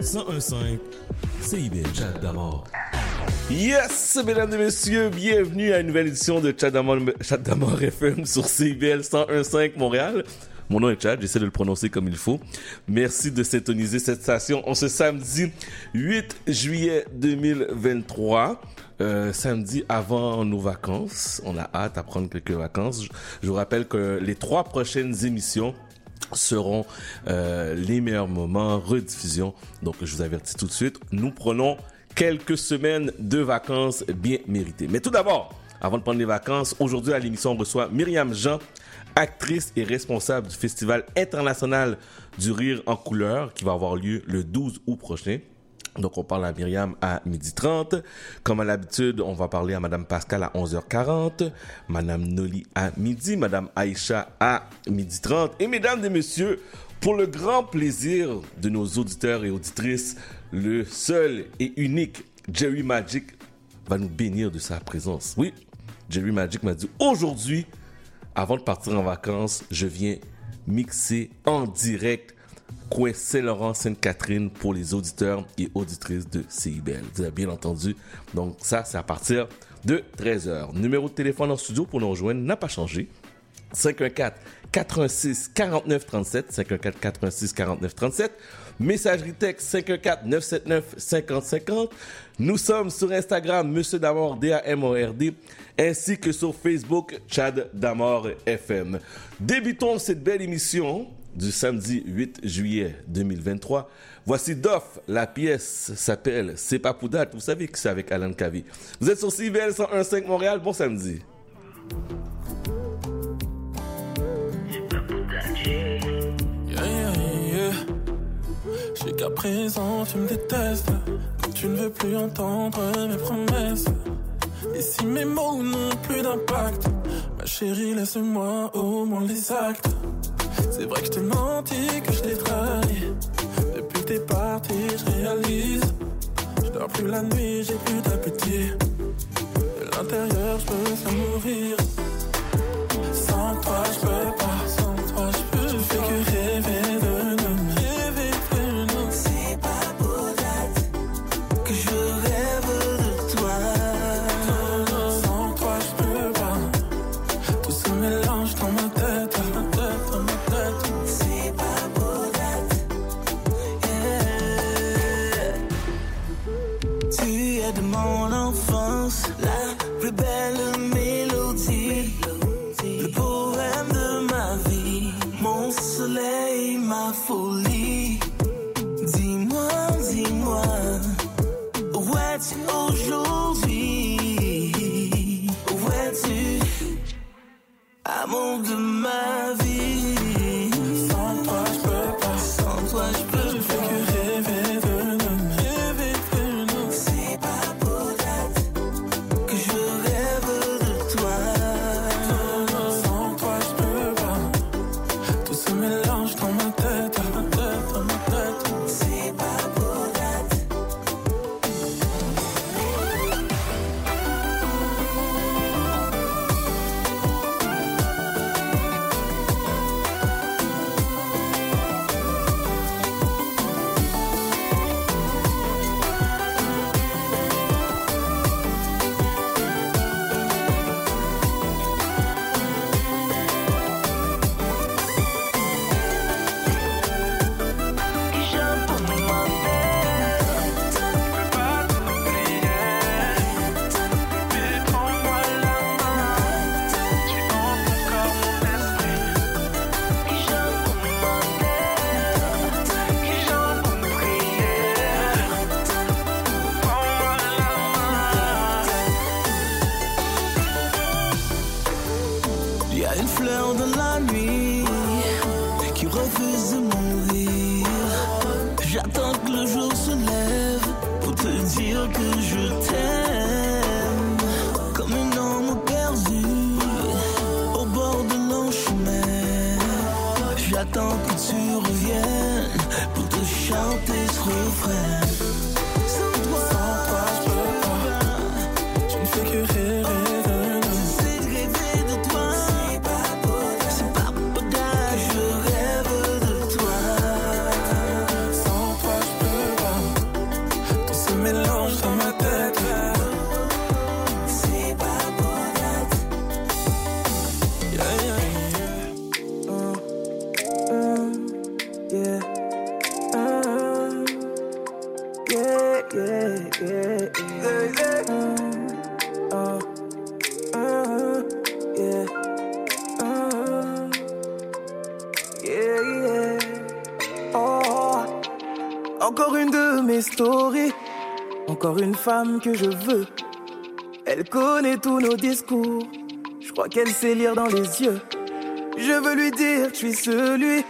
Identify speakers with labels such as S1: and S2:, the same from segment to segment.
S1: 1015 CIBL Chat d'amour.
S2: Yes, mesdames et messieurs, bienvenue à une nouvelle édition de Chat d'amour, FM sur CIBL 1015 Montréal. Mon nom est Chad, j'essaie de le prononcer comme il faut. Merci de syntoniser cette station en ce samedi 8 juillet 2023. Euh, samedi avant nos vacances. On a hâte à prendre quelques vacances. Je, je vous rappelle que les trois prochaines émissions seront euh, les meilleurs moments, rediffusion. Donc je vous avertis tout de suite, nous prenons quelques semaines de vacances bien méritées. Mais tout d'abord, avant de prendre les vacances, aujourd'hui à l'émission on reçoit Myriam Jean, actrice et responsable du Festival international du rire en couleur qui va avoir lieu le 12 août prochain. Donc, on parle à Myriam à 12h30. Comme à l'habitude, on va parler à Madame Pascal à 11h40, Madame Noli à midi, Madame Aïcha à 12h30. Et mesdames et messieurs, pour le grand plaisir de nos auditeurs et auditrices, le seul et unique Jerry Magic va nous bénir de sa présence. Oui, Jerry Magic m'a dit aujourd'hui, avant de partir en vacances, je viens mixer en direct coin Saint-Laurent, Sainte-Catherine pour les auditeurs et auditrices de CIBL. Vous avez bien entendu. Donc ça, c'est à partir de 13h. Numéro de téléphone en studio pour nous rejoindre n'a pas changé. 514 86 49 37 514 86 49 37 messagerie texte 514 979 50 50 nous sommes sur Instagram Monsieur Damord D A M O R D ainsi que sur Facebook Chad Damord FM débutons cette belle émission du samedi 8 juillet 2023. Voici Doff, la pièce s'appelle C'est pas pour date. Vous savez que c'est avec Alan Cavey. Vous êtes sur CBL 101.5 Montréal. Bon samedi.
S3: Sais qu'à présent tu me détestes, tu ne veux plus entendre mes promesses. Et si mes mots n'ont plus d'impact, ma chérie, laisse-moi au moins les actes. C'est vrai que je t'ai menti, que je t'ai trahi. Depuis que t'es parti, je réalise. Je dors plus la nuit, j'ai plus d'appétit. De l'intérieur, je peux faire mourir. Sans toi, je peux pas.
S4: Belle mélodie, le poème de ma vie, mon soleil, ma folie. Dis-moi, dis-moi, où es-tu aujourd'hui? Où es-tu? Amour de ma vie.
S5: Femme que je veux. Elle connaît tous nos discours. Je crois qu'elle sait lire dans les yeux. Je veux lui dire je suis celui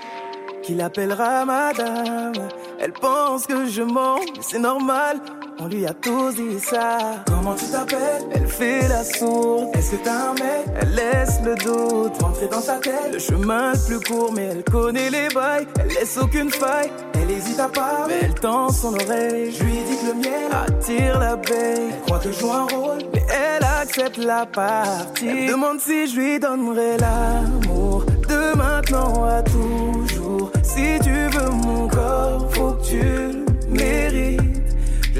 S5: qui l'appellera madame. Elle pense que je mens, mais c'est normal. On lui a tous dit ça. Comment tu t'appelles? Elle fait la sourde. Est-ce que t'as un mec? Elle laisse le doute rentrer dans sa tête. Le chemin est plus court, mais elle connaît les bails. Elle laisse aucune faille. Elle hésite à parler, mais elle tend son oreille. Je lui dis que le miel attire l'abeille. Elle croit que je joue un rôle, mais elle accepte la partie. Elle demande si je lui donnerai l'amour de maintenant à toujours. Si tu veux mon corps, faut que tu le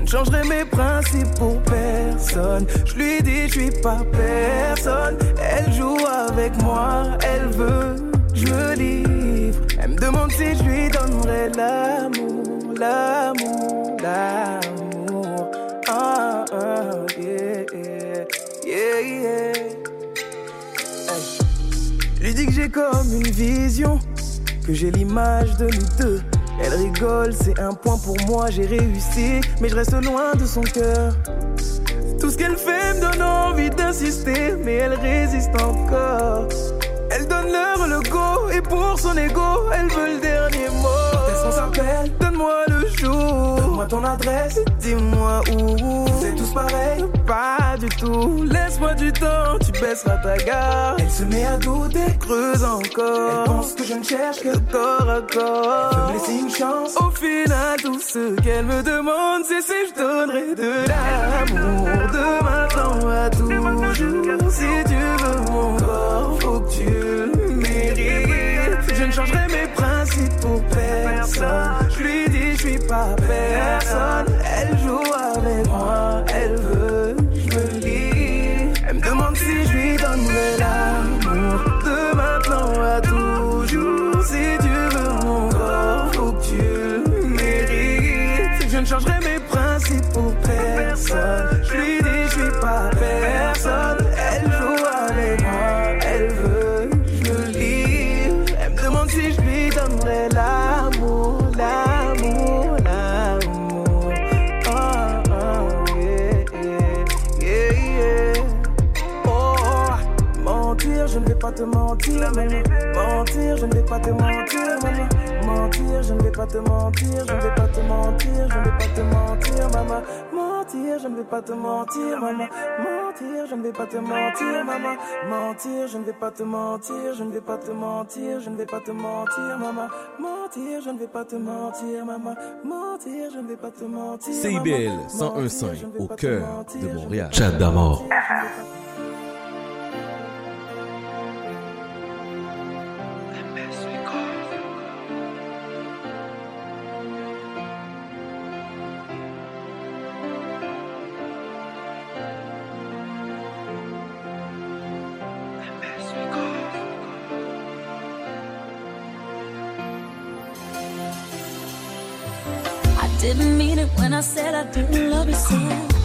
S5: ne changerai mes principes pour personne. Je lui dis, je suis pas personne. Elle joue avec moi, elle veut, je me livre. Elle me demande si je lui donnerai l'amour, l'amour, l'amour. Ah, ah, yeah, yeah, yeah. Je lui dis que j'ai comme une vision, que j'ai l'image de nous deux. Elle rigole, c'est un point pour moi, j'ai réussi, mais je reste loin de son cœur. Tout ce qu'elle fait me donne envie d'insister, mais elle résiste encore. Elle donne l'heure le go, et pour son ego, elle veut le dernier mot. Donne-moi le jour. Donne-moi ton adresse, dis-moi où. C'est tous pareil Pas du tout. Laisse-moi du temps, tu baisseras ta garde. Elle se met à douter, creuse encore. Elle pense que je ne cherche que corps à corps. Elle veut me laisser une chance. Au final, tout ce qu'elle me demande, c'est si je donnerai de l'amour. De maintenant à toujours. Si tu veux mon corps, faut que tu le mérites. Je ne changerai mes principes pour personne. Je lui dis, je suis pas personne. Elle joue avec moi, elle veut, je me livre. Elle me demande si je lui donnerai l'amour, l'amour, l'amour. Ah, ah, yeah, yeah, yeah. Oh, mentir, je ne vais pas te mentir. Mentir, je ne vais pas te. Mentir, je ne vais pas te mentir, je ne vais pas te mentir, je ne vais pas te mentir, maman. Mentir, je ne vais pas te mentir, maman. Mentir, je ne vais pas te mentir, maman. Mentir, je ne vais pas te mentir, je ne vais pas te mentir, je ne vais pas te mentir, maman. Mentir, je ne vais pas te mentir, maman. Mentir, je ne vais pas te mentir.
S1: CIBL
S5: maman.
S1: 101.5
S5: Mentir, je ne vais
S1: au cœur de Montréal.
S2: Chat d'amour.
S6: Didn't love you so.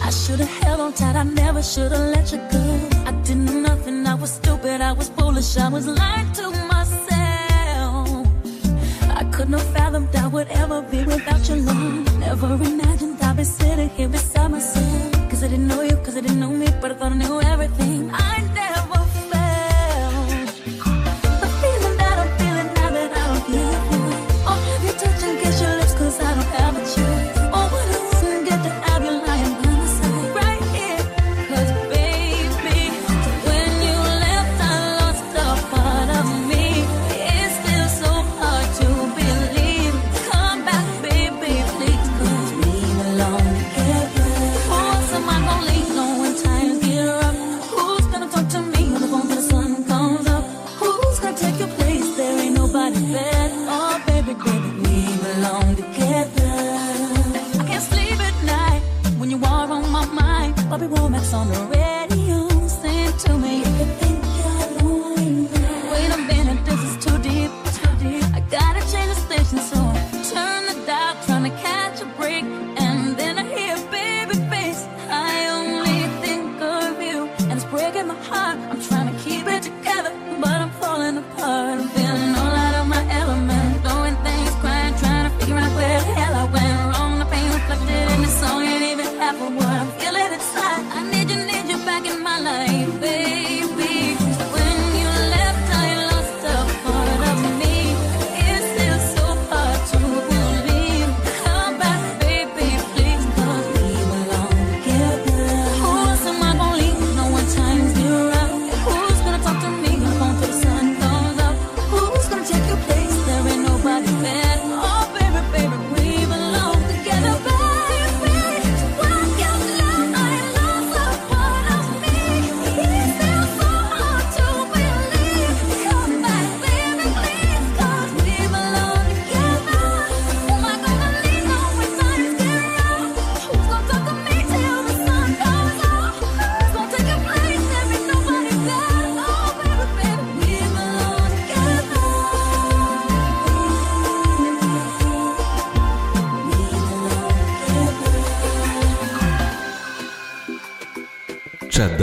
S6: I should've held on tight, I never should've let you go. I didn't know nothing, I was stupid, I was foolish, I was lying to myself. I couldn't have fathomed I would ever be without your love. Never imagined I'd be sitting here beside myself. Cause I didn't know you, cause I didn't know me, but I thought I knew everything. I never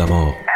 S1: Chat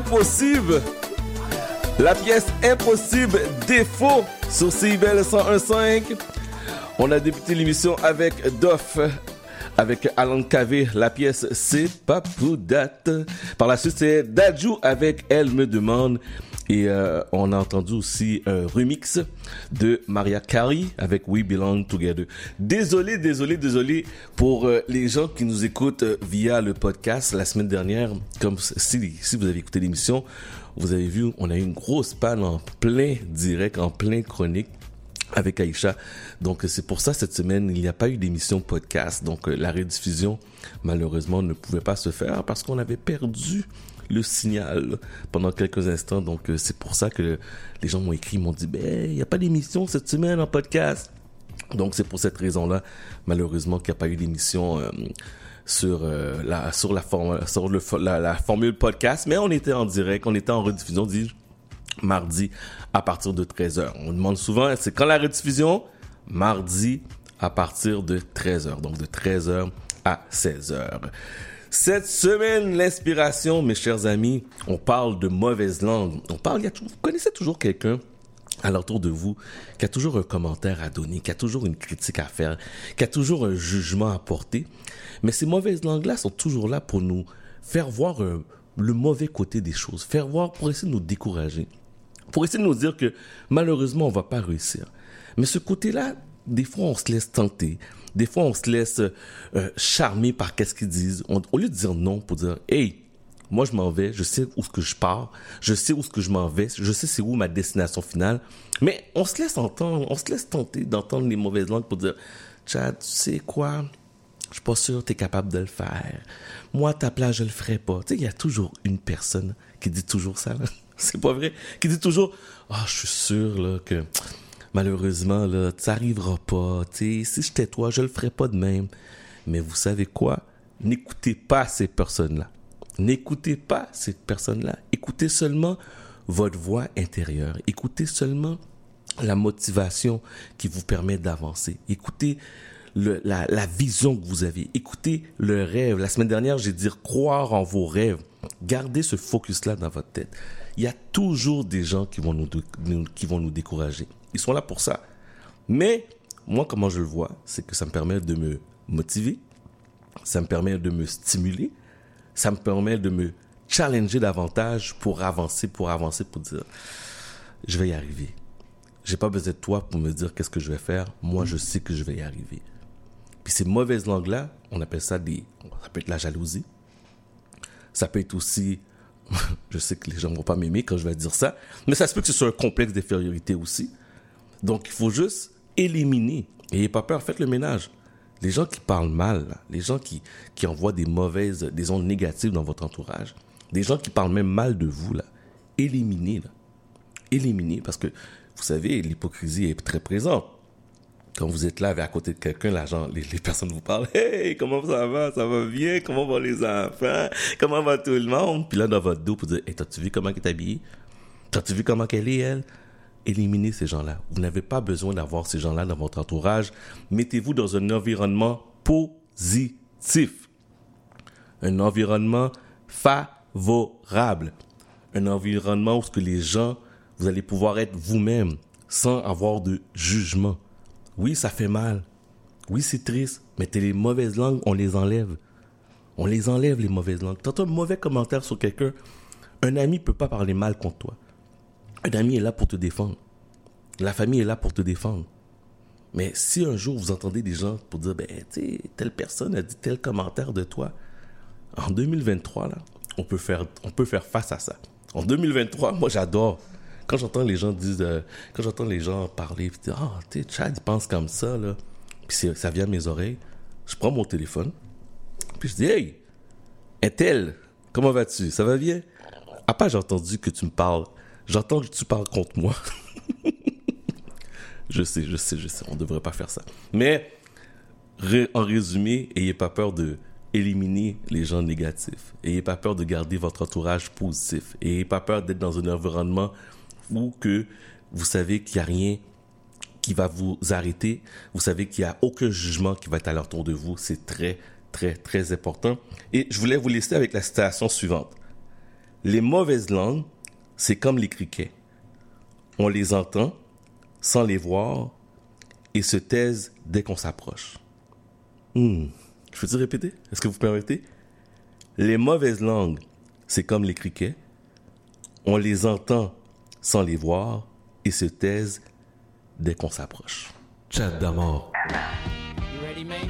S2: impossible. La pièce impossible défaut sur CIBEL 101.5. On a débuté l'émission avec Doff, avec Alan Cavé. La pièce c'est pas pour date. Par la suite c'est Dajou avec Elle me demande. Et euh, on a entendu aussi un remix de Maria Carey avec We Belong Together. Désolé, désolé, désolé pour euh, les gens qui nous écoutent euh, via le podcast la semaine dernière. Comme si, si vous avez écouté l'émission, vous avez vu, on a eu une grosse panne en plein direct, en plein chronique avec Aïcha. Donc c'est pour ça cette semaine il n'y a pas eu d'émission podcast. Donc euh, la rediffusion malheureusement ne pouvait pas se faire parce qu'on avait perdu le signal pendant quelques instants. Donc euh, c'est pour ça que les gens m'ont écrit, m'ont dit ben il n'y a pas d'émission cette semaine en podcast. Donc c'est pour cette raison-là malheureusement qu'il n'y a pas eu d'émission. euh, sur euh, la sur la forme sur le la, formule podcast mais on était en direct on était en rediffusion dis mardi à partir de 13h. On demande souvent, c'est quand la rediffusion? Mardi à partir de 13h. Donc de 13h à 16h. Cette semaine, l'inspiration, mes chers amis, on parle de mauvaise langue. On parle, vous connaissez toujours quelqu'un à l'entour de vous qui a toujours un commentaire à donner, qui a toujours une critique à faire, qui a toujours un jugement à porter. Mais ces mauvaises langues-là sont toujours là pour nous faire voir euh, le mauvais côté des choses, faire voir pour essayer de nous décourager pour essayer de nous dire que malheureusement on va pas réussir. Mais ce côté-là, des fois on se laisse tenter, des fois on se laisse euh, charmer par qu'est-ce qu'ils disent. Au lieu de dire non pour dire hey, moi je m'en vais, je sais où ce que je pars, je sais où ce que je m'en vais, je sais c'est où ma destination finale. Mais on se laisse entendre, on se laisse tenter d'entendre les mauvaises langues pour dire Chad, tu sais quoi? Je suis pas sûr que tu es capable de le faire. Moi, à ta place, je le ferai pas. Tu sais, il y a toujours une personne qui dit toujours ça. là. C'est pas vrai. Qui dit toujours, ah, je suis sûr là, que malheureusement, là, ça arrivera pas. Tu sais, si j'étais toi, je le ferais pas de même. Mais vous savez quoi? N'écoutez pas ces personnes-là. N'écoutez pas ces personnes-là. Écoutez seulement votre voix intérieure. Écoutez seulement la motivation qui vous permet d'avancer. Écoutez la, vision que vous avez. Écoutez le rêve. La semaine dernière, j'ai dit croire en vos rêves. Gardez ce focus-là dans votre tête. Il y a toujours des gens qui vont nous- qui vont nous décourager. Ils sont là pour ça. Mais moi, comment je le vois, c'est que ça me permet de me motiver, ça me permet de me stimuler, ça me permet de me challenger davantage pour avancer, pour avancer, pour dire, je vais y arriver. J'ai pas besoin de toi pour me dire qu'est-ce que je vais faire. Moi, je sais que je vais y arriver. Puis ces mauvaises langues-là, on appelle ça des, ça peut être la jalousie. Ça peut être aussi, je sais que les gens vont pas m'aimer quand je vais dire ça, mais ça se peut que ce soit un complexe d'infériorité aussi. Donc, il faut juste éliminer. N'ayez pas peur, faites le ménage. Les gens qui parlent mal, les gens qui, qui envoient des mauvaises, des ondes négatives dans votre entourage, des gens qui parlent même mal de vous, là, éliminez, là. Éliminez, parce que, vous savez, l'hypocrisie est très présente. Quand vous êtes là, à côté de quelqu'un, là, les, les personnes vous parlent, hey, comment ça va? Ça va bien? Comment vont les enfants? Comment va tout le monde? Puis là, dans votre dos, pour dire, hey, t'as-tu vu comment elle est habillée? T'as-tu vu comment qu'elle est, elle? Éliminez ces gens-là. Vous n'avez pas besoin d'avoir ces gens-là dans votre entourage. Mettez-vous dans un environnement positif. Un environnement favorable. Un environnement où ce que les gens, vous allez pouvoir être vous-même sans avoir de jugement. Oui, ça fait mal. Oui, c'est triste. Mais les mauvaises langues, on les enlève. On les enlève, les mauvaises langues. T'entends un mauvais commentaire sur quelqu'un, un ami peut pas parler mal contre toi. Un ami est là pour te défendre. La famille est là pour te défendre. Mais si un jour vous entendez des gens pour dire, ben, tu telle personne a dit tel commentaire de toi, en 2023, là, on peut faire, on peut faire face à ça. En 2023, moi, j'adore. Quand j'entends les gens dire, euh, quand j'entends les gens parler, puis ah, tu sais, Chad, il pense comme ça, là. Puis ça vient à mes oreilles. Je prends mon téléphone, puis je dis, hey, Intel, comment vas-tu? Ça va bien? À part, j'ai entendu que tu me parles. J'entends que tu parles contre moi. je sais, je sais, je sais. On devrait pas faire ça. Mais, en résumé, ayez pas peur de éliminer les gens négatifs. Ayez pas peur de garder votre entourage positif. Ayez pas peur d'être dans un environnement où que vous savez qu'il n'y a rien qui va vous arrêter. Vous savez qu'il n'y a aucun jugement qui va être à l'entour de vous. C'est très, très, très important. Et je voulais vous laisser avec la citation suivante. Les mauvaises langues, c'est comme les criquets. On les entend sans les voir et se taisent dès qu'on s'approche. Hmm. Je peux-tu répéter? Est-ce que vous permettez? Les mauvaises langues, c'est comme les criquets. On les entend sans les voir et se taisent dès qu'on s'approche.
S1: Chat d'amour.
S7: You ready, Mace?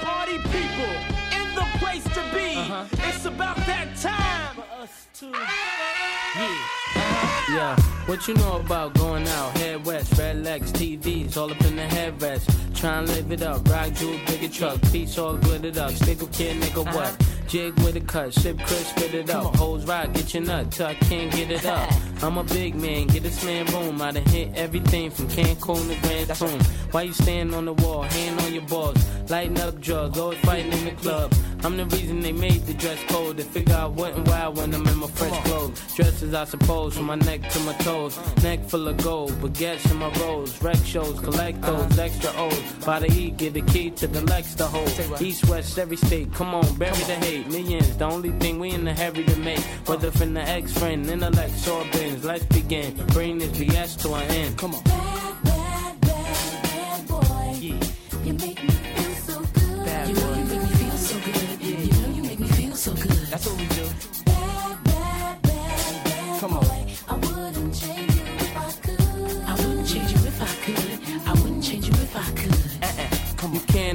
S7: Party people in the place to be. It's about that time for us to. Yeah.
S8: What you know about going out? Head west, red legs, TVs, all up in the headrest. Trying to live it up, rock jewel, bigger truck, piece all glittered up. Stick a kid, nigga, what? Jig with a cut, sip crisp, spit it up. Hoes rock, get your nut till I can't get it up. I'm a big man, get this man room. I done hit everything from Cancun to Grand Tune. Why you stand on the wall, hand on your balls, lighting up drugs, always fighting in the club. I'm the reason they made the dress code. They figure out what and why when I'm in my fresh clothes. Dresses, I suppose, from my neck to my toes. Neck full of gold, baguettes in my rolls. Rec shows, collect those extra O's. By the E, get the key to the Lex to hold. East, west, every state, come on, bury the hate. Millions, the only thing we in the hurry to make. Whether from the ex friend, intellect, or bins. Let's begin. Bring this BS to an end. Come on.
S6: Bad, bad, bad, bad boy. You make me feel so good.
S8: Bad
S6: you know you make me feel so good. You know you make me feel so good.
S8: That's what we do.
S6: Bad, bad, bad, bad
S8: Come on.
S6: boy. I wouldn't change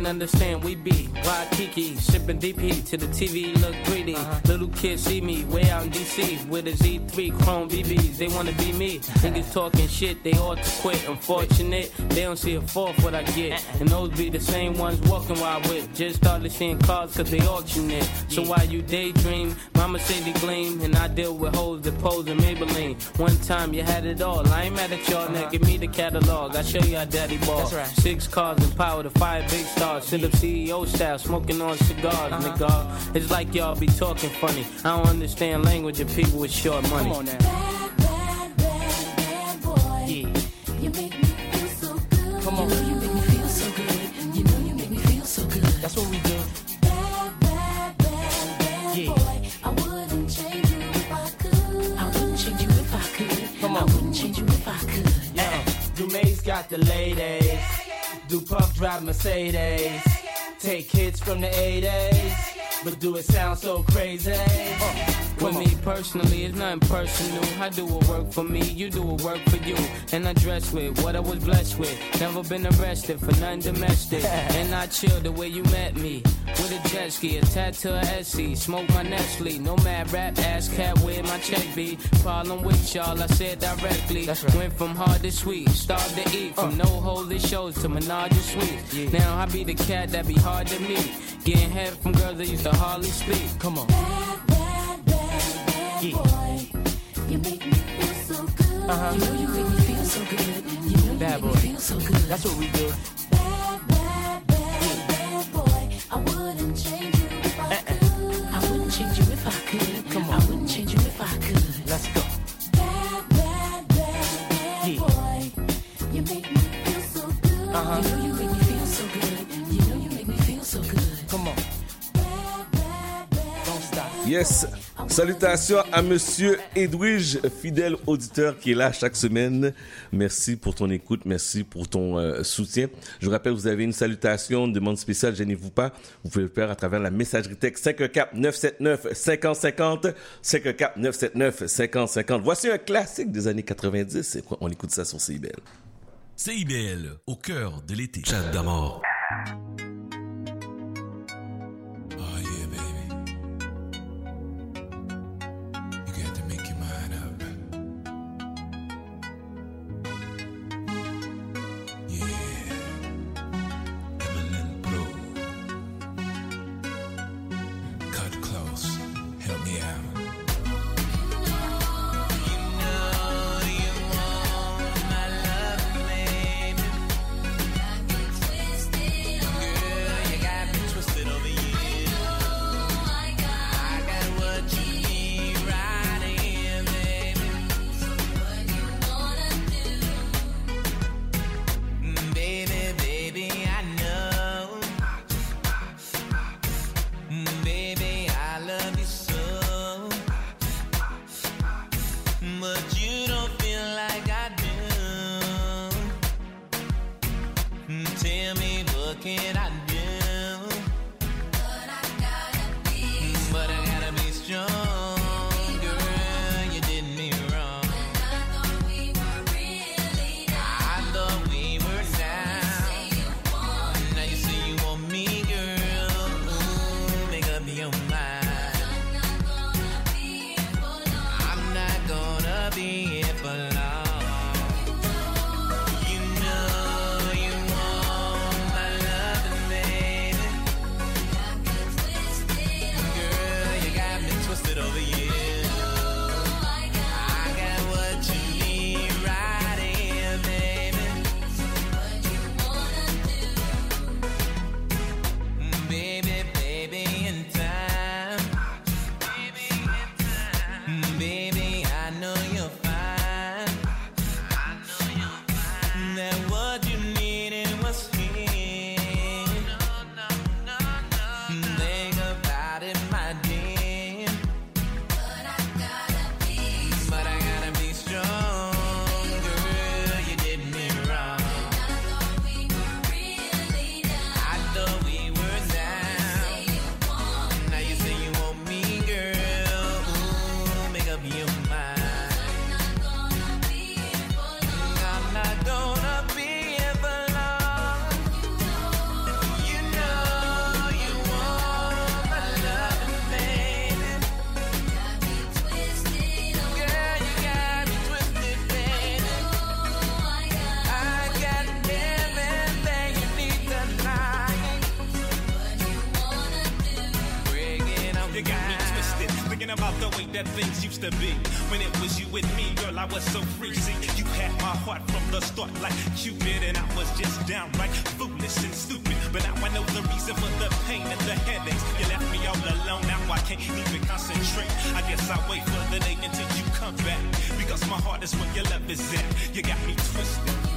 S8: understand, we be Waikiki, shipping DP to the TV, look greedy. Uh-huh. Little kids see me way out in DC with a Z3 Chrome BBs. They wanna be me. Niggas talking shit, they ought to quit. Unfortunate, they don't see a fourth what I get. Uh-uh. And those be the same ones walking while I whip. Just started seeing cars cause they auction it. So while you daydream, mama say they gleam. And I deal with hoes that pose in Maybelline. One time you had it all. I ain't mad at y'all, now uh-huh. give me the catalog. I show you how daddy ball.
S7: Right.
S8: Six cars and power to five big stars. Sit up CEO style, smoking on cigars, uh-huh. nigga. It's like y'all be talking funny. I don't understand language of people with short money.
S7: Come on now.
S6: Bad, bad, bad, bad boy. You make me feel so good.
S7: Come on.
S6: You know you make me feel so good. You know you make me feel so good.
S7: That's what we do.
S6: Bad, bad, bad, bad
S7: Yeah.
S6: boy. I wouldn't change you if I could. I wouldn't change you if I could.
S7: Come
S6: I wouldn't change you if I could.
S7: Yeah. Dumaze got the ladies. Do Puff drive Mercedes. Take hits from the 80s. But do it sound so crazy? Uh,
S8: With
S7: come
S8: me personally, it's nothing personal. I do what work for me, you do what work for you. And I dress with what I was blessed with. Never been arrested for nothing domestic. and I chill the way you met me. With a jet ski, a tattoo of Etsy. Smoke my Nestle. No mad rap, ass cat where my check be. Problem with y'all, I said directly.
S7: That's right.
S8: Went from hard to sweet, starved to eat. From uh. no holy shows to menage and sweet. Now I be the cat that be hard to meet. Getting head from girls that used to hardly speak.
S7: Come on.
S6: Bad,
S7: Yeah.
S6: boy. You make me feel so good.
S7: Uh-huh.
S6: You know you make me feel so good. You know you
S7: Bad
S6: make
S7: boy.
S6: me feel so good.
S7: That's what we do.
S6: Bad, bad, bad, bad boy. I wouldn't change you if I could. I wouldn't change you if I could.
S7: Come on.
S6: I wouldn't change you if I could.
S7: Let's go.
S6: Bad, bad, bad, bad
S7: Yeah.
S6: boy. You make me feel so good.
S7: Uh-huh.
S2: Yes. Salutations à Monsieur Edwige, fidèle auditeur qui est là chaque semaine. Merci pour ton écoute, merci pour ton euh, soutien. Je vous rappelle, vous avez une salutation, une demande spéciale, gênez-vous pas. Vous pouvez le faire à travers la messagerie texte 514-979-5050, 514-979-5050. Voici un classique des années 90. C'est quoi? On écoute ça sur CIBL.
S1: CIBL, au cœur de l'été. Chat d'amour. I can't even concentrate. I guess I'll wait for the day until you come back. Because my heart is where your love is at. You got me twisted.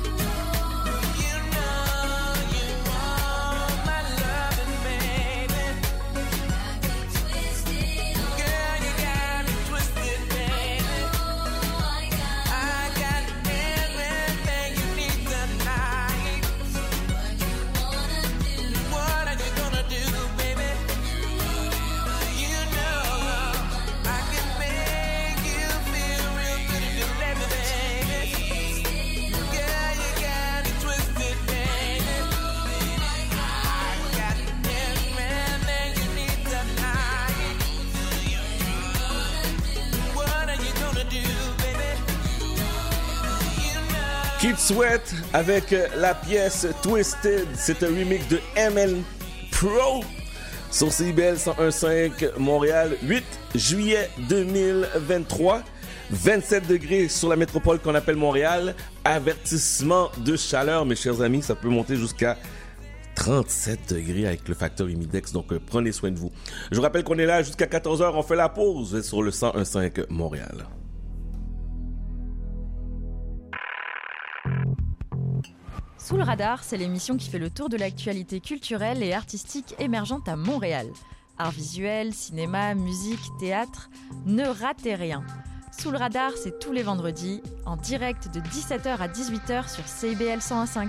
S9: Avec la pièce Twisted. C'est un remix de ML Pro sur CIBL 101.5 Montréal, 8 juillet 2023. 27 degrés sur la métropole qu'on appelle Montréal. Avertissement de chaleur, mes chers amis, ça peut monter jusqu'à 37 degrés avec le facteur humidex, donc euh, prenez soin de vous. Je vous rappelle qu'on est là jusqu'à 14h, on fait la pause sur le 101.5 Montréal.
S10: Sous le radar, c'est l'émission qui fait le tour de l'actualité culturelle et artistique émergente à Montréal. Art visuel, cinéma, musique, théâtre, ne ratez rien. Sous le radar, c'est tous les vendredis, en direct de 17h à 18h sur CIBL 101.5.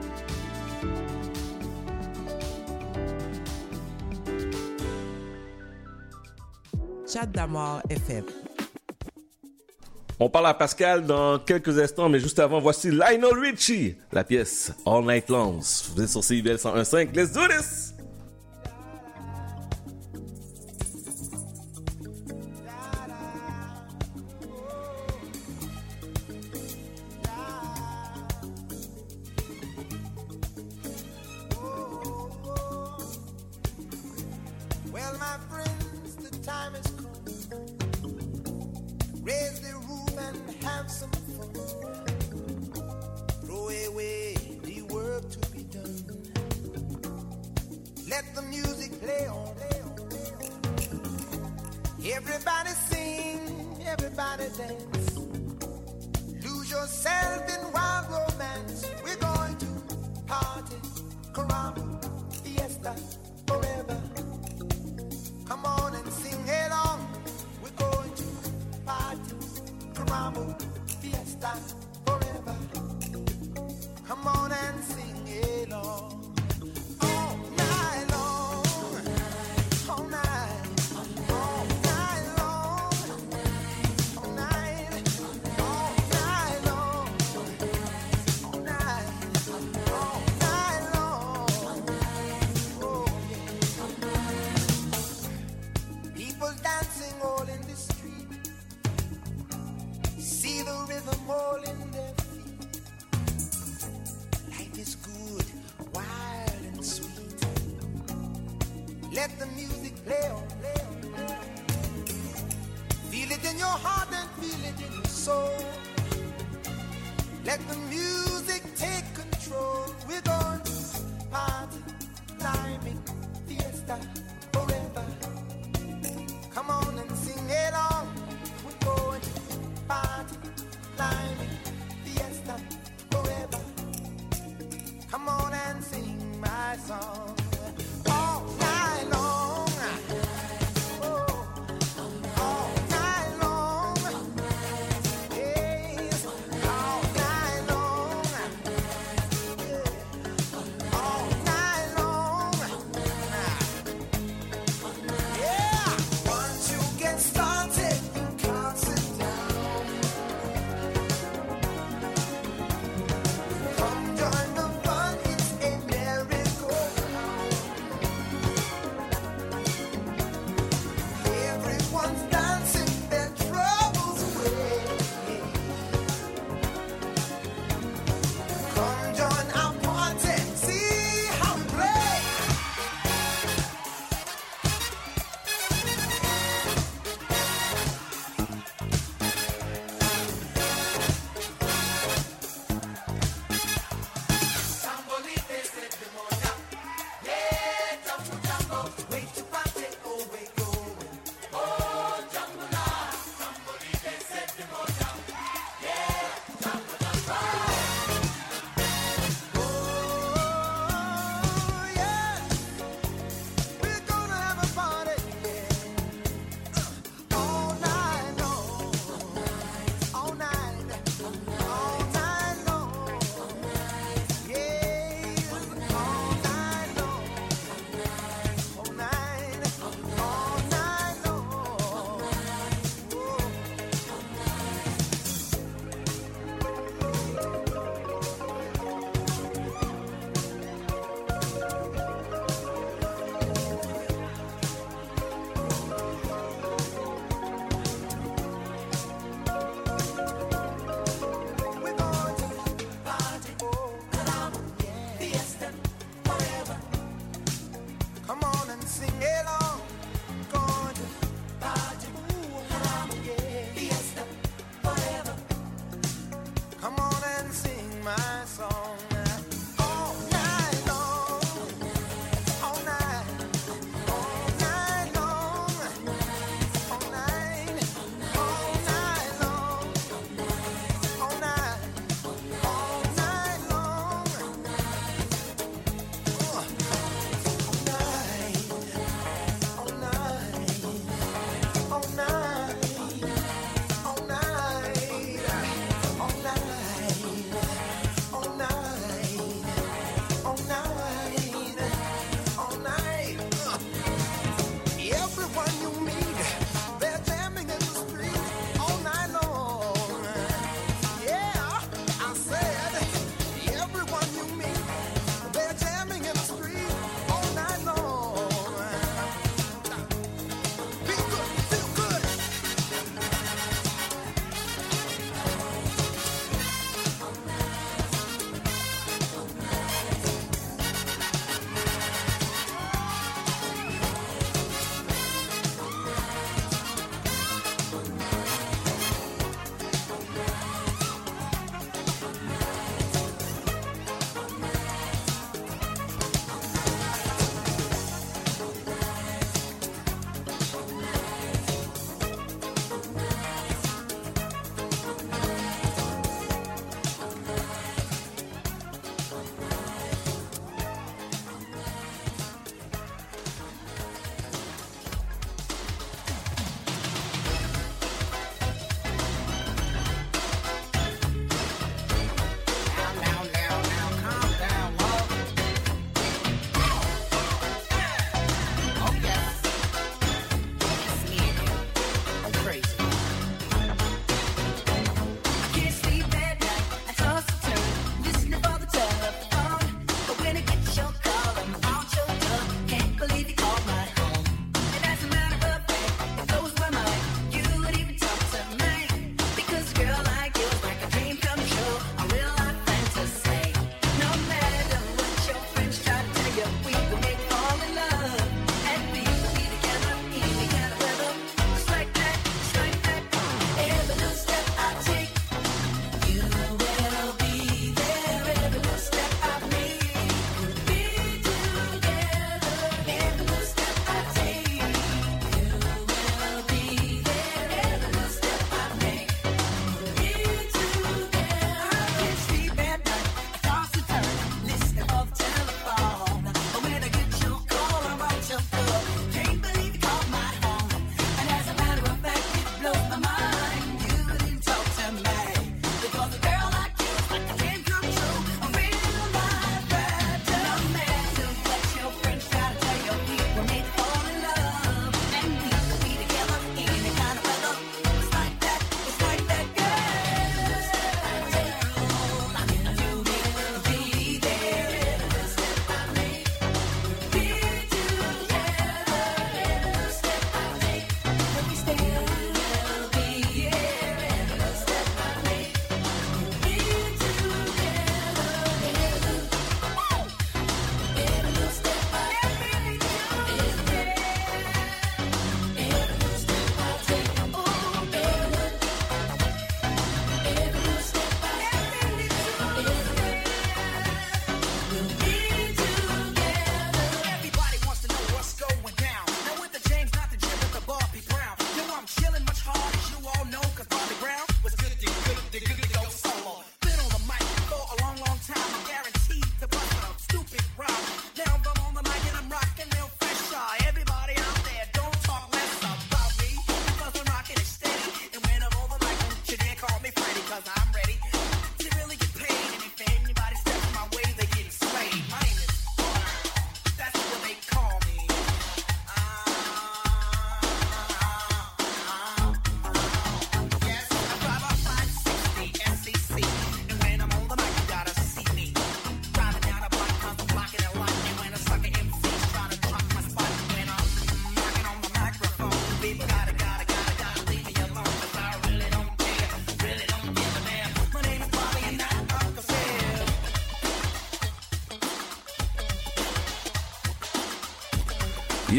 S2: Chat d'amour FM.
S9: On parle à Pascal dans quelques instants, mais juste avant, voici Lionel Richie, la pièce All Night Long. Vous êtes sur CIBL 101.5. Let's do this!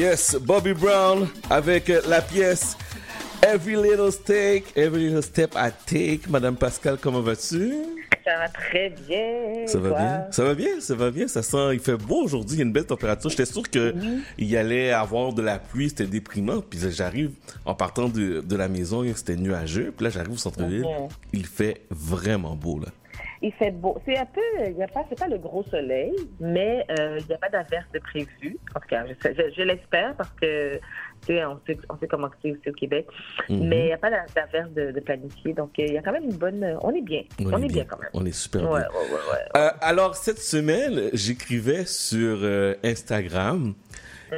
S2: Yes, Bobby Brown avec la pièce Every Little Step, Every Little Step I Take. Madame Pascal, comment vas-tu?
S11: Ça va très bien.
S2: Ça va bien? Ça va bien, ça va bien. Ça sent, il fait beau aujourd'hui, il y a une belle température. J'étais sûr que il y allait avoir de la pluie, c'était déprimant. Puis j'arrive en partant de, de la maison, c'était nuageux. Puis là, j'arrive au centre-ville,
S11: Mhm.
S2: il fait vraiment beau là.
S11: Il fait beau. C'est un peu, il y a pas, c'est pas le gros soleil, mais euh, il n'y a pas d'averse de prévu. En tout cas, je, je- je l'espère parce que tu sais, on sait, on sait comment c'est aussi au Québec,
S2: Mhm.
S11: mais il n'y a pas d'a- d'averse de, de planifié. Donc euh, il y a quand même une bonne, on est bien, on, est bien. quand même.
S2: On est super
S11: Ouais,
S2: bien.
S11: ouais, ouais, ouais.
S2: Euh, alors, cette semaine, j'écrivais sur euh, Instagram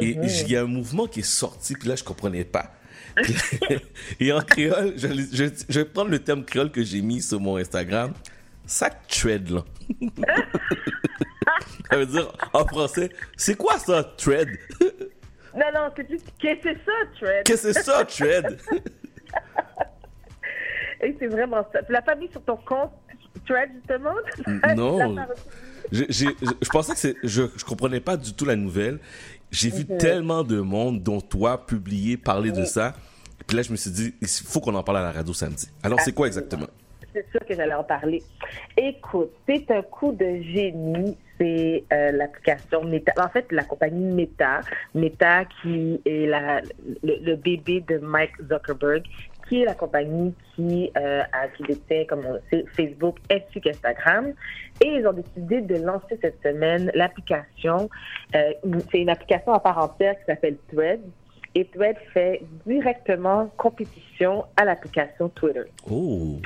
S2: et
S11: Mhm.
S2: il y a un mouvement qui est sorti, puis là, je comprenais pas. et en créole, je, je, je vais prendre le terme créole que j'ai mis sur mon Instagram. Sac thread, là. ça veut dire, en français, c'est quoi ça, thread?
S11: Non, non, c'est juste, qu'est-ce que c'est ça, Thread?
S2: Qu'est-ce que c'est ça, thread?
S11: Et c'est vraiment ça. Tu l'as pas mis sur ton compte Thread, justement?
S2: non. Je, j'ai- je, je pensais que c'est, je, je comprenais pas du tout la nouvelle. J'ai vu tellement de monde, dont toi, publier, parler de ça. Puis là, je me suis dit, il faut qu'on en parle à la radio samedi. Alors, c'est quoi exactement?
S11: C'est sûr que j'allais en parler. Écoute, c'est un coup de génie. C'est euh, l'application Meta. En fait, la compagnie Meta. Meta qui est le, bébé de Mike Zuckerberg, qui est la compagnie qui, euh, détient, comme le sait, Facebook ainsi qu'Instagram. Et ils ont décidé de lancer cette semaine l'application. euh, c'est une application à part entière qui s'appelle Threads. Et Threads fait directement compétition à l'application Twitter.
S2: Oh!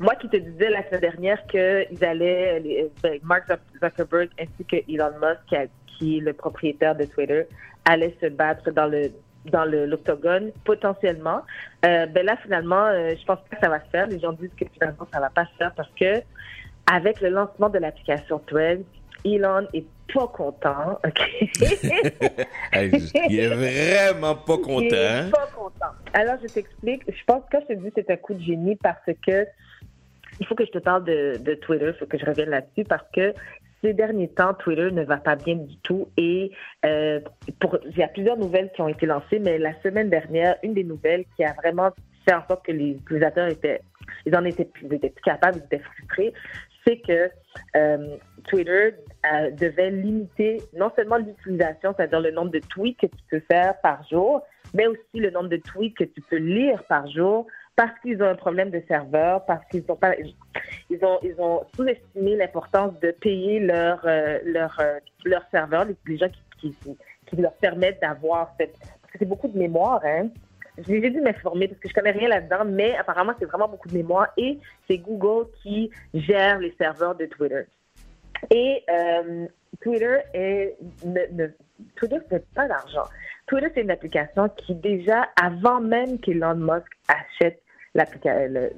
S11: Moi qui te disais la semaine dernière qu'ils allaient, les- ben, Mark Zuckerberg ainsi que Elon Musk, qui, a- qui est le propriétaire de Twitter, allaient se battre dans le dans l'octogone potentiellement. Euh, ben là finalement, euh, je pense pas que ça va se faire. Les gens disent que finalement ça va pas se faire parce que avec le lancement de l'application Threads, Elon est pas content.
S2: il est vraiment pas
S11: Il
S2: content.
S11: est
S2: hein?
S11: pas content. Alors, je t'explique. Je pense que quand je te dis que c'est un coup de génie parce que il faut que je te parle de, Twitter, il faut que je revienne là-dessus parce que ces derniers temps, Twitter ne va pas bien du tout et euh, il y a plusieurs nouvelles qui ont été lancées, mais la semaine dernière, une des nouvelles qui a vraiment fait en sorte que les utilisateurs étaient, ils en étaient plus, ils étaient plus capables, ils étaient frustrés, c'est que euh, Twitter euh, devait limiter non seulement l'utilisation, c'est-à-dire le nombre de tweets que tu peux faire par jour, mais aussi le nombre de tweets que tu peux lire par jour, parce qu'ils ont un problème de serveur, parce qu'ils ont pas, ils ont, ils ont sous-estimé l'importance de payer leur, euh, leur, euh, serveur, les, gens qui, qui, qui leur permettent d'avoir cette, parce que c'est beaucoup de mémoire, hein. J'ai dû m'informer parce que je connais rien là-dedans, mais apparemment c'est vraiment beaucoup de mémoire et c'est Google qui gère les serveurs de Twitter. Et euh, Twitter est ne, ne, fait pas d'argent. Twitter c'est une application qui déjà avant même qu'Elon Musk achète le,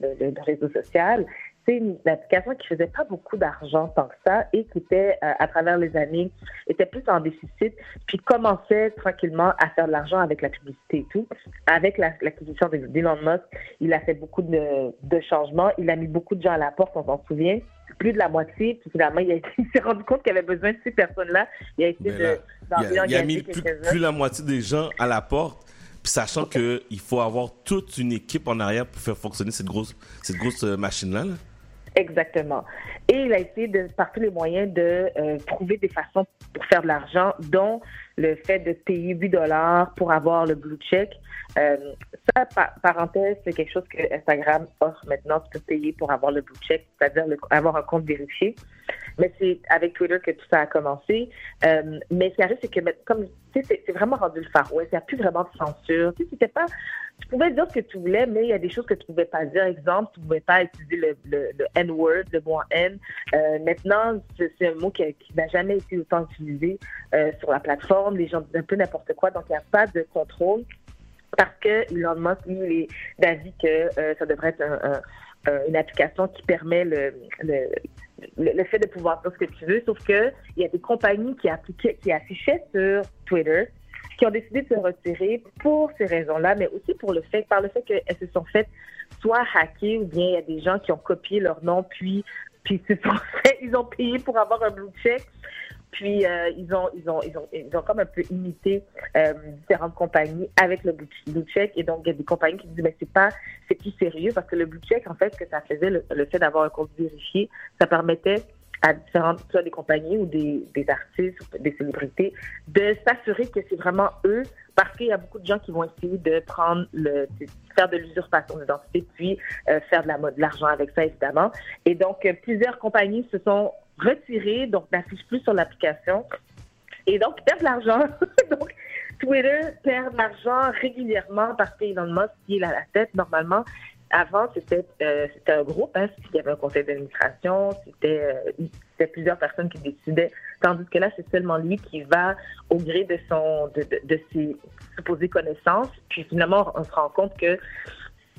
S11: le, réseau social, c'est une application qui faisait pas beaucoup d'argent tant que ça et qui était euh, à travers les années était plus en déficit puis commençait tranquillement à faire de l'argent avec la publicité et tout. Avec la- l'acquisition de- d'Elon Musk, il a fait beaucoup de, de changements. Il a mis beaucoup de gens à la porte, on s'en souvient. Plus de la moitié. Puis finalement, il, s'est rendu compte qu'il avait besoin de ces personnes-là. Il a essayé
S2: là,
S11: de, d'en
S2: il, a, il a
S11: réengager
S2: mis plus, plus la moitié des gens à la porte, sachant que il faut avoir toute une équipe en arrière pour faire fonctionner cette grosse, cette grosse euh, machine-là. là.
S11: Exactement. Et il a essayé de, par tous les moyens de euh, trouver des façons pour faire de l'argent, dont le fait de payer 8 dollars pour avoir le blue check. Euh, ça, par- parenthèse, c'est quelque chose que Instagram offre maintenant. Tu peux payer pour avoir le blue check, c'est-à-dire avoir un compte vérifié. Mais c'est avec Twitter que tout ça a commencé. Euh, mais ce qui arrive, c'est que comme c'est vraiment rendu le Far. Il n'y a plus vraiment de censure. Tu sais, c'était pas. Tu pouvais dire ce que tu voulais, mais il y a des choses que tu pouvais pas dire. Exemple, tu pouvais pas utiliser le, le, N-word, le mot N. Euh, maintenant, c'est un mot qui, n'a jamais été autant utilisé euh, sur la plateforme. Les gens disent un peu n'importe quoi, donc il n'y a pas de contrôle parce que Elon Musk, lui, est d'avis que euh, ça devrait être un- un- un- une application qui permet le, le, le, le fait de pouvoir dire ce que tu veux, sauf que il y a des compagnies qui, appliquaient, qui affichaient sur Twitter qui ont décidé de se retirer pour ces raisons-là, mais aussi pour le fait, par le fait qu'elles se sont faites soit hacker ou bien il y a des gens qui ont copié leur nom puis puis fait, ils ont payé pour avoir un blue check. Puis euh, ils ont ils ont ils ont ils ont comme un peu imité euh, différentes compagnies avec le blue check. Et donc il y a des compagnies qui disent mais c'est pas c'est plus sérieux parce que le blue check en fait ce que ça faisait le fait d'avoir un compte vérifié ça permettait à différentes soit des compagnies ou des, des artistes des célébrités de s'assurer que c'est vraiment eux parce qu'il y a beaucoup de gens qui vont essayer de prendre le de faire de l'usurpation d'identité puis euh, faire de la mode de l'argent avec ça évidemment. Et donc euh, plusieurs compagnies se sont retirées donc n'affichent plus sur l'application. Et donc ils perdent de l'argent. Donc Twitter perd l'argent régulièrement parce qu'Elon Musk qui est à la tête normalement avant, c'était euh, c'était un groupe, hein, il y avait un conseil d'administration, c'était euh, c'était plusieurs personnes qui décidaient, tandis que là, c'est seulement lui qui va au gré de son de, ses supposées connaissances. Puis finalement, on se rend compte que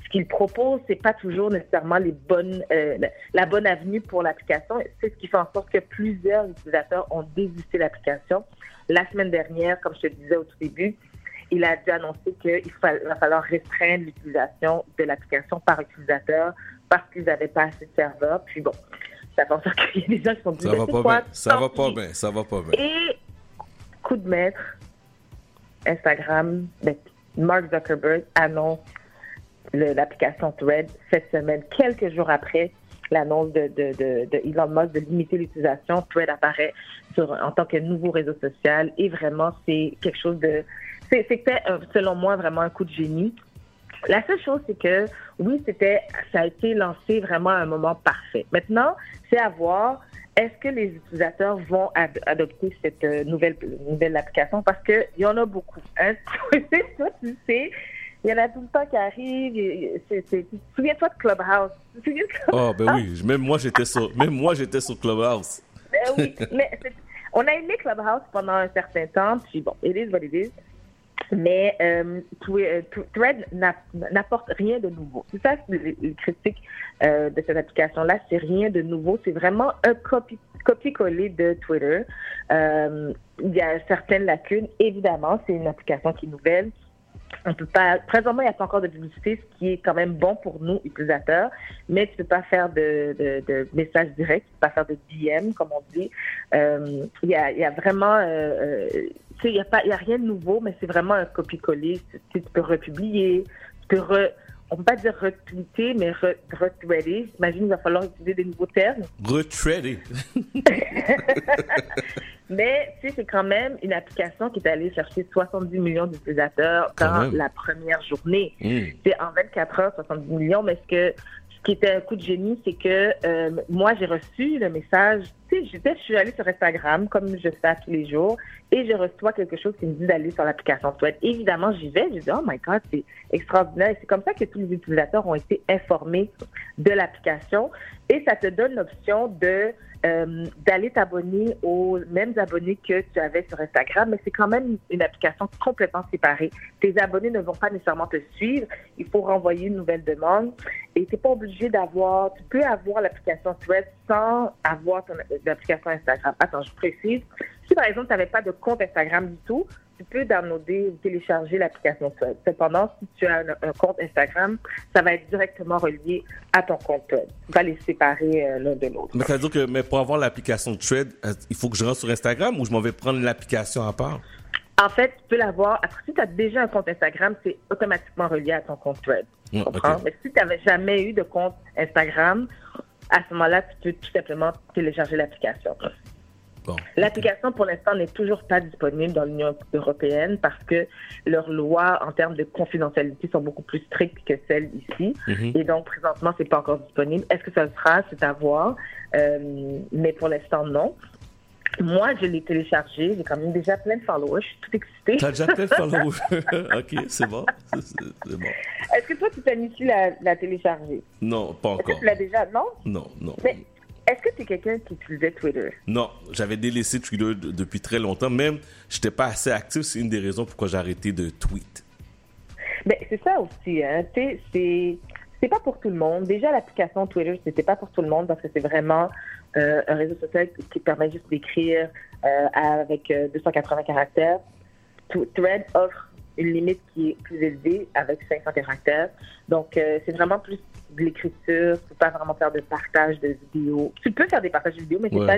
S11: ce qu'il propose, c'est pas toujours nécessairement les bonnes euh, la- bonne avenue pour l'application. C'est ce qui fait en sorte que plusieurs utilisateurs ont désisté l'application. La semaine dernière, comme je te disais au tout début, il a déjà annoncé qu'il va falloir restreindre l'utilisation de l'application par utilisateur parce qu'ils n'avaient pas assez de serveurs. Puis bon, ça en sorte qu'il y a des gens qui sont dit,
S2: Ça va pas
S11: quoi?
S2: bien. Ça va pas bien. Ça va pas bien.
S11: Et coup de maître, Instagram, ben, Mark Zuckerberg annonce l'application Thread cette semaine, quelques jours après l'annonce de, de, de, de Elon Musk de limiter l'utilisation. Thread apparaît sur, en tant que nouveau réseau social et vraiment, c'est quelque chose de... C'était, euh, selon moi, vraiment un coup de génie. La seule chose, c'est que oui, c'était, ça a été lancé vraiment à un moment parfait. Maintenant, c'est à voir. Est-ce que les utilisateurs vont ad- adopter cette euh, nouvelle nouvelle application? Parce que il y en a beaucoup. Hein? Toi, tu sais, il y en a tout le temps qui arrivent. souviens-toi de Clubhouse? Souviens de
S2: Oh,
S11: Clubhouse?
S2: ben oui. Même moi, j'étais sur, même moi, j'étais sur Clubhouse.
S11: Ben oui, mais on a aimé Clubhouse pendant un certain temps, puis bon, it is what it is. Mais euh, euh, Thread n'a- n'apporte rien de nouveau. C'est ça les, critiques euh, de cette application-là, c'est rien de nouveau. C'est vraiment un copie- copier-coller de Twitter. Euh, il y a certaines lacunes. Évidemment, c'est une application qui est nouvelle. On peut pas. Présentement, il n'y a pas encore de publicité, ce qui est quand même bon pour nous, utilisateurs, mais tu peux pas faire de, messages directs, tu peux pas faire de DM, comme on dit. Euh, il y a vraiment. Tu sais, il n'y a, pas- il y a rien de nouveau, mais c'est vraiment un copier-coller. Tu, peux republier, tu peux re, on peut pas dire retweeter, mais re, retweeter. J'imagine qu'il va falloir utiliser des nouveaux termes.
S2: Retreadé.
S11: Mais tu sais, c'est quand même une application qui est allée chercher 70 millions d'utilisateurs dans la première journée.
S2: Mm.
S11: C'est en 24 heures, 70 millions. Mais ce que ce qui était un coup de génie, c'est que euh, moi, j'ai reçu le message. Tu sais, je suis allée sur Instagram, comme je fais tous les jours, et je reçois quelque chose qui me dit d'aller sur l'application Thread. Évidemment, j'y vais. Je dis, oh my God, c'est extraordinaire. Et c'est comme ça que tous les utilisateurs ont été informés de l'application. Et ça te donne l'option de euh, d'aller t'abonner aux mêmes abonnés que tu avais sur Instagram, mais c'est quand même une application complètement séparée. Tes abonnés ne vont pas nécessairement te suivre. Il faut renvoyer une nouvelle demande et tu pas obligé d'avoir. Tu peux avoir l'application Thread sans avoir ton l'application Instagram. Attends, je précise. Si par exemple tu n'avais pas de compte Instagram du tout, tu peux downloader ou télécharger l'application Thread. Cependant, si tu as un, un compte Instagram, ça va être directement relié à ton compte Thread. Tu vas les séparer euh, l'un de l'autre.
S2: Mais ça veut dire que mais pour avoir l'application Thread, euh, il faut que je rentre sur Instagram ou je m'en vais prendre l'application à part?
S11: En fait, tu peux l'avoir. Après, si tu as déjà un compte Instagram, c'est automatiquement relié à ton compte Thread.
S2: Mm,
S11: comprends?
S2: ok.
S11: Mais si tu n'avais jamais eu de compte Instagram, à ce moment-là, tu peux tout simplement télécharger l'application.
S2: Bon.
S11: L'application, pour l'instant, n'est toujours pas disponible dans l'Union européenne parce que leurs lois en termes de confidentialité sont beaucoup plus strictes que celles ici.
S2: Mhm.
S11: Et donc, présentement, c'est pas encore disponible. Est-ce que ça le sera? C'est à voir. Euh, mais pour l'instant, non. Moi, je l'ai téléchargé. J'ai quand même déjà plein de followers. Je suis toute excitée.
S2: T'as déjà plein de followers. ok, c'est bon. C'est- C'est c'est bon.
S11: Est-ce que toi, tu planifies la, la télécharger?
S2: Non, pas
S11: Est-ce que
S2: encore.
S11: tu l'as déjà? Non?
S2: Non, non.
S11: Mais est-ce que tu es quelqu'un qui utilisait Twitter?
S2: Non, j'avais délaissé Twitter de- depuis très longtemps. Même, j'étais pas assez actif. C'est une des raisons pourquoi j'ai arrêté de tweet.
S11: Ben, c'est ça aussi, hein. C'est, c'est pas pour tout le monde. Déjà, l'application Twitter, c'était pas pour tout le monde parce que c'est vraiment euh, un réseau social qui, permet juste d'écrire euh, avec euh, 280 caractères. Tw- Thread offre une limite qui est plus élevée avec 500 caractères. Donc, euh, c'est vraiment plus de l'écriture. Tu peux pas vraiment faire de partage de vidéos. Tu peux faire des partages de vidéos, mais c'est
S2: Ouais.
S11: pas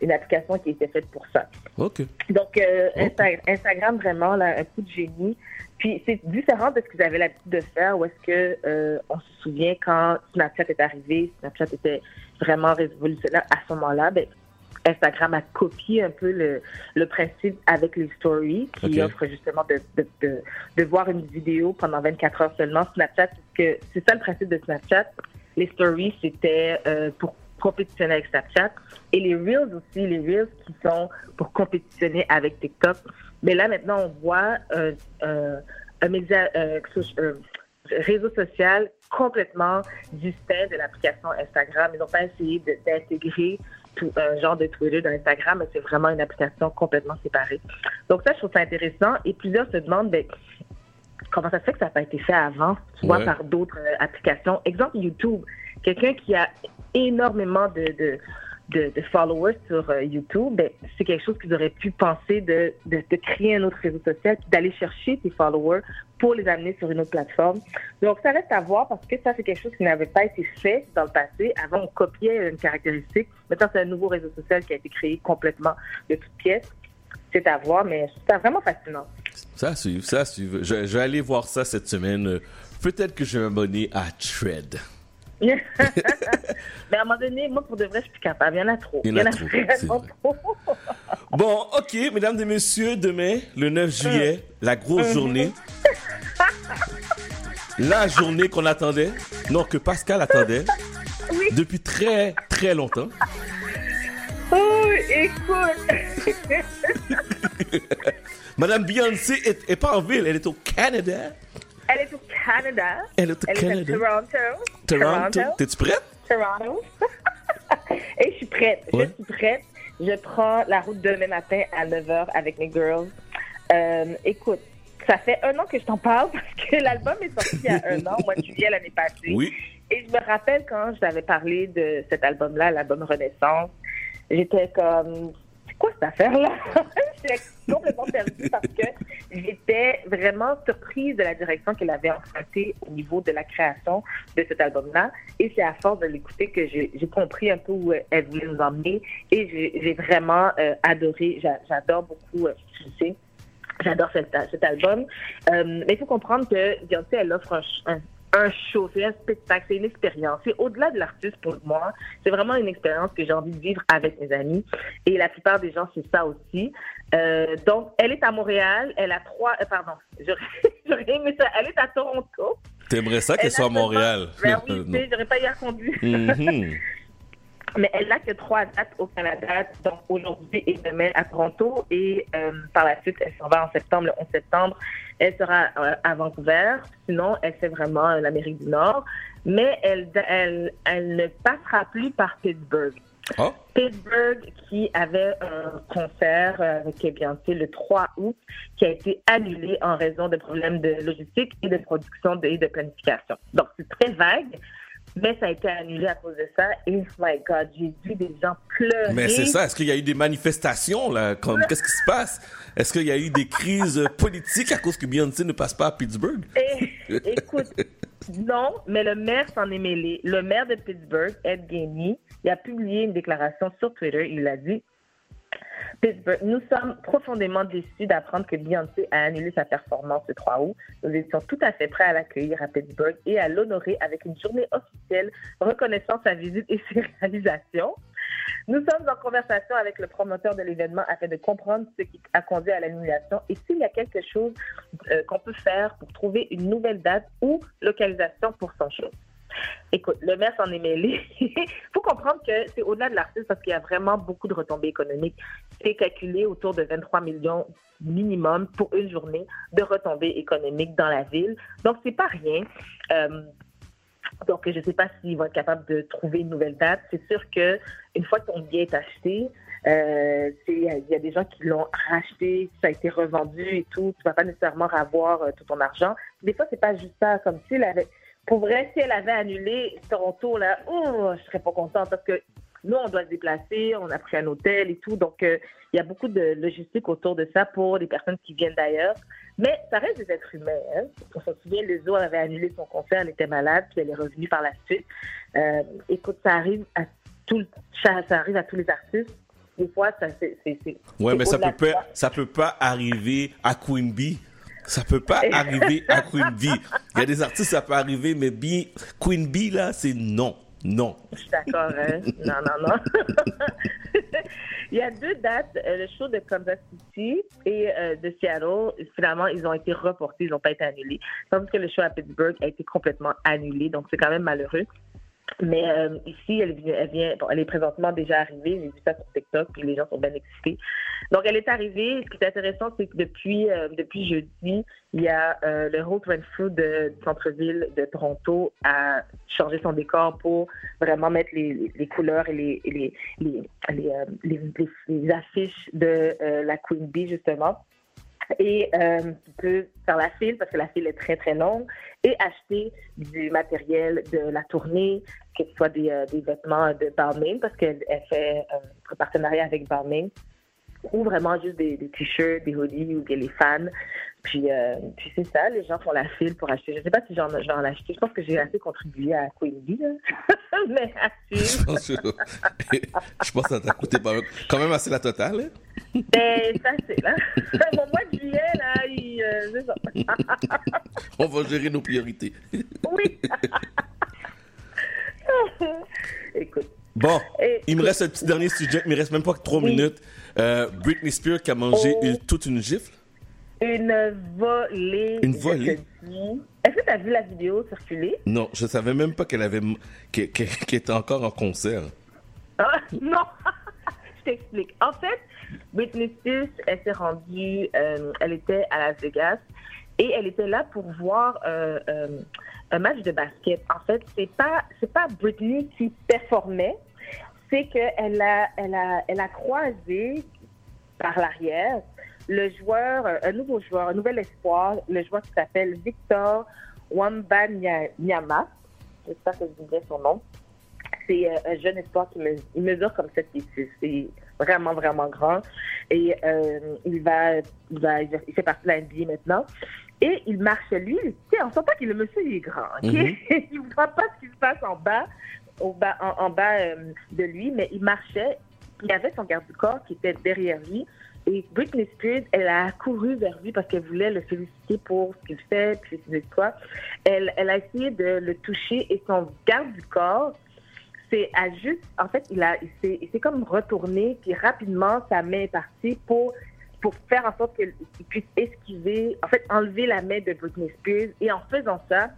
S11: une, application qui a été faite pour ça.
S2: Ok.
S11: Donc, euh, Insta- Instagram, vraiment, là, un coup de génie. Puis, c'est différent de ce que vous avez l'habitude de faire, où est-ce que euh, on se souvient quand Snapchat est arrivé, Snapchat était vraiment révolutionnaire à ce moment-là, ben, Instagram a copié un peu le, le principe avec les stories, qui
S2: Ok.
S11: offre justement de, de, de, de voir une vidéo pendant 24 heures seulement. Snapchat, c'est que- c'est ça le principe de Snapchat. Les stories, c'était euh, pour compétitionner avec Snapchat. Et les Reels aussi, les Reels qui sont pour compétitionner avec TikTok. Mais là, maintenant, on voit euh, euh, un média, euh, réseau social complètement distinct de l'application Instagram. Ils n'ont pas essayé d'intégrer un genre de Twitter dans Instagram, mais c'est vraiment une application complètement séparée. Donc ça, je trouve ça intéressant. Et plusieurs se demandent, ben, comment ça se fait que ça n'a pas été fait avant, tu vois,
S2: Ouais.
S11: par d'autres euh, applications? Exemple, YouTube. Quelqu'un qui a énormément de, de, de, followers sur euh, YouTube, ben, c'est quelque chose qu'ils auraient pu penser de, créer un autre réseau social, d'aller chercher tes followers pour les amener sur une autre plateforme. Donc, ça reste à voir parce que ça, c'est quelque chose qui n'avait pas été fait dans le passé. Avant, on copiait une caractéristique. Maintenant, c'est un nouveau réseau social qui a été créé complètement de toutes pièces. C'est à voir, mais c'est vraiment fascinant.
S2: Ça à ça à suivre. Je, vais aller voir ça cette semaine. Peut-être que je vais m'abonner à Thread.
S11: mais à un moment donné, moi, pour de vrai, je suis plus capable. Il y en a trop.
S2: Il y en a trop,
S11: vraiment trop.
S2: Bon, ok, mesdames et messieurs, demain, le 9 juillet, la grosse
S11: Mhm.
S2: journée. La journée qu'on attendait. Non, que Pascal attendait. Depuis très, très longtemps.
S11: Oh, écoute.
S2: Madame Beyoncé est, est pas en ville, elle est au Canada.
S11: Elle est au Canada.
S2: Elle est au
S11: Elle
S2: Canada.
S11: est à Toronto.
S2: Toronto. T'es-tu prête?
S11: Toronto. Et je suis prête.
S2: Ouais.
S11: Je suis prête. Je prends la route demain matin à 9h avec mes girls. Euh, écoute, ça fait un an que je t'en parle parce que l'album est sorti il y a un an, au mois de juillet l'année passée.
S2: Oui.
S11: Et je me rappelle quand je t'avais parlé de cet album-là, l'album Renaissance, j'étais comme, quoi cette affaire-là? j'étais complètement perdue parce que j'étais vraiment surprise de la direction qu'elle avait empruntée au niveau de la création de cet album-là. Et c'est à force de l'écouter que j'ai compris un peu où elle voulait nous emmener. Et j'ai vraiment euh, adoré, J'a- j'adore beaucoup, euh, tu sais, J'adore cet, album. Euh, mais il faut comprendre que Beyoncé, elle offre un, un show, c'est un spectacle, c'est une expérience. C'est au-delà de l'artiste pour moi. C'est vraiment une expérience que j'ai envie de vivre avec mes amis. Et la plupart des gens, c'est ça aussi. Euh, donc, elle est à Montréal. Elle a trois... euh, pardon, j'aurais aimé ça. Elle est à Toronto.
S2: T'aimerais ça qu'elle
S11: Elle
S2: soit à Montréal?
S11: Ben oui, j'aurais pas y répondu.
S2: Mhm.
S11: Mais elle n'a que trois dates au Canada, donc aujourd'hui et demain à Toronto. Et euh, par la suite, elle s'en va en septembre, le 11 septembre. Elle sera euh, à Vancouver. Sinon, elle fait vraiment euh, l'Amérique du Nord. Mais elle, elle, elle ne passera plus par Pittsburgh.
S2: Oh.
S11: Pittsburgh qui avait un concert avec Beyoncé le 3 août qui a été annulé en raison de problèmes de logistique et de production et de planification. Donc, c'est très vague, mais ça a été annulé à cause de ça. Et, oh my God, j'ai vu des gens pleurer.
S2: Mais c'est ça, est-ce qu'il y a eu des manifestations là? Comme Qu'est-ce qui se passe? Est-ce qu'il y a eu des crises politiques à cause que Beyoncé ne passe pas à Pittsburgh?
S11: Et, écoute, non, mais le maire s'en est mêlé. Le maire de Pittsburgh, Ed Gainey, il a publié une déclaration sur Twitter. Il a dit Pittsburgh, nous sommes profondément déçus d'apprendre que Beyoncé a annulé sa performance le 3 août. Nous étions tout à fait prêts à l'accueillir à Pittsburgh et à l'honorer avec une journée officielle reconnaissant sa visite et ses réalisations. Nous sommes en conversation avec le promoteur de l'événement afin de comprendre ce qui a conduit à l'annulation et s'il y a quelque chose euh, qu'on peut faire pour trouver une nouvelle date ou localisation pour son show. Écoute, le maire s'en est mêlé. Il faut comprendre que c'est au-delà de l'artiste parce qu'il y a vraiment beaucoup de retombées économiques. C'est calculé autour de 23 millions minimum pour une journée de retombées économiques dans la ville. Donc, c'est pas rien. Euh, donc, je ne sais pas s'ils vont être capables de trouver une nouvelle date. C'est sûr que une fois que ton billet est acheté, euh, il y a des gens qui l'ont racheté, ça a été revendu et tout. Tu vas pas nécessairement avoir euh, tout ton argent. Des fois, c'est pas juste ça. Comme elle avait, pour vrai, si elle avait annulé Toronto là, oh, je serais pas contente parce que nous, on doit se déplacer, on a pris un hôtel et tout. Donc, euh, il y a beaucoup de logistique autour de ça pour les personnes qui viennent d'ailleurs. Mais ça reste des êtres humains. Hein. On se souvient, le zoo avait annulé son concert, elle était malade, puis elle est revenue par la suite. Euh, écoute, ça arrive à tout, ça, ça arrive à tous les artistes. Des fois, ça, c'est, c'est
S2: mais ça peut pas, ça peut pas arriver à Queen Bee. Ça peut pas arriver à Queen Bee. Il y a des artistes, ça peut arriver, mais Queen Bee, là, c'est non. Non.
S11: Je suis d'accord, hein? Non, non, non. Il y a deux dates, euh, le show de Kansas City et euh, de Seattle. Finalement, ils ont été reportés, ils n'ont pas été annulés. Tandis que le show à Pittsburgh a été complètement annulé, donc c'est quand même malheureux. Mais euh, ici, elle, vient, bon, elle est présentement déjà arrivée. J'ai vu ça sur TikTok, puis les gens sont bien excités. Donc, elle est arrivée. Ce qui est intéressant, c'est que depuis, euh, depuis jeudi, il y a euh, le Holt Renfrew de, centre-ville de Toronto a changé son décor pour vraiment mettre les, les- couleurs et les, les, les, les, affiches de la Queen Bee, justement. Et euh, tu peux faire la file parce que la file est très très longue et acheter du matériel de la tournée, que ce soit des, euh, des vêtements de Balmain parce qu'elle elle fait euh, un partenariat avec Balmain ou vraiment juste des, t-shirts, des hoodies ou des fans. Puis, euh, puis c'est ça, les gens font la file pour acheter. Je ne sais pas si j'en ai acheté. Je pense que j'ai assez contribué à là. mais à
S2: Je pense que, je pense que ça t'a coûté quand même assez la totale. hein?
S11: Ben, ça, c'est là. Mon mois de juillet, là, il, euh, ça.
S2: On va gérer nos priorités.
S11: oui. Écoute.
S2: Bon,
S11: Et-
S2: il me reste un petit dernier sujet, il me reste même pas que trois minutes. Euh, Britney Spears qui a mangé
S11: Oh.
S2: une- toute une gifle?
S11: Une volée.
S2: Une volée?
S11: Est-ce que tu as vu la vidéo circuler?
S2: Non, je savais même pas qu'elle avait qu'elle était encore en concert.
S11: Ah, non! je t'explique. En fait, Britney Spears, elle s'est rendue, euh, elle était à Las Vegas et elle était là pour voir euh, euh, un match de basket. En fait, c'est pas c'est pas Britney qui performait, c'est qu'elle a elle a elle a croisé par l'arrière le joueur, un nouveau joueur, un nouvel espoir, le joueur qui s'appelle Victor Wambanyama. J'espère que je dis bien son nom. C'est un jeune espoir qui mesure comme 7 pieds vraiment, vraiment grand. Et euh, il va, il va, il fait partie de la NBA maintenant. Et il marche, lui, tu sais, on sent pas que le monsieur il est grand?
S12: Mhm.
S11: il ne voit pas ce qui se passe en bas, au bas en, en bas euh, de lui, mais il marchait. Il avait son garde du corps qui était derrière lui. Et Britney Spears, elle a couru vers lui parce qu'elle voulait le féliciter pour ce qu'il fait, puis c'est quoi. Elle, elle a essayé de le toucher et son garde du corps, c'est à juste, en fait, il a, s'est, comme retourné, puis rapidement, sa main est partie pour, pour faire en sorte qu'il puisse esquiver, en fait, enlever la main de Britney Spears. Et en faisant ça,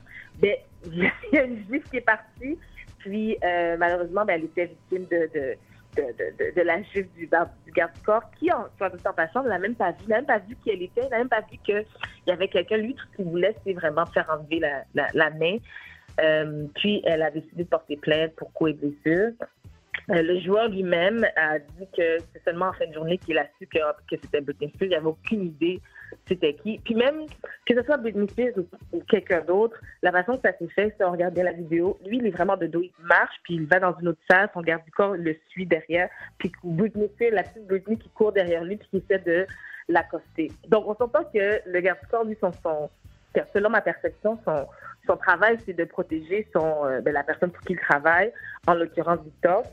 S11: ben, il y a une gifle qui est partie, puis euh, malheureusement, ben, elle était victime de, de, de, de, la gifle du, du garde-corps, qui, en, soit passant, ne l'a même pas vu, n'a même pas vu qui elle était, n'a même pas vu qu'il y avait quelqu'un, lui, tout ce qu'il voulait, c'est vraiment faire enlever la, la main. Euh, puis, elle a décidé de porter plainte pour coups et blessures. Euh, le joueur lui-même a dit que c'est seulement en fin de journée qu'il a su que, c'était Britney Spears. Il n'avait aucune idée c'était qui. Puis même, que ce soit Britney Spears ou, quelqu'un d'autre, la façon que ça s'est fait, c'est on regarde bien la vidéo. Lui, il est vraiment de dos. Il marche, puis il va dans une autre salle. Son garde du corps le suit derrière. Puis Britney Spears, la petite Britney qui court derrière lui, puis qui essaie de l'accoster. Donc, on s'entend que le garde du corps, lui, son, son, selon ma perception, son, son travail, c'est de protéger son, euh, ben, la personne pour qui il travaille, en l'occurrence Victor.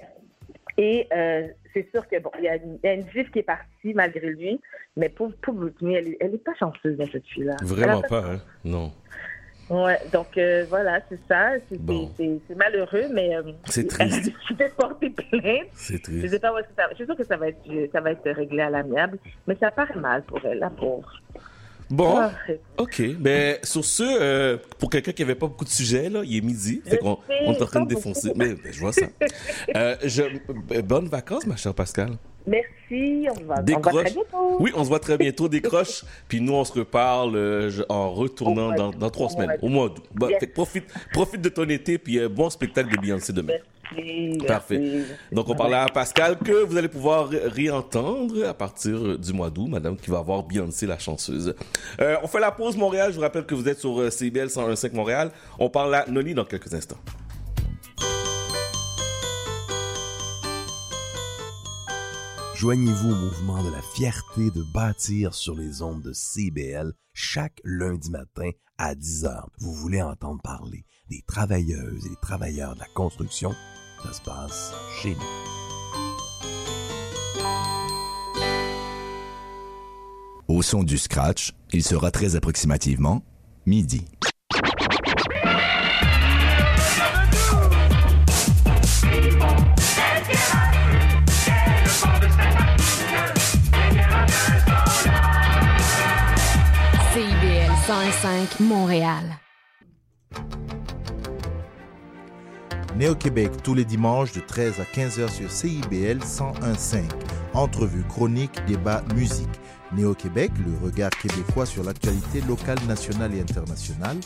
S11: Et euh, c'est sûr que bon, il y, a une- il y a une gifle qui est partie malgré lui, mais pour, pour Britney, elle, elle est pas chanceuse, hein, cette fille-là.
S2: Vraiment pas, hein? Non.
S11: Ouais, donc euh, voilà, c'est ça. C'est
S2: Bon.
S11: malheureux, mais euh,
S2: C'est triste.
S11: décidé de porter plainte.
S2: C'est
S11: Je
S2: triste.
S11: sais pas que ça. Je suis sûre que ça va être, ça va être réglé à l'amiable, mais ça paraît mal pour elle, la pauvre.
S2: Bon,
S11: Ah,
S2: ok. Ben, sur ce, euh, pour quelqu'un qui avait pas beaucoup de sujets, là, il est midi. Fait qu'on
S11: sais,
S2: on est en train de défoncer. Mais ben, je vois ça. Euh, je, euh, bonnes vacances, ma chère Pascal.
S11: Merci, on va, on va très
S2: Décroche.
S11: bientôt.
S2: Oui, on se voit très bientôt. Décroche. Puis nous, on se reparle euh, en retournant dans, trois semaines, au mois d'août.
S11: Yes.
S2: que profite, profite de ton été, puis euh, bon spectacle de Beyoncé demain.
S11: Merci,
S2: Parfait.
S11: merci.
S2: Donc, on parlait à Pascal que vous allez pouvoir ré- réentendre à partir du mois d'août, madame qui va avoir Beyoncé la chanceuse. Euh, on fait la pause Montréal. Je vous rappelle que vous êtes sur euh, CBL 101.5 Montréal. On parle à Noni dans quelques instants.
S12: Joignez-vous au mouvement de la fierté de bâtir sur les ondes de CBL chaque lundi matin à 10h. Vous voulez entendre parler des travailleuses et des travailleurs de la construction? Ça se passe chez nous.
S13: Au son du scratch, il sera très approximativement midi.
S14: CIBL 105 Montréal.
S15: Né au Québec tous les dimanches de 13 à 15h sur CIBL 101.5. Entrevue, chronique, débat, musique. Né au Québec, le regard québécois sur l'actualité locale, nationale et internationale.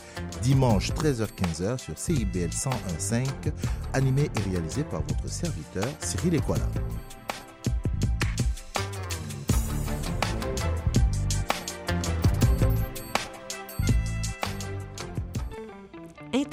S15: Dimanche 13h-15h sur CIBL 101.5. Animé et réalisé par votre serviteur Cyril Equala.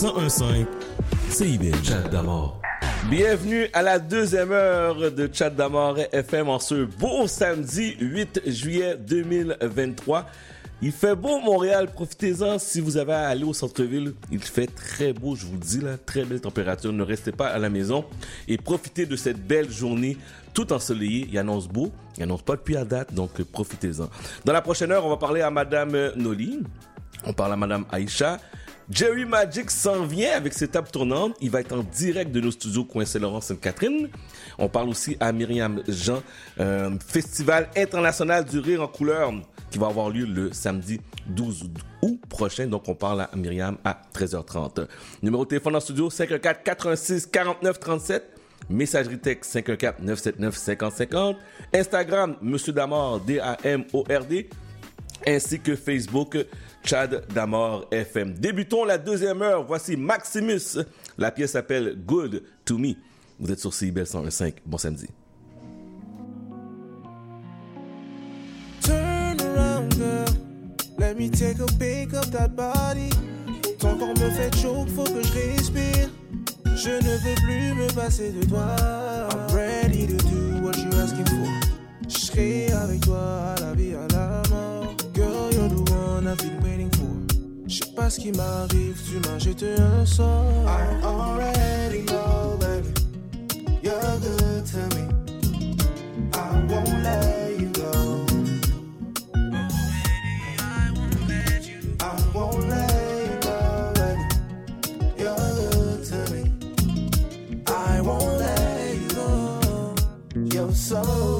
S1: 1015 CIBL Chat d'amour.
S2: Bienvenue à la deuxième heure de Chat d'Amour FM en ce beau samedi 8 juillet 2023. Il fait beau Montréal, profitez-en si vous avez à aller au centre-ville. Il fait très beau, je vous le dis là, très belle température. Ne restez pas à la maison et profitez de cette belle journée tout ensoleillée. Il annonce beau, il annonce pas depuis à date, donc profitez-en. Dans la prochaine heure, on va parler à Madame Noli. On parle à Madame Aïcha. Jerry Magic s'en vient avec ses tables tournantes. Il va être en direct de nos studios Coin Saint-Laurent Sainte-Catherine. On parle aussi à Myriam Jean, euh, Festival international du rire en couleur qui va avoir lieu le samedi 12 août prochain. Donc on parle à Myriam à 13h30. Numéro de téléphone en studio 514 86 49 37. Messagerie texte 514 979 5050. Instagram Monsieur Damord D-A-M-O-R-D ainsi que Facebook Chad Damor FM. Débutons la deuxième heure. Voici Maximus. La pièce s'appelle Good to Me. Vous êtes sur CIBL 105. Bon samedi.
S3: Turn around, girl. Let me take a pick up that body. Ton corps me fait chaud, faut que je respire. Je ne veux plus me passer de toi. I'm ready to do what you're asking for. Je serai avec toi à la vie, à la mort. I've been waiting for. Je sais pas ce qui m'arrive, tu m'as jeté un sort.
S16: I already know, baby, you're good to me. I won't let you go. I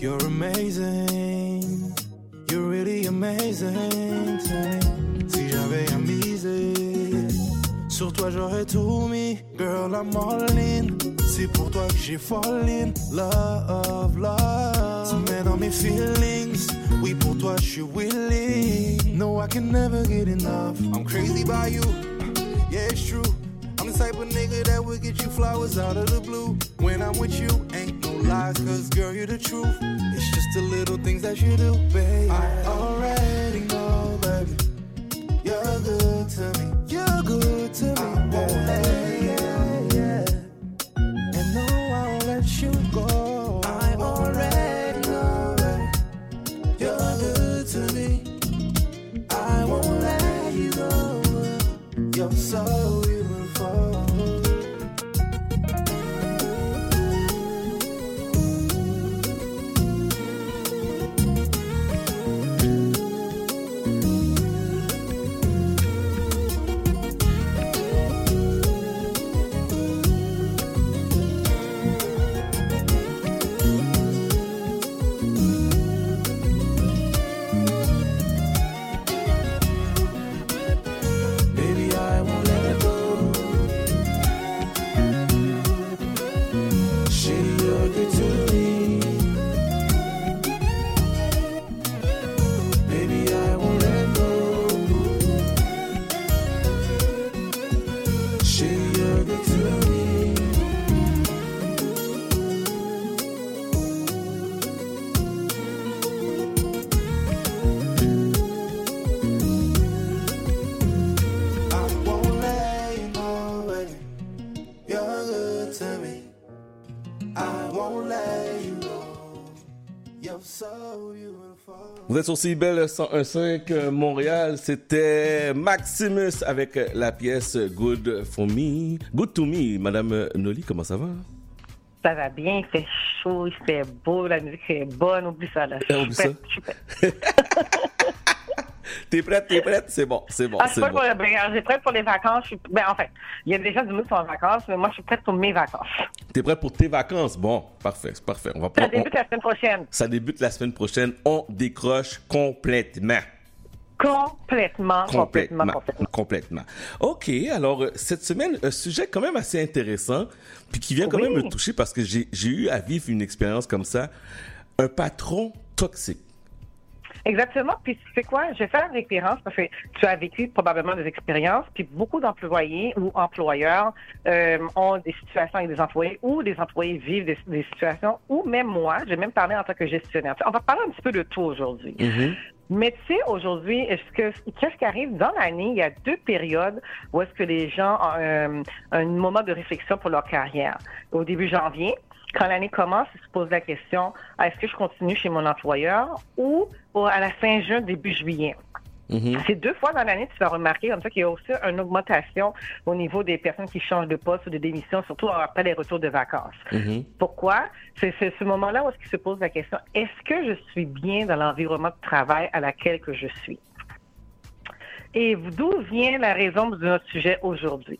S16: You're
S3: amazing. You're really amazing to me. Si j'avais à miser, sur toi j'aurais tout mis. Girl, I'm all in. C'est pour toi que j'ai fall in. Love, love. Tu mets dans mes feelings. Oui, pour toi je suis willing. No, I can never get enough. I'm crazy by you. Yeah, it's true. Type of nigga that would get you flowers out of the blue. When I'm with you, ain't no lies, cause girl, you're the truth. It's just the little things that you do, babe.
S16: I already know, baby, you're good to me.
S3: You're good to me,
S16: I won't let you go.
S3: I
S16: already know, baby, you're good to me. I won't let you go. You're so
S2: Vous êtes sur CIBEL 101.5 euh, Montréal. C'était Maximus avec la pièce Good for Me. Good to Me. Madame Noli, comment ça va?
S17: Ça va bien, il fait chaud, il fait beau, la musique est bonne, oublie ça là.
S2: Ah, oublie ça.
S17: prête, je suis prête.
S2: T'es prête, t'es prête? C'est bon, c'est bon,
S17: Ah, je
S2: c'est
S17: suis prête
S2: bon.
S17: pour, ben, alors, j'ai prête pour les vacances. Je suis, ben, en fait, il y a des gens du monde qui sont en vacances, mais moi, je suis prête pour mes vacances.
S2: T'es prête pour tes vacances? Bon, parfait, c'est parfait. On va
S17: Ça débute la semaine prochaine.
S2: Ça débute la semaine prochaine. On décroche complètement.
S17: Complètement, complètement, complètement.
S2: Complètement. OK, alors euh, cette semaine, un sujet quand même assez intéressant, puis qui vient quand
S17: Oui.
S2: même me toucher parce que j'ai eu à vivre une expérience comme ça. Un patron toxique.
S17: Exactement. Puis tu sais quoi? Je vais faire une référence parce que tu as vécu probablement des expériences, puis beaucoup d'employés ou employeurs euh, ont des situations avec des employés ou des employés vivent des, des situations, ou même moi, j'ai même parlé en tant que gestionnaire. On va parler un petit peu de tout aujourd'hui. Mais tu sais, aujourd'hui, est-ce que qu'est-ce qui arrive dans l'année? Il y a deux périodes où est-ce que les gens ont euh, un moment de réflexion pour leur carrière. Au début janvier, quand l'année commence, ils se posent la question est-ce que je continue chez mon employeur ou au- à la fin juin, début juillet. C'est deux fois dans l'année, tu vas remarquer comme ça qu'il y a aussi une augmentation au niveau des personnes qui changent de poste ou de démission, surtout après les retours de vacances. Pourquoi? C'est c'est ce moment-là où est-ce se pose la question, est-ce que je suis bien dans l'environnement de travail à laquelle que je suis? Et d'où vient la raison de notre sujet aujourd'hui?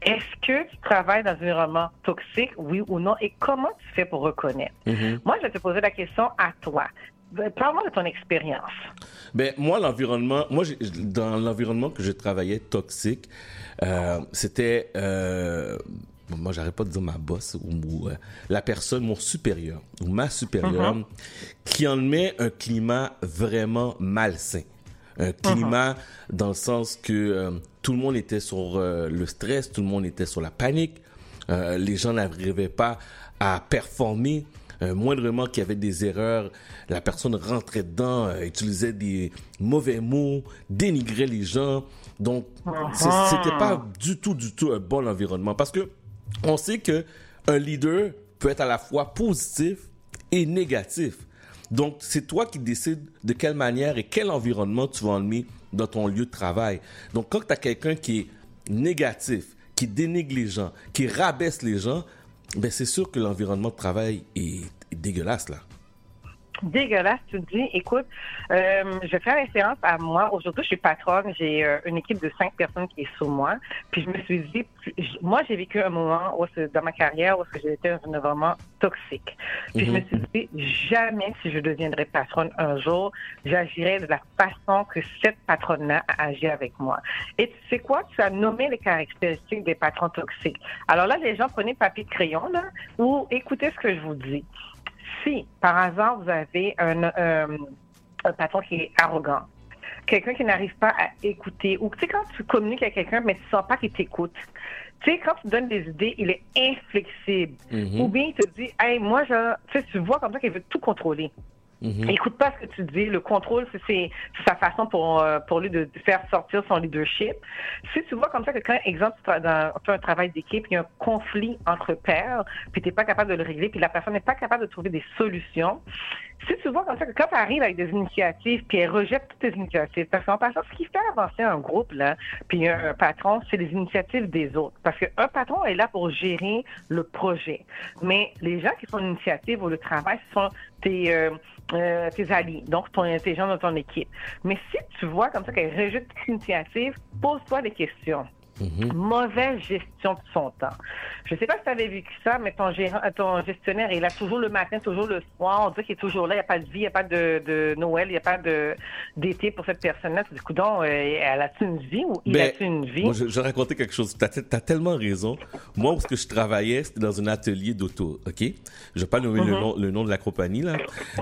S17: Est-ce que tu travailles dans un environnement toxique, oui ou non, et comment tu fais pour reconnaître? Moi, je vais te poser la question à toi. Ben, Parle-moi de ton expérience.
S2: Ben moi l'environnement, moi dans l'environnement que je travaillais toxique, euh, c'était euh, moi j'arrête pas de dire ma boss ou, ou, euh, la personne mon supérieur ou ma supérieure
S18: Mhm.
S2: qui en met un climat vraiment malsain. Un climat dans le sens que tout le monde était sur le stress, tout le monde était sur la panique, les gens n'arrivaient pas à performer. Euh, moindrement qu'il y avait des erreurs, la personne rentrait dedans, euh, utilisait des mauvais mots, dénigrait les gens. Donc,
S18: Ah.
S2: c'était pas du tout, du tout un bon environnement. Parce que on sait que un leader peut être à la fois positif et négatif. Donc, c'est toi qui décides de quelle manière et quel environnement tu vas emmener dans ton lieu de travail. Donc, quand tu as quelqu'un qui est négatif, qui dénigre les gens, qui rabaisse les gens, ben c'est sûr que l'environnement de travail est, dégueulasse, là.
S17: Dégueulasse, tu te dis, écoute, euh, je vais faire référence à moi. Aujourd'hui, je suis patronne, j'ai euh, une équipe de cinq personnes qui est sous moi. Puis je me suis dit, moi, j'ai vécu un moment où, dans ma carrière où j'étais dans un environnement toxique. Puis je me suis dit, jamais si je deviendrais patronne un jour, j'agirais de la façon que cette patronne-là a agi avec moi. Et tu sais quoi? Tu as nommé les caractéristiques des patrons toxiques. Alors là, les gens, prenez papier de crayon, là, ou écoutez ce que je vous dis. Si, par hasard, vous avez un, euh, un patron qui est arrogant, quelqu'un qui n'arrive pas à écouter, ou tu sais, quand tu communiques avec quelqu'un, mais tu sens pas qu'il t'écoute. Tu sais, quand tu donnes des idées, il est inflexible.
S18: Mhm.
S17: Ou bien il te dit, hey, moi, je, tu vois comme ça qu'il veut tout contrôler.
S18: Mhm.
S17: Écoute pas ce que tu dis. Le contrôle, c'est- c'est sa façon pour, euh, pour lui de, faire sortir son leadership. Si tu vois comme ça que quand, exemple, tu un travail d'équipe, il y a un conflit entre pairs, puis tu n'es pas capable de le régler, puis la personne n'est pas capable de trouver des solutions. Si tu vois comme ça que quand tu arrives avec des initiatives, puis elle rejette toutes tes initiatives, parce qu'en passant, ce qui fait avancer un groupe, là, puis un, patron, c'est les initiatives des autres. Parce qu'un patron est là pour gérer le projet. Mais les gens qui font l'initiative ou le travail, ce sont tes, euh, euh, tes alliés, donc ton, tes gens dans ton équipe. Mais si tu vois comme ça qu'elle rejette toute initiative, pose-toi des questions. Mauvaise gestion de son temps. Je ne sais pas si tu avais vécu ça, mais ton, gérant, ton gestionnaire est là toujours le matin, toujours le soir. On dit qu'il est toujours là. Il n'y a pas de vie, il n'y a pas de, de Noël, il n'y a pas de- d'été pour cette personne-là. Tu te dis, coudonc, euh, elle a-tu une vie ou il
S2: Ben,
S17: a-tu une vie?
S2: Moi, je, je vais raconter quelque chose. T'as, as tellement raison. Moi, où ce que je travaillais, c'était dans un atelier d'auto, ok? Je vais pas nommer le,
S18: Mhm.
S2: nom, le nom de la compagnie, là,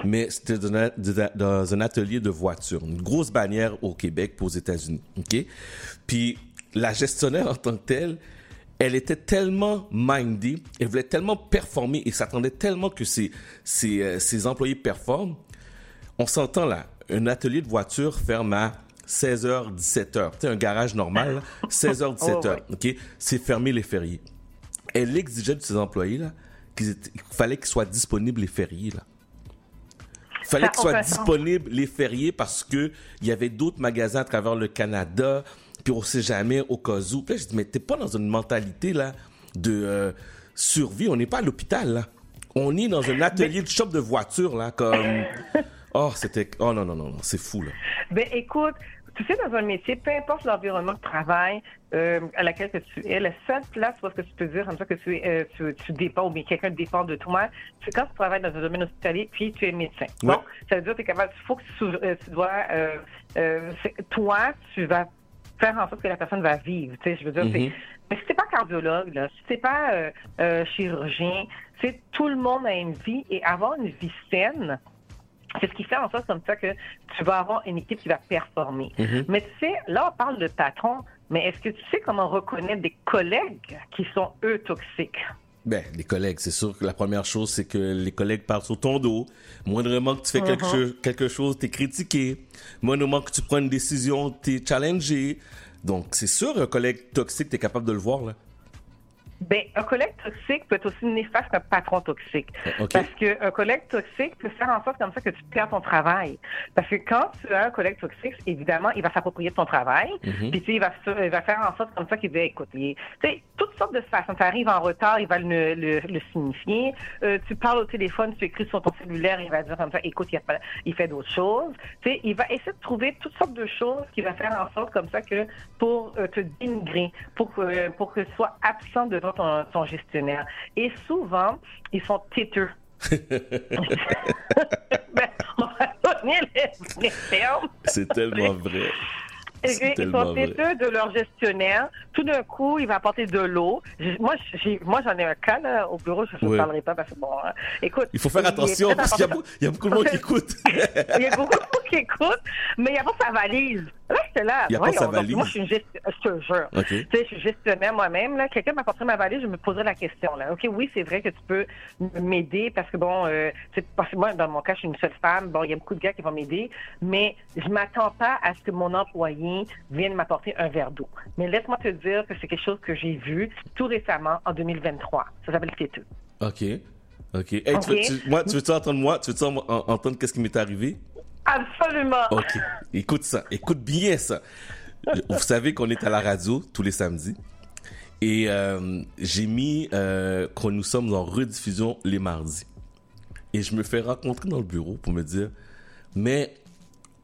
S2: mais c'était dans un, dans un atelier de voiture. Une grosse bannière au Québec puis aux États-Unis, ok? Puis, la gestionnaire en tant que telle, elle était tellement mindée, elle voulait tellement performer et s'attendait tellement que ses, ses, euh, ses employés performent. On s'entend là, un atelier de voiture ferme à 16h, 17h. Tu sais, un garage normal, là, 16h, 17h. OK? C'est fermé les fériés. Elle exigeait de ses employés là, qu'ils qu'il fallait qu'ils soient disponibles les fériés. Là. fallait
S17: Ça
S2: qu'il soit
S17: a aucun sens.
S2: disponible les fériés parce que il y avait d'autres magasins à travers le Canada, puis on sait jamais au cas où. Puis là, je dis, mais t'es pas dans une mentalité là de euh, survie. On n'est pas à l'hôpital là. On est dans un atelier de shop de voiture là, comme. Oh, c'était. Oh non, non, non, non, c'est fou là.
S17: Ben écoute, tu sais, dans un métier, peu importe l'environnement de travail euh, à laquelle que tu es, la seule place où est-ce que tu peux dire comme ça que tu, euh, tu, tu dépends ou bien quelqu'un dépend de toi, c'est quand tu travailles dans un domaine hospitalier puis tu es médecin.
S2: Ouais.
S17: Donc, ça veut dire que tu es capable, il faut que tu, euh, tu dois, euh, toi, tu vas faire en sorte que la personne va vivre. Tu sais, je veux dire,
S2: Mhm.
S17: mais si t'es pas cardiologue, là, si t'es pas euh, euh, chirurgien, c'est tout le monde a une vie et avoir une vie saine, c'est ce qui fait en sorte comme ça que tu vas avoir une équipe qui va performer.
S2: Mhm.
S17: Mais tu sais, là, on parle de patron, mais est-ce que tu sais comment reconnaître des collègues qui sont, eux, toxiques?
S2: Ben, les collègues, c'est sûr que la première chose, c'est que les collègues parlent sur ton dos. Moindrement que tu fais quelque,
S17: Mhm.
S2: chose, quelque chose, t'es critiqué. Moindrement que tu prends une décision, t'es challengé. Donc, c'est sûr, un collègue toxique, t'es capable de le voir, là.
S17: Ben, un collègue toxique peut être aussi néfaste qu'un patron toxique.
S2: OK.
S17: Parce qu'un collègue toxique peut faire en sorte comme ça que tu perds ton travail. Parce que quand tu as un collègue toxique, évidemment, il va s'approprier de ton travail.
S2: Mhm.
S17: Puis, tu sais, il va, il va faire en sorte comme ça qu'il écouter. Tu sais, toutes sortes de façons. Tu arrives en retard, il va le, le, le signifier. Euh, tu parles au téléphone, tu écris sur ton cellulaire, il va dire comme ça, écoute, il, a pas- il fait d'autres choses. Tu sais, il va essayer de trouver toutes sortes de choses qui va faire en sorte comme ça que pour euh, te dénigrer, pour que, pour que tu sois absent devant ton, ton gestionnaire. Et souvent, ils sont têteux. ben, on va donner les, les termes.
S2: C'est tellement vrai.
S17: Ils sont têteux de leur gestionnaire. Tout d'un coup, il va apporter de l'eau. Moi, moi, j'en ai un cas là, au bureau. Je ne
S2: Ouais.
S17: parlerai pas parce que bon, hein. écoute.
S2: Il faut faire attention parce qu'il y a, y beaucoup de monde qui écoute.
S17: Il y a beaucoup de monde qui écoute, mais il n'y a pas sa valise. Là, j'étais là.
S2: Il a pas sa valise.
S17: Moi, je suis gestionnaire. Je te jure. Tu sais, je suis gestionnaire moi-même. Là, quelqu'un m'apporterait ma valise, je me poserais la question. Là, ok, oui, c'est vrai que tu peux m'aider parce que bon, euh, parce que moi, dans mon cas, je suis une seule femme. Bon, il y a beaucoup de gars qui vont m'aider, mais je m'attends pas à ce que mon employé vienne m'apporter un verre d'eau. Mais laisse-moi te dire que c'est quelque chose que j'ai vu tout récemment en 2023. Ça s'appelle têteux.
S2: OK. OK. Hey, Tu, veux, tu- moi, tu veux-tu entendre moi? Tu veux-tu en- en- entendre qu'est-ce qui m'est arrivé?
S17: Absolument.
S2: OK. Écoute ça. Écoute bien ça. Vous savez qu'on est à la radio tous les samedis. Et euh, j'ai mis euh, nous sommes en rediffusion les mardis. Et je me fais rencontrer dans le bureau pour me dire, mais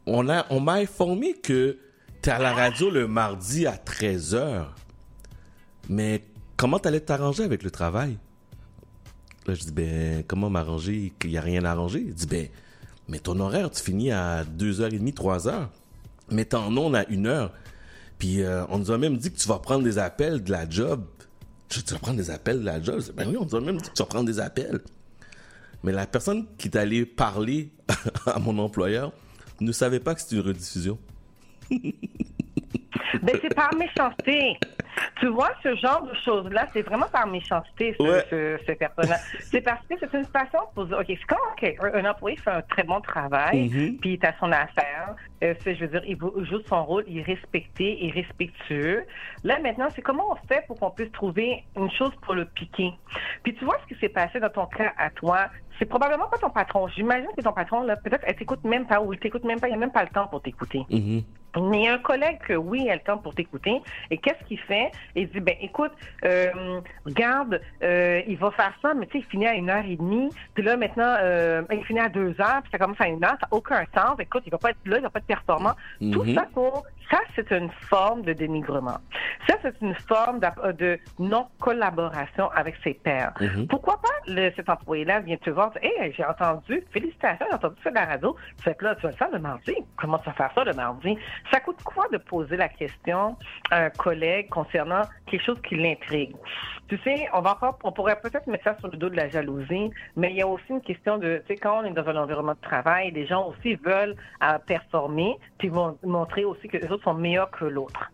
S2: on a, on m'a informé que t'es à la radio le mardi à 13h. Mais comment t'allais t'arranger avec le travail? Là, je dis, ben, comment m'arranger? Qu'il n'y a rien à arranger? Il dit, ben, mais ton horaire, tu finis à 2h30, 3h. Mais t'en ondes à 1h. Puis euh, on nous a même dit que tu vas prendre des appels de la job. Dis, tu vas prendre des appels de la job? Ben oui, on nous a même dit que tu vas prendre des appels. Mais la personne qui est allée parler à mon employeur ne savait pas que c'était une rediffusion.
S17: Ben, c'est par méchanceté. Tu vois, ce genre de choses-là, c'est vraiment par méchanceté, ce,
S2: Ouais.
S17: ce, ce personne-là. c'est parce que c'est une façon pour dire, OK, c'est quand quelqu'un- un employé fait un très bon travail,
S2: Mhm.
S17: puis il est à son affaire, euh, je veux dire, il joue son rôle, il est respecté, il est respectueux. Là, maintenant, c'est comment on fait pour qu'on puisse trouver une chose pour le piquer? Puis tu vois ce qui s'est passé dans ton cas à toi, c'est probablement pas ton patron. J'imagine que ton patron, là, peut-être, elle t'écoute même pas ou il t'écoute même pas, il n'a même pas le temps pour t'écouter.
S2: Mhm.
S17: Mais il y a un collègue que oui, elle temps pour t'écouter. Et qu'est-ce qu'il fait? Il dit, ben écoute, euh, regarde, euh, il va faire ça, mais tu sais, il finit à une heure et demie. Puis là, maintenant, euh, il finit à deux heures, puis ça commence à une heure. Ça n'a aucun sens. Écoute, il va pas être là, il va pas être performant. Tout
S2: Mhm.
S17: ça pour... Ça, c'est une forme de dénigrement. Ça, c'est une forme d'app- de non-collaboration avec ses pairs.
S2: Mhm.
S17: Pourquoi pas le- cet employé-là vient te voir, hey, j'ai entendu, félicitations, j'ai entendu ça de la radio. Fait que là, tu vas le faire le mardi. Comment tu vas faire ça le mardi? Ça coûte quoi de poser la question à un collègue concernant quelque chose qui l'intrigue? Tu sais, on va encore, on pourrait peut-être mettre ça sur le dos de la jalousie, mais il y a aussi une question de, tu sais, quand on est dans un environnement de travail, les gens aussi veulent euh, performer, puis vont montrer aussi que les autres sont meilleurs que l'autre.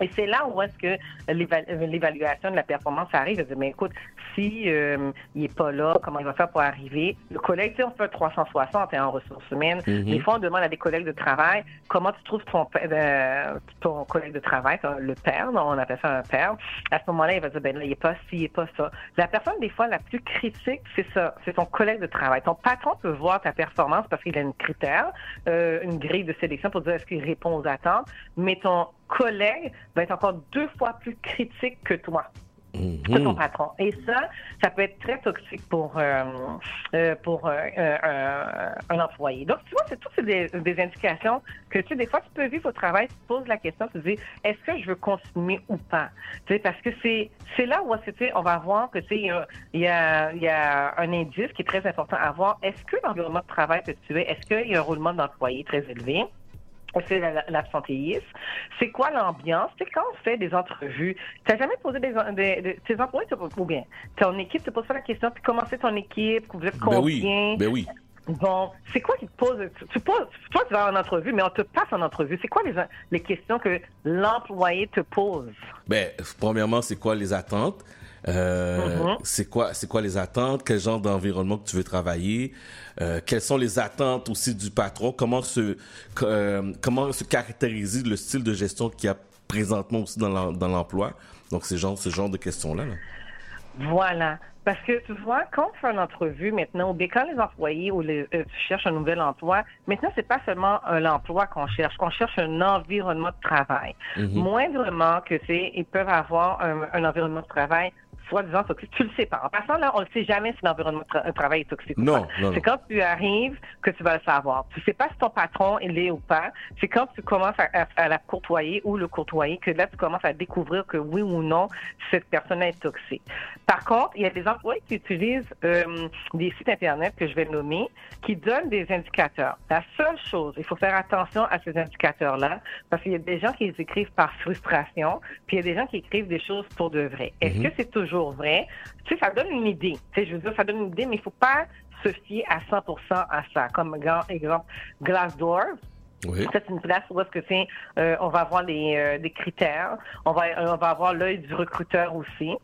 S17: Et c'est là où est-ce que euh, l'évaluation de la performance arrive. Je dis, mais écoute, si euh, il est pas là, comment il va faire pour arriver? Le collègue, tu sais, on fait 360 hein, en ressources humaines.
S19: Mhm.
S17: Des fois, on demande à des collègues de travail comment tu trouves ton, euh, ton collègue de travail, le père, on appelle ça un père. À ce moment-là, il va dire, ben là, il est pas ci, il est pas ça. La personne, des fois, la plus critique, c'est ça, c'est ton collègue de travail. Ton patron peut voir ta performance parce qu'il a une critère, euh, une grille de sélection pour dire est-ce qu'il répond aux attentes, mais ton collègue va être encore deux fois plus critique que toi que ton patron. Et ça, ça peut être très toxique pour euh, euh, pour euh, un- employé. Donc, tu vois, c'est toutes des, des indications que tu sais, des fois, tu peux vivre au travail, tu te poses la question, tu te dis, est-ce que je veux continuer ou pas? Tu sais, parce que c'est c'est là où tu sais, on va voir que tu sais, il y a, il y, a, il y a un indice qui est très important à voir. Est-ce que l'environnement de travail que tu es, est-ce qu'il y a un roulement d'employé très élevé? C'est la- l'absentéisme. C'est quoi l'ambiance? C'est quand on fait des entrevues, tu n'as jamais posé des, des, des- tes employés, te- ou bien ton équipe te pose pas la question, puis comment c'est ton équipe, vous êtes
S2: Ben
S17: combien?
S2: oui, ben oui.
S17: Bon, c'est quoi qui te pose? Tu, tu poses, toi, tu vas en entrevue, mais on te passe en entrevue. C'est quoi les, les questions que l'employé te pose?
S2: Ben, premièrement, c'est quoi les attentes? Euh,
S17: Mhm.
S2: C'est quoi, c'est quoi les attentes? Quel genre d'environnement que tu veux travailler? Euh, quelles sont les attentes aussi du patron? Comment se, euh, comment se caractérise le style de gestion qu'il y a présentement aussi dans l'em- dans l'emploi? Donc, c'est genre, ce genre de questions-là. là.
S17: Voilà. Parce que tu vois, quand on fait une entrevue maintenant, ou bien quand les employés ou les, euh, tu cherches un nouvel emploi, maintenant c'est pas seulement un emploi qu'on cherche, qu'on cherche un environnement de travail.
S19: Mhm.
S17: Moindrement que c'est, ils peuvent avoir un, un environnement de travail soi-disant toxique. Tu le sais pas. En passant là, on ne sait jamais si l'environnement de tra- travail est toxique ou
S2: Non,
S17: pas.
S2: non,
S17: C'est quand tu arrives que tu vas le savoir. Tu sais pas si ton patron il est ou pas. C'est quand tu commences à, à- à la courtoyer ou le courtoyer que là tu commences à découvrir que oui ou non cette personne est toxique. Par contre, il y a des employés qui utilisent euh, des sites internet que je vais nommer qui donnent des indicateurs. La seule chose, il faut faire attention à ces indicateurs-là parce qu'il y a des gens qui les écrivent par frustration, puis il y a des gens qui écrivent des choses pour de vrai. Est-ce
S19: Mhm.
S17: que c'est toujours vrai? Tu sais, ça donne une idée. Tu sais, je veux dire, ça donne une idée, mais il faut pas se fier à 100% à ça. Comme grand exemple, Glassdoor,
S2: Oui.
S17: c'est une place où est-ce que c'est, euh, on va avoir les, euh, des critères, on va, euh, on va avoir l'œil du recruteur aussi.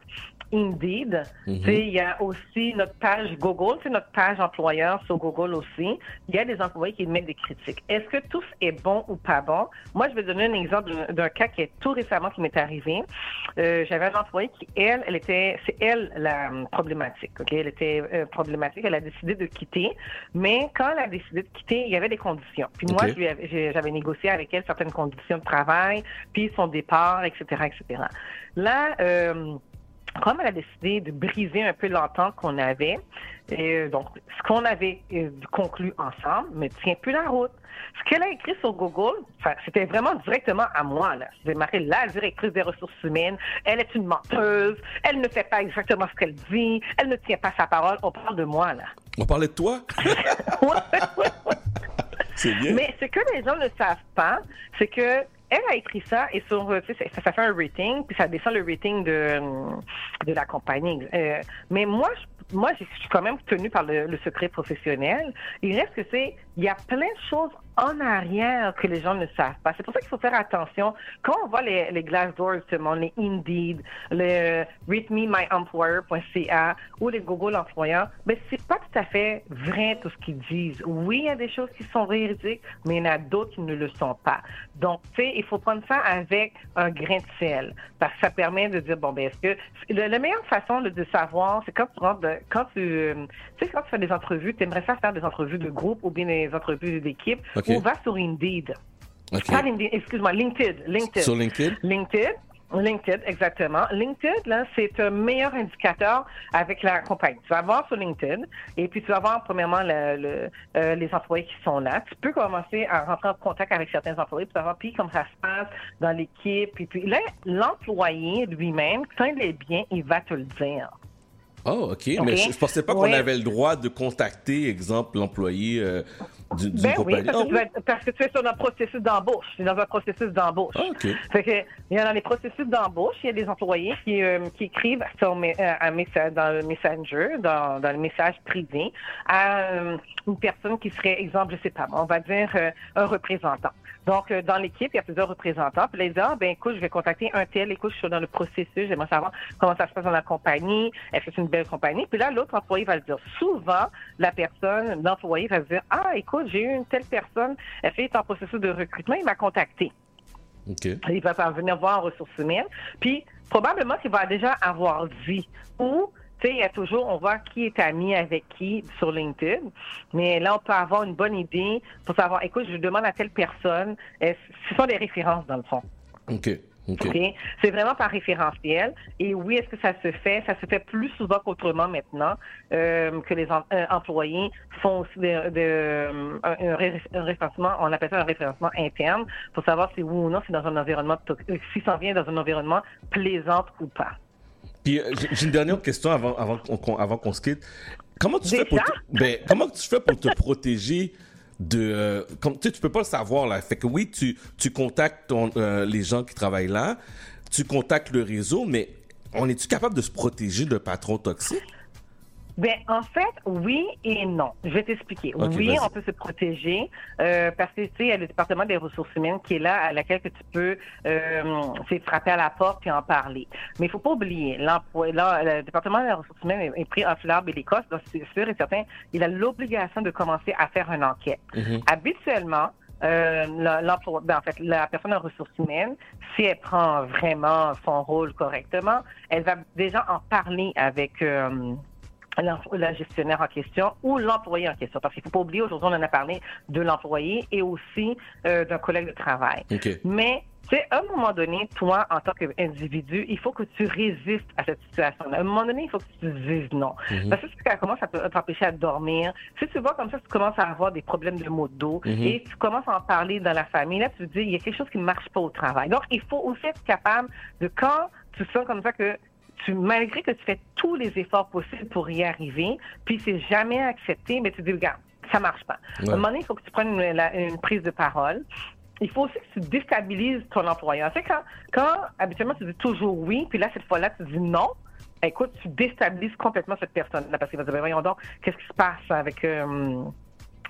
S17: Indeed, tu sais, il y a aussi notre page Google, c'est notre page employeur sur Google aussi. Il y a des employés qui mettent des critiques. Est-ce que tout est bon ou pas bon? Moi, je vais donner un exemple d'un- cas qui est tout récemment qui m'est arrivé. Euh, J'avais un employé qui, elle, elle était, c'est elle la problématique. Ok, elle était euh, problématique. Elle a décidé de quitter, mais quand elle a décidé de quitter, il y avait des conditions. Puis moi, j'avais négocié avec elle certaines conditions de travail, puis son départ, etc., etc. Là. Euh, comme elle a décidé de briser un peu l'entente qu'on avait, et donc ce qu'on avait euh, conclu ensemble ne tient plus la route. Ce qu'elle a écrit sur Google, c'était vraiment directement à moi. Là. J'ai marqué la directrice des ressources humaines. Elle est une menteuse. Elle ne fait pas exactement ce qu'elle dit. Elle ne tient pas sa parole. On parle de moi, là.
S2: On parlait de toi? C'est bien.
S17: Mais ce que les gens ne savent pas, c'est que elle a écrit ça et euh, ça fait un rating, puis ça descend le rating de, euh, de la compagnie. Euh, mais moi, je, moi, je suis quand même tenue par le, le secret professionnel. Il reste que c'est, il y a plein de choses en arrière que les gens ne savent pas. C'est pour ça qu'il faut faire attention. Quand on voit les, les Glassdoor, justement, les Indeed, le readmemyemployer.ca ou les Google employeurs, ben, c'est pas tout à fait vrai tout ce qu'ils disent. Oui, il y a des choses qui sont véridiques, mais il y en a d'autres qui ne le sont pas. Donc, tu sais, il faut prendre ça avec un grain de sel. Parce que ça permet de dire, bon, ben, est-ce que, la meilleure façon de, savoir, c'est quand tu rentres, quand tu, tu sais, quand tu fais des entrevues, tu aimerais faire des entrevues de groupe ou bien des entrevues d'équipe,
S2: Ok.
S17: ou va sur Indeed. Pas LinkedIn, excuse-moi, LinkedIn. LinkedIn.
S2: Sur LinkedIn?
S17: LinkedIn. LinkedIn, exactement. LinkedIn, là, c'est un meilleur indicateur avec la compagnie. Tu vas voir sur LinkedIn et puis tu vas voir premièrement le- le- euh, les employés qui sont là. Tu peux commencer à rentrer en contact avec certains employés pour savoir puis comment ça se passe dans l'équipe. Puis, puis là, l'employé lui-même, quand il est bien, il va te le dire.
S2: Oh, OK. Mais je, je pensais pas qu'on avait le droit de contacter, exemple, l'employé euh, du-
S17: Ben oui, parce
S2: Ah
S17: que, vas parce que tu es sur un processus d'embauche. Tu es dans un processus d'embauche.
S2: Ah.
S17: Fait que, il y a dans les processus d'embauche, il y a des employés qui, euh, qui écrivent sur euh, un message, dans le Messenger, dans, dans le message privé, à euh, une personne qui serait, exemple, je sais pas, on va dire un représentant. Donc, dans l'équipe, il y a plusieurs représentants. Puis là, ils disent, ah, ben écoute, je vais contacter un tel, écoute, je suis dans le processus, j'aimerais savoir comment ça se passe dans la compagnie, est-ce que c'est une belle compagnie? Puis là, l'autre employé va le dire. Souvent, la personne, l'employé va se dire, ah, écoute, j'ai eu une telle personne, elle fait est en processus de recrutement, il m'a contacté.
S2: OK.
S17: Il va venir voir en ressources humaines. Puis, probablement qu'il va déjà avoir dit. Ou, tu sais, il y a toujours, on voit qui est ami avec qui sur LinkedIn. Mais là, on peut avoir une bonne idée pour savoir, écoute, je demande à telle personne. Est-ce- Ce sont des références, dans le fond.
S2: OK.
S17: C'est vraiment par référentiel. Et oui, est-ce que ça se fait? Ça se fait plus souvent qu'autrement maintenant, euh, que les euh, employés font aussi de, de- euh, un, un ré- un référencement, on appelle ça un référencement interne, pour savoir si oui ou non c'est dans un environnement, si ça vient dans un environnement plaisant ou pas.
S2: Puis j'ai une dernière question avant, avant qu'on qu'on se quitte. Comment tu fais pour
S17: Déjà?
S2: te, ben, comment tu fais pour te protéger de euh, comme tu peux pas le savoir là. Fait que oui, tu tu contactes ton, euh, les gens qui travaillent là, tu contactes le réseau, mais on est-tu capable de se protéger de patrons toxiques
S17: Ben, en fait, oui et non. Je vais t'expliquer. Oui, on peut se protéger euh, parce que, tu sais, il y a le département des ressources humaines qui est là, à laquelle que tu peux euh, frapper à la porte puis en parler. Mais il faut pas oublier, le département des ressources humaines est, pris en fleur et l'Écosse, donc c'est sûr et certain, il a l'obligation de commencer à faire une enquête. Habituellement, euh, l'emploi, ben, en fait, la personne en ressources humaines, si elle prend vraiment son rôle correctement, elle va déjà en parler avec euh, la gestionnaire en question ou l'employé en question. Parce qu'il faut pas oublier, aujourd'hui, on en a parlé de l'employé et aussi euh, d'un collègue de travail.
S2: OK.
S17: Mais, tu sais, à un moment donné, toi, en tant qu'individu, il faut que tu résistes à cette situation-là. À un moment donné, il faut que tu dises non.
S2: Mhm.
S17: Parce que si ça commence à te- t'empêcher à dormir, si tu vois comme ça, tu commences à avoir des problèmes de maux de dos et tu commences à en parler dans la famille, là, tu te dis, il y a quelque chose qui ne marche pas au travail. Donc, il faut aussi être capable de, quand tu sens comme ça que tu, malgré que tu fais tous les efforts possibles pour y arriver, puis c'est jamais accepté, mais tu dis, regarde, ça marche pas.
S2: Ouais.
S17: À un moment donné, il faut que tu prennes une, la- une prise de parole. Il faut aussi que tu déstabilises ton employeur. Tu sais, quand, quand habituellement tu dis toujours oui, puis là, cette fois-là, tu dis non, écoute, tu déstabilises complètement cette personne-là parce qu'il va dire, ben voyons donc, qu'est-ce qui se passe avec euh,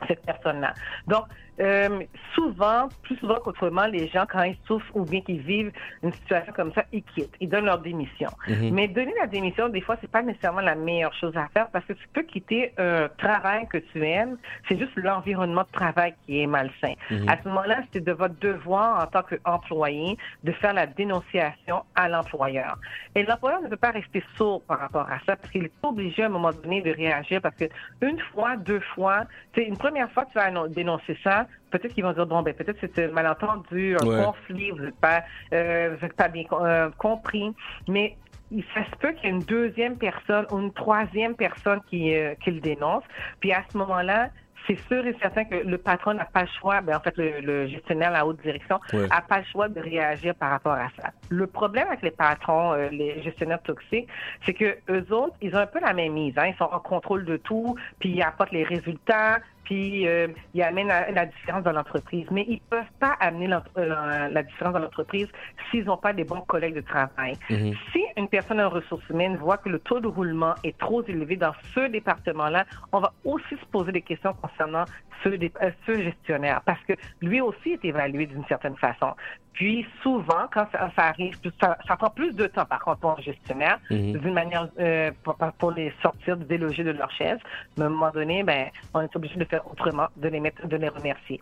S17: cette personne-là? Donc, euh, souvent, plus souvent qu'autrement, les gens, quand ils souffrent ou bien qu'ils vivent une situation comme ça, ils quittent, ils donnent leur démission.
S2: Mhm.
S17: Mais donner la démission, des fois, c'est pas nécessairement la meilleure chose à faire parce que tu peux quitter un travail que tu aimes, c'est juste l'environnement de travail qui est malsain.
S2: Mhm.
S17: À ce moment-là, c'est de votre devoir en tant qu'employé de faire la dénonciation à l'employeur. Et l'employeur ne peut pas rester sourd par rapport à ça parce qu'il est obligé à un moment donné de réagir parce que une fois, deux fois, c'est une première fois que tu vas dénoncer ça, peut-être qu'ils vont dire bon ben peut-être c'est un malentendu, un
S2: Ouais.
S17: conflit, vous n'êtes pas, euh, vous êtes pas bien euh, compris, mais il ça se peut qu'il y ait une deuxième personne ou une troisième personne qui, euh, qui le dénonce. Puis à ce moment-là, c'est sûr et certain que le patron n'a pas le choix, ben en fait le, le gestionnaire, la haute direction,
S2: Ouais.
S17: n'a pas le choix de réagir par rapport à ça. Le problème avec les patrons, euh, les gestionnaires toxiques, c'est que eux autres, ils ont un peu la même mise. Hein? Ils sont en contrôle de tout, puis ils apportent les résultats, puis euh, ils amènent la, la différence dans l'entreprise. Mais ils peuvent pas amener euh, la, la différence dans l'entreprise s'ils n'ont pas des bons collègues de travail.
S2: Mhm.
S17: Si une personne en ressources humaines voit que le taux de roulement est trop élevé dans ce département-là, on va aussi se poser des questions concernant ce, dé- euh, ce gestionnaire parce que lui aussi est évalué d'une certaine façon. Puis souvent, quand ça, ça arrive, ça, ça prend plus de temps par contre pour un gestionnaire,
S2: Mhm.
S17: d'une manière euh, pour, pour les sortir, de déloger de leur chaise. Mais à un moment donné, ben, on est obligé de faire autrement, de les mettre, de les remercier.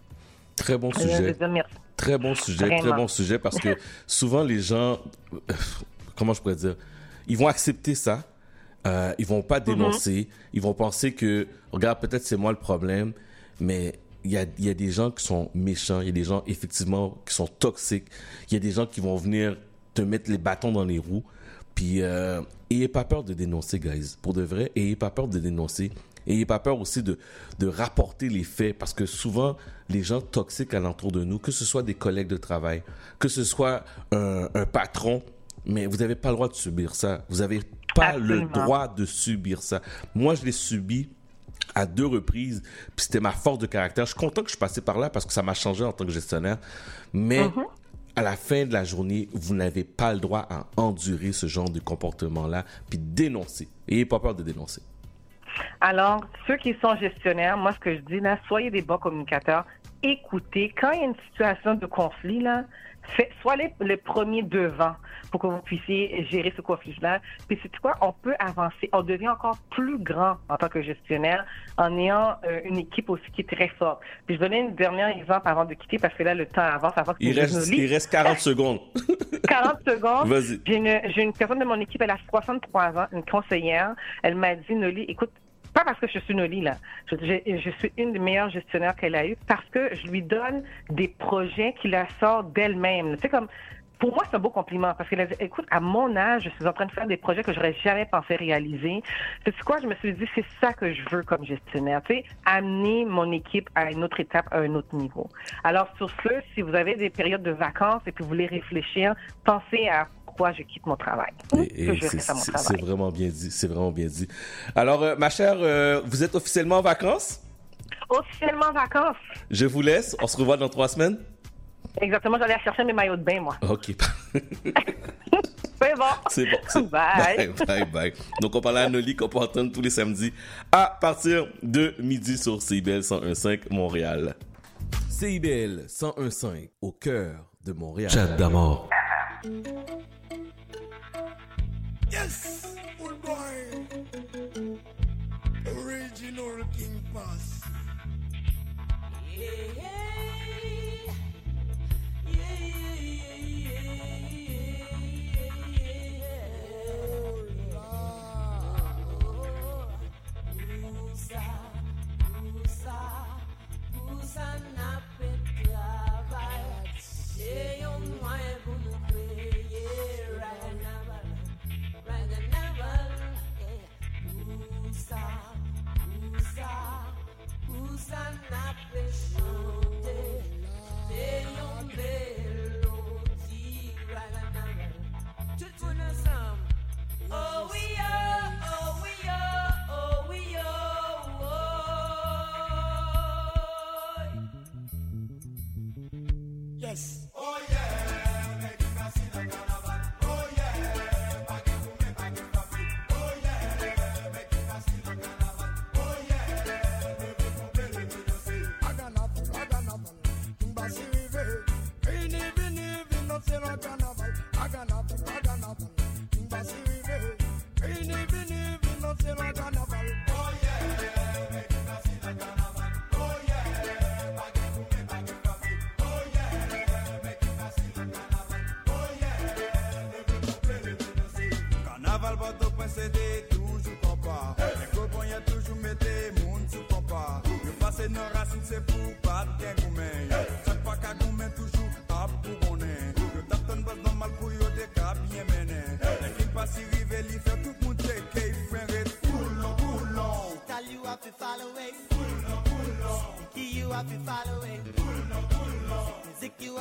S2: Très bon
S17: Euh,
S2: sujet.
S17: merci.
S2: Très bon sujet, très bon sujet parce que souvent les gens, euh, comment je pourrais dire, ils vont accepter ça, euh, ils vont pas dénoncer, ils vont penser que, regarde, peut-être c'est moi le problème, mais il y a, il y a des gens qui sont méchants, il y a des gens effectivement qui sont toxiques, il y a des gens qui vont venir te mettre les bâtons dans les roues, puis euh, ayez pas peur de dénoncer, guys, pour de vrai, ayez pas peur de dénoncer. Ayez pas peur aussi de, de rapporter les faits parce que souvent, les gens toxiques alentour de nous, que ce soit des collègues de travail, que ce soit un, un patron, mais vous n'avez pas le droit de subir ça. Vous n'avez pas le droit de subir ça. Moi, je l'ai subi à deux reprises. Puis c'était ma force de caractère. Je suis content que je suis passé par là parce que ça m'a changé en tant que gestionnaire. Mais
S17: Mhm.
S2: à la fin de la journée, vous n'avez pas le droit à endurer ce genre de comportement-là, puis dénoncer. Ayez pas peur de dénoncer.
S17: Alors, ceux qui sont gestionnaires, moi, ce que je dis là, soyez des bons communicateurs. Écoutez, quand il y a une situation de conflit, là, fait, soyez les, les premiers devant pour que vous puissiez gérer ce conflit-là. Puis c'est quoi, on peut avancer. On devient encore plus grand en tant que gestionnaire en ayant euh, une équipe aussi qui est très forte. Puis je donnais un dernier exemple avant de quitter parce que là, le temps avance. Avant que
S2: Il reste, il reste 40 secondes.
S17: 40 secondes.
S2: Vas-y.
S17: J'ai une, j'ai une personne de mon équipe, elle a 63 ans, une conseillère. Elle m'a dit, Noli, écoute, pas parce que je suis Noli, là. Je, suis une des meilleures gestionnaires qu'elle a eues parce que je lui donne des projets qui la sortent d'elle-même. C'est comme, pour moi, c'est un beau compliment parce qu'elle a dit, écoute, à mon âge, je suis en train de faire des projets que j'aurais jamais pensé réaliser. C'est quoi? Je me suis dit, c'est ça que je veux comme gestionnaire. Tu sais, amener mon équipe à une autre étape, à un autre niveau. Alors, sur ce, si vous avez des périodes de vacances et que vous voulez réfléchir, pensez à pourquoi je quitte mon travail.
S2: C'est- vraiment bien dit. C'est vraiment bien dit. Alors, euh, ma chère, euh, vous êtes officiellement en vacances?
S17: Officiellement en vacances.
S2: Je vous laisse. On se revoit dans trois semaines?
S17: Exactement, j'allais chercher mes maillots de bain, moi.
S2: Ok.
S17: C'est bon.
S2: C'est bon. c'est-
S17: Bye.
S2: bye. Bye, bye. Donc, on parle à Noli qu'on peut entendre tous les samedis à partir de midi sur CIBL 101.5 Montréal.
S20: CIBL 101.5 au cœur de Montréal.
S2: Chat d'amour.
S21: Yes,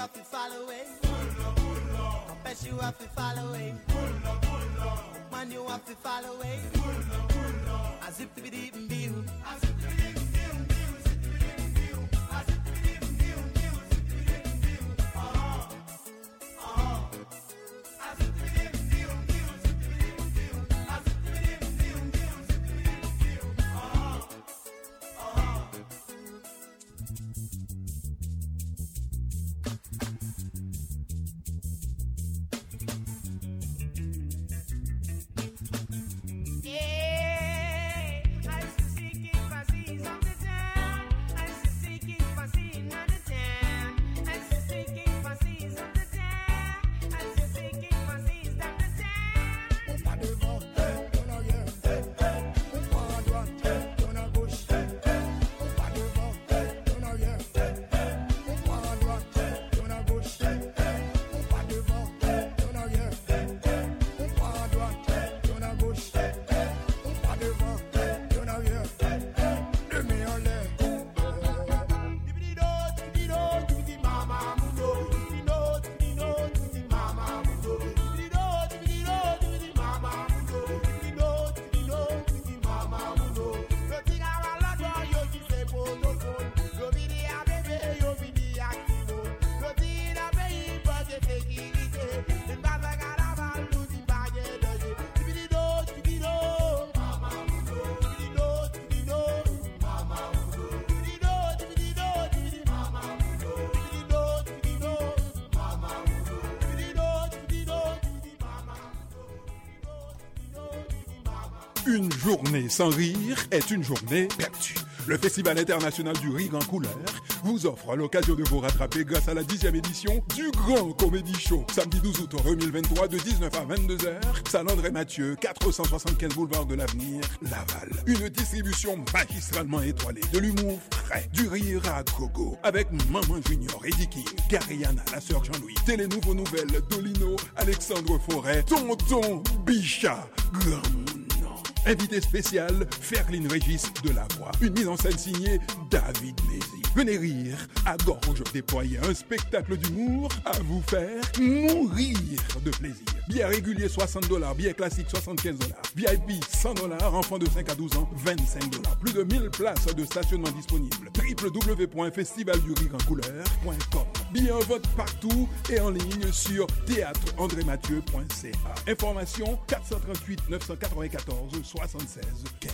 S22: have to follow. Pull on, pull on. Confess you have to follow it. Pull on, pull on. Man you have to follow it. Pull on, pull on. As if to be
S23: Une journée sans rire est une journée perdue. Le Festival international du rire en couleur vous offre l'occasion de vous rattraper grâce à la dixième édition du Grand Comédie Show. Samedi 12 août 2023 de 19 à 22h, Salle André Mathieu, 475 boulevard de l'Avenir, Laval. Une distribution magistralement étoilée de l'humour frais, du rire à gogo, avec Maman Junior, Eddie King, Gariana, la sœur Jean-Louis, Télé Nouveau Nouvelle, Dolino, Alexandre Forêt, Tonton Bichat, Grand Invité spécial, Ferline Régis de la Voix. Une mise en scène signée David Lézy. Venez rire à gorge déployée. Un spectacle d'humour à vous faire mourir de plaisir. Billet régulier 60 dollars, billet classique 75 dollars. VIP 100 dollars, enfants de 5 à 12 ans 25 dollars. Plus de 1000 places de stationnement disponibles. www.festivaldurireencouleur.com Billets en vote partout et en ligne sur théâtreandrémathieu.ca. Information 438 994 76 15.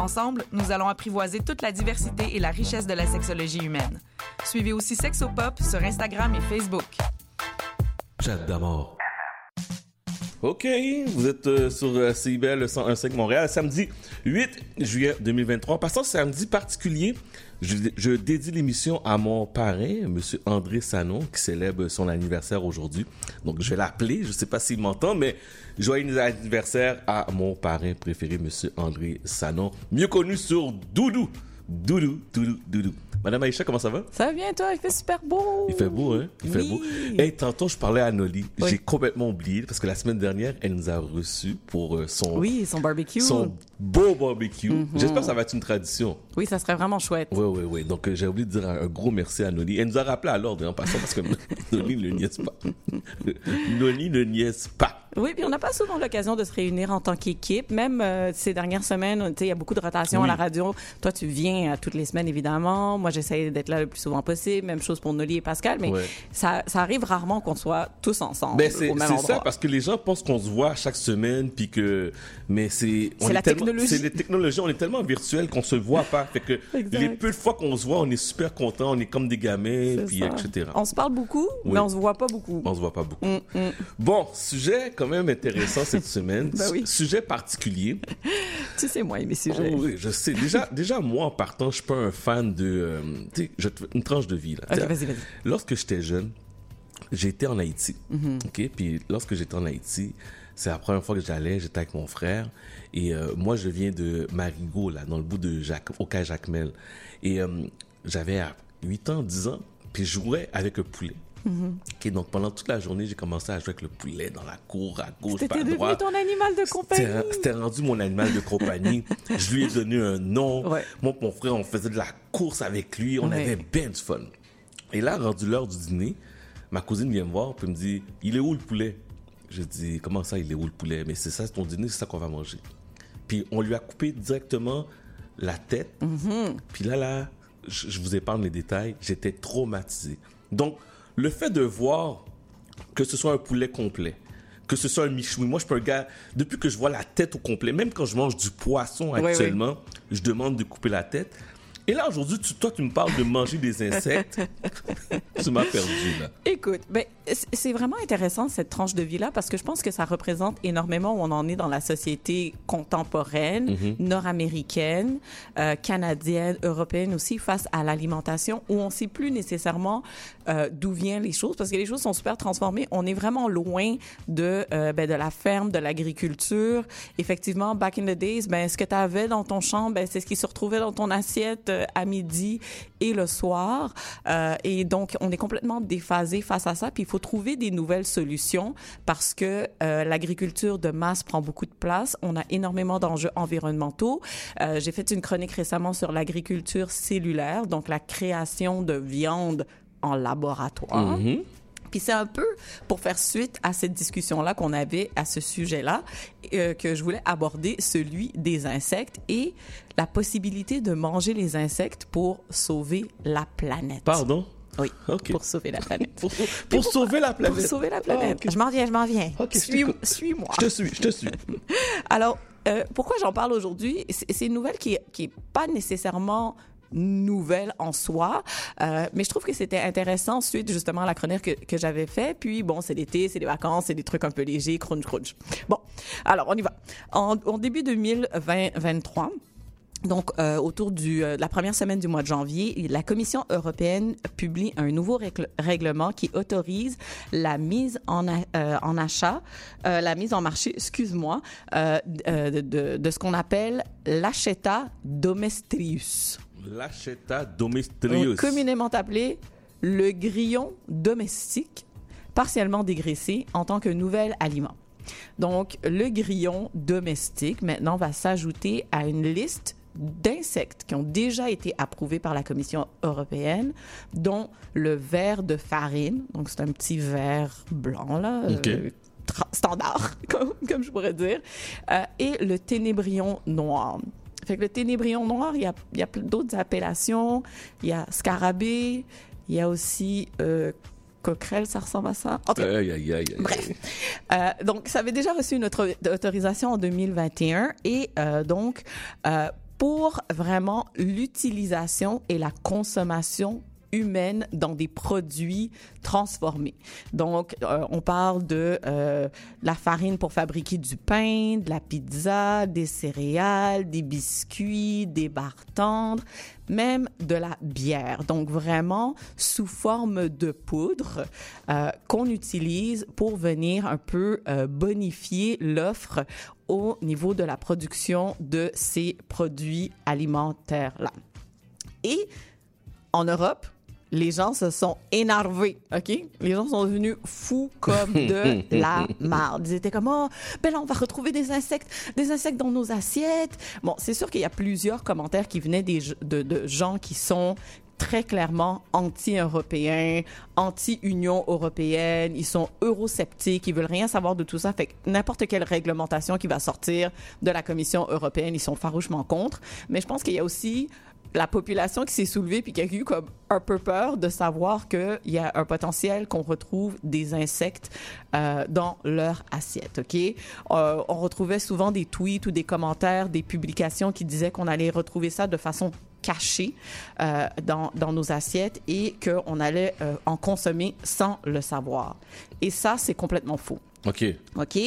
S24: Ensemble, nous allons apprivoiser toute la diversité et la richesse de la sexologie humaine. Suivez aussi Sexopop sur Instagram et Facebook.
S2: Chat d'amour. OK, vous êtes euh, sur euh, CIBL 101.5 Montréal, samedi 8 juillet 2023. Passant ce samedi particulier, je, je dédie l'émission à mon parrain, Monsieur André Sanon, qui célèbre son anniversaire aujourd'hui. Donc, je vais l'appeler, je ne sais pas s'il m'entend, mais joyeux anniversaire à mon parrain préféré, Monsieur André Sanon, mieux connu sur Doudou. Doudou, Doudou, Doudou. Madame Aïcha, comment ça va?
S25: Ça va bien, toi? Il fait super beau.
S2: Il fait beau, hein? Il fait beau. Hey, tantôt, je parlais à Noli.
S25: Oui.
S2: J'ai complètement oublié parce que la semaine dernière, elle nous a reçus pour euh, son,
S25: Oui, son barbecue.
S2: son beau barbecue.
S25: Mhm.
S2: J'espère que ça va être une tradition.
S25: Oui, ça serait vraiment chouette.
S2: Oui, oui, oui. Donc, euh, j'ai oublié de dire un, un gros merci à Noli. Elle nous a rappelé à l'ordre hein, en passant parce que Noli ne niaise pas. Noli ne niaise pas.
S25: Oui, puis on n'a pas souvent l'occasion de se réunir en tant qu'équipe. Même euh, ces dernières semaines, il y a beaucoup de rotation
S2: Oui.
S25: à la radio. Toi, tu viens euh, toutes les semaines, évidemment. Moi, j'essaie d'être là le plus souvent possible. Même chose pour Noli et Pascal. Mais
S2: Ouais.
S25: ça, ça arrive rarement qu'on soit tous ensemble
S2: Ben c'est
S25: au même
S2: c'est
S25: endroit.
S2: ça parce que les gens pensent qu'on se voit chaque semaine puis que mais c'est on
S25: C'est
S2: est
S25: la technologie.
S2: c'est les technologies on est tellement virtuel qu'on se voit pas fait que
S25: Exact.
S2: les peu de fois qu'on se voit on est super content on est comme des gamins puis etc
S25: On se parle beaucoup,
S2: Oui.
S25: mais on se voit pas beaucoup.
S2: on se voit pas beaucoup
S25: Mm, mm.
S2: bon sujet quand même intéressant cette semaine
S25: Ben oui.
S2: sujet particulier
S25: Tu sais, moi, mes sujets.
S2: Oh oui je sais déjà déjà moi en partant je suis pas un fan de euh, tu sais une tranche de vie là
S25: Ok,
S2: Tu sais,
S25: vas-y, vas-y.
S2: lorsque j'étais jeune j'étais en Haïti
S25: Mhm.
S2: OK? Puis lorsque j'étais en Haïti c'est la première fois que j'allais j'étais avec mon frère et euh, moi je viens de Marigot là dans le bout de Jacques au Cas Jacmel et euh, j'avais 8 ans 10 ans puis je jouais avec un poulet Donc pendant toute la journée, j'ai commencé à jouer avec le poulet dans la cour, à gauche, pas
S25: C'était
S2: à
S25: devenu
S2: droite.
S25: ton animal de compagnie.
S2: C'était c'était rendu mon animal de compagnie. je lui ai donné un nom. Moi, mon frère, on faisait de la course avec lui. On
S25: Ouais.
S2: avait bien du fun. Et là, rendu l'heure du dîner, ma cousine vient me voir puis me dit Il est où le poulet Je dis Comment ça, il est où le poulet Mais c'est ça, c'est ton dîner, c'est ça qu'on va manger. Puis on lui a coupé directement la tête.
S25: Mhm.
S2: Puis là, là, je, je vous épargne les détails, j'étais traumatisé. Donc, le fait de voir que ce soit un poulet complet, que ce soit un michoui, moi, je suis un gars, depuis que je vois la tête au complet, même quand je mange du poisson
S25: Oui, oui.
S2: actuellement, je demande de couper la tête. Et là, aujourd'hui, tu- toi, tu me parles de manger des insectes. tu m'as perdu, là.
S25: Écoute, ben, c'est vraiment intéressant cette tranche de vie-là parce que je pense que ça représente énormément où on en est dans la société contemporaine,
S2: Mhm.
S25: nord-américaine, euh, canadienne, européenne aussi, face à l'alimentation où on sait plus nécessairement euh, d'où viennent les choses parce que les choses sont super transformées. On est vraiment loin de, euh, ben, de la ferme, de l'agriculture. Effectivement, back in the days, ben, ce que tu avais dans ton champ, ben, c'est ce qui se retrouvait dans ton assiette euh, à midi et le soir. Euh, et donc, on est complètement déphasé face à ça. Puis, il faut trouver des nouvelles solutions parce que l'agriculture de masse prend beaucoup de place. On a énormément d'enjeux environnementaux. J'ai fait une chronique récemment sur l'agriculture cellulaire, donc la création de viande en laboratoire.
S2: Mhm.
S25: Puis c'est un peu pour faire suite à cette discussion-là qu'on avait à ce sujet-là euh, que je voulais aborder celui des insectes et la possibilité de manger les insectes pour sauver la planète.
S2: Pardon?
S25: Oui,
S2: OK.
S25: pour sauver la planète.
S2: Pour, pour sauver la planète.
S25: Pour sauver la planète.
S2: Ah.
S25: Je m'en viens, je m'en viens. Suis-. Suis-moi.
S2: Je te suis, je te suis.
S25: Alors, euh, pourquoi j'en parle aujourd'hui? C'est une nouvelle qui est, qui est pas nécessairement nouvelle en soi, euh, mais je trouve que c'était intéressant suite justement à la chronique que, j'avais fait. Puis bon, c'est l'été, c'est des vacances, c'est des trucs un peu légers, crunch crunch. Bon, alors on y va. En, début 2023, donc, euh, autour du, euh, de la première semaine du mois de janvier, la Commission européenne publie un nouveau règle- règlement qui autorise la mise en, en achat, la mise en marché, excuse-moi, de, de, de ce qu'on appelle l'acheta domestrius,
S2: L'acheta domestrius.
S25: communément appelé le grillon domestique, partiellement dégraissé en tant que nouvel aliment. Donc, le grillon domestique, maintenant, va s'ajouter à une liste d'insectes qui ont déjà été approuvés par la Commission européenne, dont le ver de farine. Donc, c'est un petit ver blanc, là. Euh, standard, comme, comme je pourrais dire, euh, et le ténébrion noir. Fait que le ténébrion noir, il y a, y a d'autres appellations. Il y a scarabée, il y a aussi euh, coquerelle, ça ressemble à ça.
S2: Aïe, aïe, aïe.
S25: Bref. Euh, donc, ça avait déjà reçu une auto- autorisation en 2021 et euh, donc, euh, pour vraiment l'utilisation et la consommation humaine dans des produits transformés. Donc, euh, on parle de euh, la farine pour fabriquer du pain, de la pizza, des céréales, des biscuits, des barres tendres, même de la bière. Donc, vraiment sous forme de poudre euh, qu'on utilise pour venir un peu bonifier l'offre au niveau de la production de ces produits alimentaires-là. Et en Europe, les gens se sont énervés, OK? Les gens sont devenus fous comme de la marde. Ils étaient comme, oh, ben là, on va retrouver des insectes, des insectes dans nos assiettes. Bon, c'est sûr qu'il y a plusieurs commentaires qui venaient des, de, de gens qui sont très clairement anti-européens, anti-Union européenne, ils sont eurosceptiques, ils veulent rien savoir de tout ça. Fait que n'importe quelle réglementation qui va sortir de la Commission européenne, ils sont farouchement contre. Mais je pense qu'il y a aussi la population qui s'est soulevée puis qui a eu comme un peu peur de savoir qu'il y a un potentiel qu'on retrouve des insectes euh, dans leur assiette, OK? Euh, on retrouvait souvent des tweets ou des commentaires, des publications qui disaient qu'on allait retrouver ça de façon cachée euh, dans, dans nos assiettes et qu'on allait euh, en consommer sans le savoir. Et ça, c'est complètement faux.
S2: OK.
S25: OK?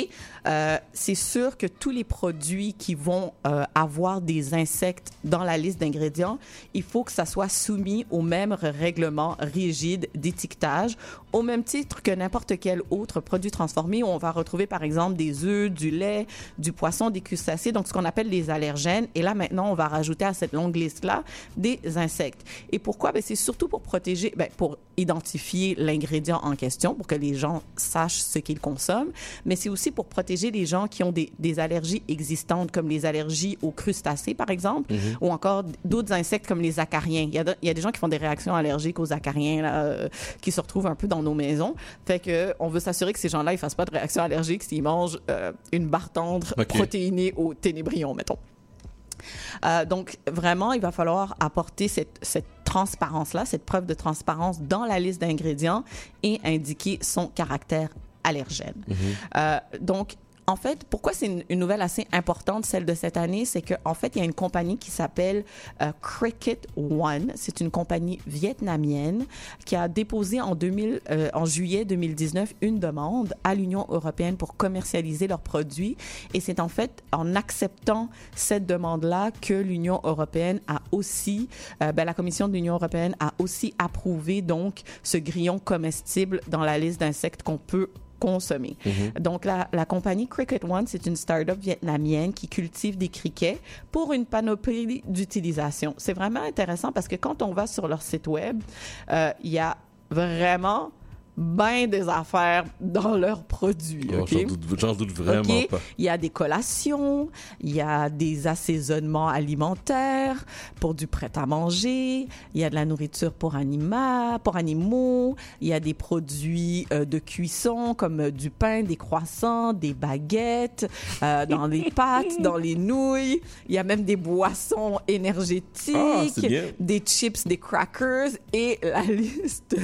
S25: Euh, c'est sûr que tous les produits qui vont euh, avoir des insectes dans la liste d'ingrédients, il faut que ça soit soumis au même règlement rigide d'étiquetage, au même titre que n'importe quel autre produit transformé où on va retrouver, par exemple, des œufs, du lait, du poisson, des crustacés, donc ce qu'on appelle les allergènes. Et là, maintenant, on va rajouter à cette longue liste-là des insectes. Et pourquoi? Ben, c'est surtout pour protéger, ben, pour identifier l'ingrédient en question, pour que les gens sachent ce qu'ils consomment, mais c'est aussi pour protéger les gens qui ont des, des allergies existantes, comme les allergies aux crustacés, par exemple,
S2: Mhm.
S25: ou encore d'autres insectes comme les acariens. Il y, a de- il y a des gens qui font des réactions allergiques aux acariens, là, euh, qui se retrouvent un peu dans nos maisons. Fait que on veut s'assurer que ces gens-là, ils fassent pas de réaction allergique s'ils mangent euh, une barre tendre protéinée au ténébrion, mettons. Euh, donc, vraiment, il va falloir apporter cette, cette transparence-là, cette preuve de transparence dans la liste d'ingrédients et indiquer son caractère allergène. Euh, donc, en fait, pourquoi c'est une, une nouvelle assez importante, celle de cette année, c'est qu'en fait, il y a une compagnie qui s'appelle euh, Cricket One. C'est une compagnie vietnamienne qui a déposé en, 2000, euh, en juillet 2019 une demande à l'Union européenne pour commercialiser leurs produits. Et c'est en fait en acceptant cette demande-là que l'Union européenne a aussi, euh, ben, la Commission de l'Union européenne a aussi approuvé donc ce grillon comestible dans la liste d'insectes qu'on peut consommer.
S2: Mhm.
S25: Donc, la, la compagnie Cricket One, c'est une start-up vietnamienne qui cultive des criquets pour une panoplie d'utilisation. C'est vraiment intéressant parce que quand on va sur leur site web, euh, il y a vraiment bien des affaires dans leurs produits.
S2: Oh? J'en doute, j'en doute vraiment pas.
S25: Il y a des collations, il y a des assaisonnements alimentaires pour du prêt à manger, il y a de la nourriture pour, anima, pour animaux, il y a des produits euh, de cuisson comme euh, du pain, des croissants, des baguettes, euh, dans les pâtes, dans les nouilles. Il y a même des boissons énergétiques,
S2: Ah, bien.
S25: des chips, des crackers et la liste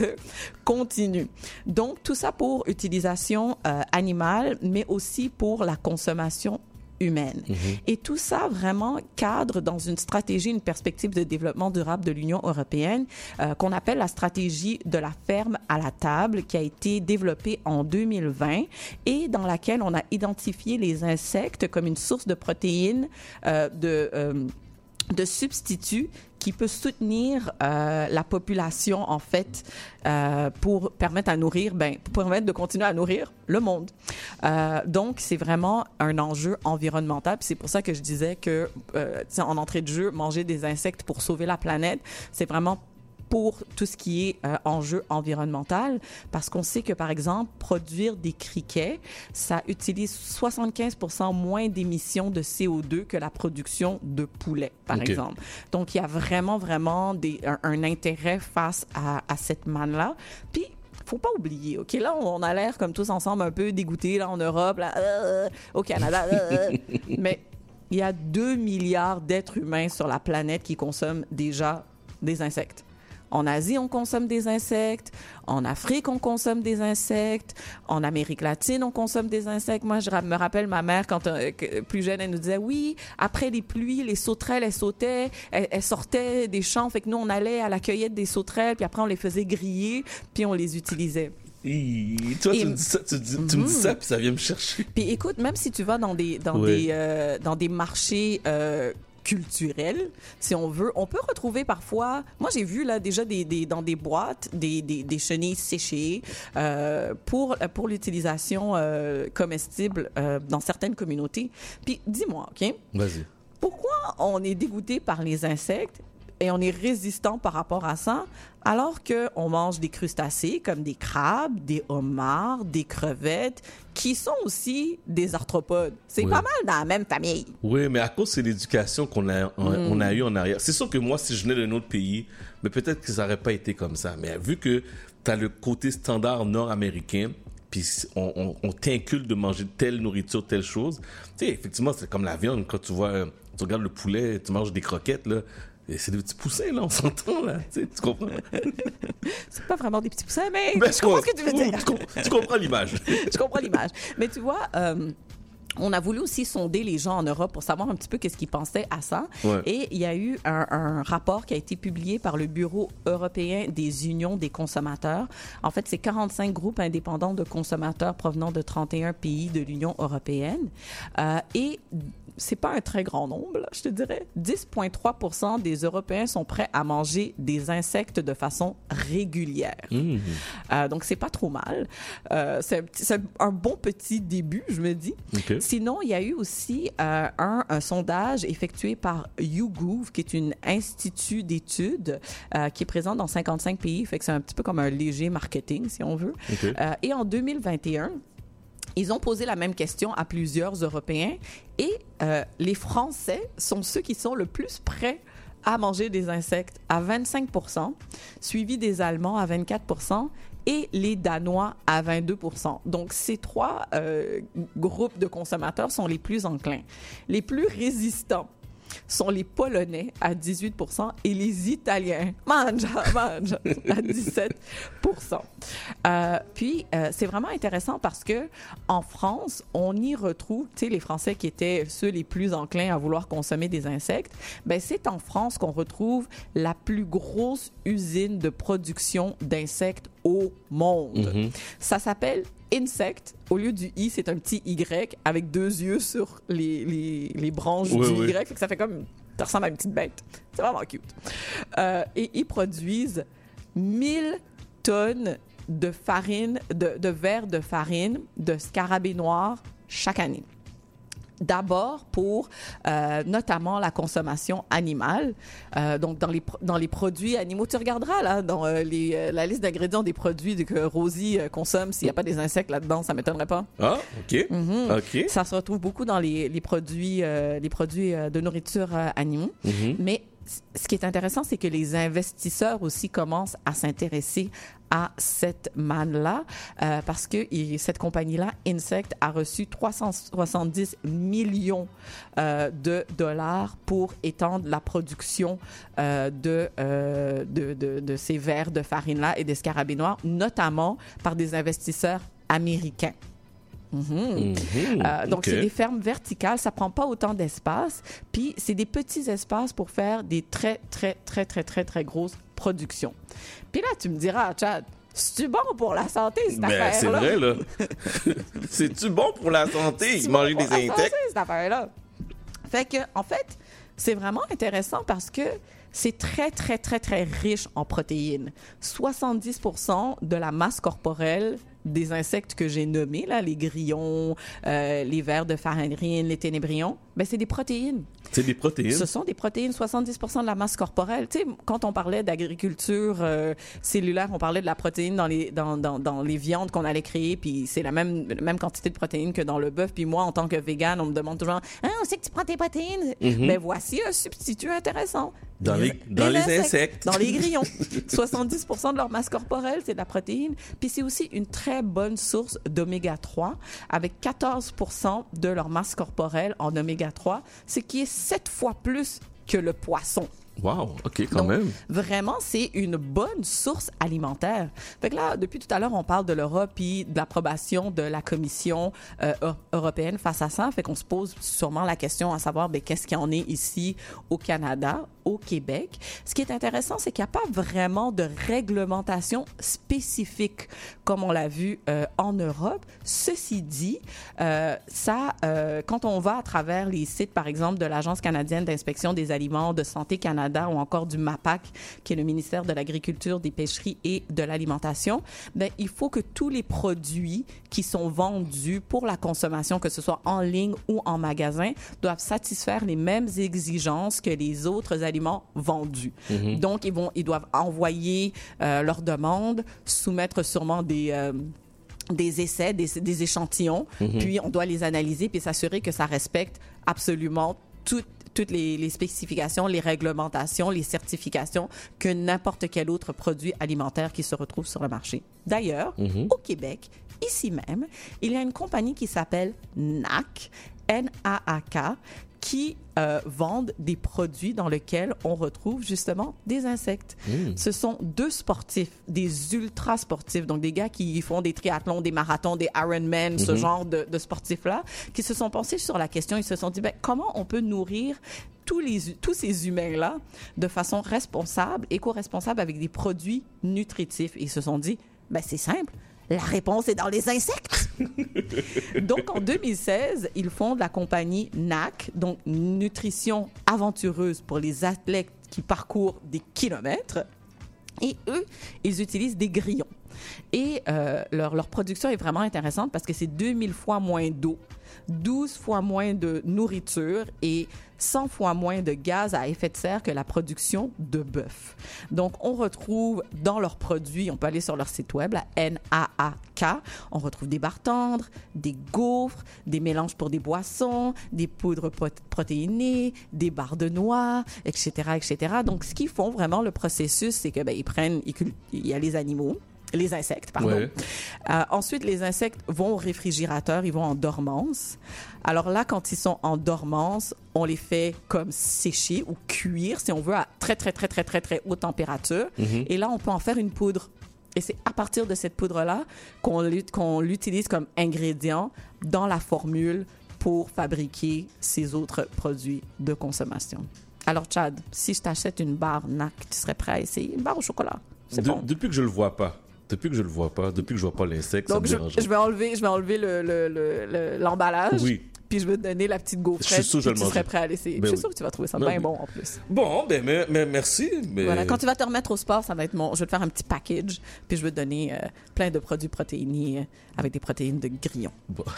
S25: continue. Donc, tout ça pour utilisation euh, animale, mais aussi pour la consommation humaine. Et tout ça vraiment cadre dans une stratégie, une perspective de développement durable de l'Union européenne euh, qu'on appelle la stratégie de la ferme à la table qui a été développée en 2020 et dans laquelle on a identifié les insectes comme une source de protéines euh, de... euh, de substituts qui peut soutenir euh, la population en fait euh, pour permettre à nourrir ben pour permettre de continuer à nourrir le monde. Euh, donc c'est vraiment un enjeu environnemental. C'est pour ça que je disais que euh, en entrée de jeu manger des insectes pour sauver la planète c'est vraiment pour tout ce qui est euh, enjeu environnemental, parce qu'on sait que, par exemple, produire des criquets, ça utilise 75% moins d'émissions de CO2 que la production de poulet, par
S2: Ok.
S25: exemple. Donc, il y a vraiment, vraiment des, un, un intérêt face à, à cette manne-là. Puis, faut pas oublier, OK? Là, on a l'air comme tous ensemble un peu dégoûtés, là, en Europe, là, euh, au Canada, euh, mais il y a 2 milliards d'êtres humains sur la planète qui consomment déjà des insectes. En Asie, on consomme des insectes. En Afrique, on consomme des insectes. En Amérique latine, on consomme des insectes. Moi, je me rappelle ma mère, quand euh, que- plus jeune, elle nous disait, oui, après les pluies, les sauterelles, elles sautaient, elles, elles sortaient des champs. Fait que nous, on allait à la cueillette des sauterelles, puis après, on les faisait griller, puis on les utilisait.
S2: Hi, Tu me dis ça, tu, me dis ça, puis ça vient me chercher.
S25: Puis écoute, même si tu vas dans des dans
S2: Ouais.
S25: des euh, dans des marchés euh, culturels, si on veut, on peut retrouver parfois. Moi, j'ai vu là déjà des, des- dans des boîtes des, des, des chenilles séchées euh, pour pour l'utilisation euh, comestible euh, dans certaines communautés. Puis dis-moi, ok,
S2: Vas-y.
S25: pourquoi on est dégoûté par les insectes et on est résistant par rapport à ça, alors que on mange des crustacés comme des crabes, des homards, des crevettes, qui sont aussi des arthropodes. C'est
S2: Oui.
S25: pas mal dans la même famille.
S2: Oui, mais à cause c'est l'éducation qu'on a, on,
S25: Mm.
S2: on a eu en arrière. C'est sûr que moi, si je venais d'un autre pays, mais peut-être que ça n'aurait pas été comme ça. Mais vu que tu as le côté standard nord-américain, puis on, on, on t'inculque de manger telle nourriture, telle chose, tu sais, effectivement, c'est comme la viande. Quand tu vois, euh, tu regardes le poulet, tu manges des croquettes, là, c'est des petits poussins, là, on s'entend, là, tu comprends?
S25: C'est pas vraiment des petits poussins, mais
S2: Ben,
S25: je comprends ce que tu veux dire.
S2: Tu comprends, tu comprends l'image.
S25: je comprends l'image. Mais tu vois, euh, on a voulu aussi sonder les gens en Europe pour savoir un petit peu qu'est-ce qu'ils pensaient à ça.
S2: Ouais.
S25: Et il y a eu un, un rapport qui a été publié par le Bureau européen des unions des consommateurs. En fait, c'est 45 groupes indépendants de consommateurs provenant de 31 pays de l'Union européenne. Euh, et c'est pas un très grand nombre, là, je te dirais. 10,3% des Européens sont prêts à manger des insectes de façon régulière.
S2: Mmh.
S25: Euh, donc, c'est pas trop mal. Euh, c'est un, bon petit début, je me dis. Sinon, il y a eu aussi euh, un, un sondage effectué par YouGov, qui est une institut d'études euh, qui est présent dans 55 pays. Fait que c'est un petit peu comme un léger marketing, si on veut. Et en 2021, ils ont posé la même question à plusieurs Européens et euh, les Français sont ceux qui sont le plus prêts à manger des insectes à 25% suivi des Allemands à 24% et les Danois à 22% Donc, ces trois euh, groupes de consommateurs sont les plus enclins. Les plus résistants sont les Polonais à 18% et les Italiens, mangia, mangia, à 17% Euh, Puis, euh, c'est vraiment intéressant parce que en France, on y retrouve, tu sais, les Français qui étaient ceux les plus enclins à vouloir consommer des insectes, ben c'est en France qu'on retrouve la plus grosse usine de production d'insectes au monde.
S2: Mhm.
S25: Ça s'appelle Insect. Au lieu du I, c'est un petit Y avec deux yeux sur les, les, les branches
S2: Oui,
S25: du
S2: oui.
S25: Y. Fait que ça fait comme. Ça ressemble à une petite bête. C'est vraiment cute. Euh, et ils produisent 1000 tonnes de farine, de, de verres de farine de scarabée noir chaque année. D'abord pour euh, notamment la consommation animale. Euh, donc, dans les, dans les produits animaux, tu regarderas là, dans euh, les, euh, la liste d'ingrédients des produits que Rosie euh, consomme, s'il n'y a pas des insectes là-dedans, ça m'étonnerait pas.
S2: Ah, ok.
S25: Mhm.
S2: Ok.
S25: Ça se retrouve beaucoup dans les, les produits, euh, les produits de nourriture animaux.
S2: Mhm.
S25: Mais ce qui est intéressant, c'est que les investisseurs aussi commencent à s'intéresser à cette manne-là euh, parce que il- cette compagnie-là, Insect, a reçu 370 millions euh, de dollars pour étendre la production euh, de, de, de, de ces verres de farine-là et des scarabées noirs, notamment par des investisseurs américains. Mhm.
S2: Mhm.
S25: Euh, donc, c'est des fermes verticales, ça prend pas autant d'espace, puis c'est des petits espaces pour faire des très, très, très, très, très, très grosses productions. Puis là, tu me diras, Chad, c'est-tu bon pour la santé, cette
S2: Ben, c'est
S25: affaire-là?
S2: vrai, là. C'est-tu bon pour la santé,
S25: C'est
S2: manger
S25: bon
S2: des insectes?
S25: cette affaire-là? Fait que, en fait, c'est vraiment intéressant parce que c'est très, très, très, très riche en protéines. 70% de la masse corporelle des insectes que j'ai nommés, là, les grillons, euh, les vers de farine, les ténébrions, ben, c'est des protéines.
S2: C'est des protéines.
S25: Ce sont des protéines, 70% de la masse corporelle. Tu sais, quand on parlait d'agriculture euh, cellulaire, on parlait de la protéine dans les, dans, dans, dans les viandes qu'on allait créer, puis c'est la même, la même quantité de protéines que dans le bœuf. Puis moi, en tant que vegan, on me demande toujours « Ah, on sait que tu prends tes protéines? Mais voici un substitut intéressant.
S2: Dans les- dans les insectes.
S25: Dans les grillons. 70% de leur masse corporelle, c'est de la protéine. Puis c'est aussi une très bonne source d'oméga 3, avec 14% de leur masse corporelle en oméga 3, ce qui est sept fois plus que le poisson.
S2: Wow, ok, quand
S25: Donc,
S2: même.
S25: Vraiment, c'est une bonne source alimentaire. Fait que là, depuis tout à l'heure, on parle de l'Europe et de l'approbation de la Commission euh, eu- européenne face à ça. Fait qu'on se pose sûrement la question à savoir, ben, qu'est-ce qu'il y en est ici au Canada, au Québec. Ce qui est intéressant, c'est qu'il n'y a pas vraiment de réglementation spécifique comme on l'a vu euh, en Europe. Ceci dit, euh, ça, euh, quand on va à travers les sites, par exemple, de l'Agence canadienne d'inspection des aliments, de Santé Canada ou encore du MAPAC, qui est le ministère de l'Agriculture, des Pêcheries et de l'Alimentation, ben, il faut que tous les produits qui sont vendus pour la consommation, que ce soit en ligne ou en magasin, doivent satisfaire les mêmes exigences que les autres aliments vendus.
S21: Mhm.
S25: Donc, ils, vont, ils doivent envoyer euh, leurs demandes, soumettre sûrement des... euh, des essais, des, des échantillons,
S21: Mhm.
S25: puis on doit les analyser puis s'assurer que ça respecte absolument toutes toutes les, les spécifications, les réglementations, les certifications que n'importe quel autre produit alimentaire qui se retrouve sur le marché. D'ailleurs,
S21: Mhm.
S25: au Québec, ici même, il y a une compagnie qui s'appelle NAC, N-A-A-K, qui euh, vendent des produits dans lesquels on retrouve justement des insectes.
S21: Mm.
S25: Ce sont deux sportifs, des ultra sportifs, donc des gars qui font des triathlons, des marathons, des Ironman, ce
S21: Mhm.
S25: genre de, de sportifs-là, qui se sont pensés sur la question. Ils se sont dit, ben, comment on peut nourrir tous, les, tous ces humains-là de façon responsable, éco-responsable, avec des produits nutritifs? Et ils se sont dit, ben, c'est simple. La réponse est dans les insectes. donc, en 2016, ils fondent la compagnie NAC, donc Nutrition aventureuse pour les athlètes qui parcourent des kilomètres. Et eux, ils utilisent des grillons. Et euh, leur, leur production est vraiment intéressante parce que c'est 2000 fois moins d'eau, 12 fois moins de nourriture et 100 fois moins de gaz à effet de serre que la production de bœuf. Donc, on retrouve dans leurs produits, on peut aller sur leur site web, la NAAK, on retrouve des barres tendres, des gaufres, des mélanges pour des boissons, des poudres pro- protéinées, des barres de noix, etc., etc. Donc, ce qu'ils font vraiment, le processus, c'est que ben, ils prennent, il y a les animaux, les insectes, pardon.
S2: Ouais.
S25: Euh, ensuite, les insectes vont au réfrigérateur, ils vont en dormance. Alors là, quand ils sont en dormance, on les fait comme sécher ou cuire, si on veut, à très, très, très, très, très, très haute température.
S21: Mhm.
S25: Et là, on peut en faire une poudre. Et c'est à partir de cette poudre-là qu'on l'ut- qu'on l'utilise comme ingrédient dans la formule pour fabriquer ces autres produits de consommation. Alors, Chad, si je t'achète une barre NAC, tu serais prêt à essayer? Une barre au chocolat? C'est
S2: De-
S25: bon.
S2: Depuis que je le vois pas, depuis que je le vois pas, depuis que je vois pas l'insecte, ça me
S25: je,
S2: dérange.
S25: je vais enlever, je vais enlever le- le- le- le- l'emballage.
S2: Oui.
S25: puis je vais te donner la petite
S2: Je
S25: gaufrette.
S2: suis sûr que je
S25: tu serais prêt à l'essayer.
S2: Ben
S25: je suis
S2: oui.
S25: sûr que tu vas trouver ça bien
S2: oui.
S25: bon en plus.
S2: Bon, ben, mais, mais merci. Mais...
S25: Voilà, quand tu vas te remettre au sport, ça va être mon. Je vais te faire un petit package, puis je vais te donner euh, plein de produits protéinés euh, avec des protéines de grillon.
S2: Bon.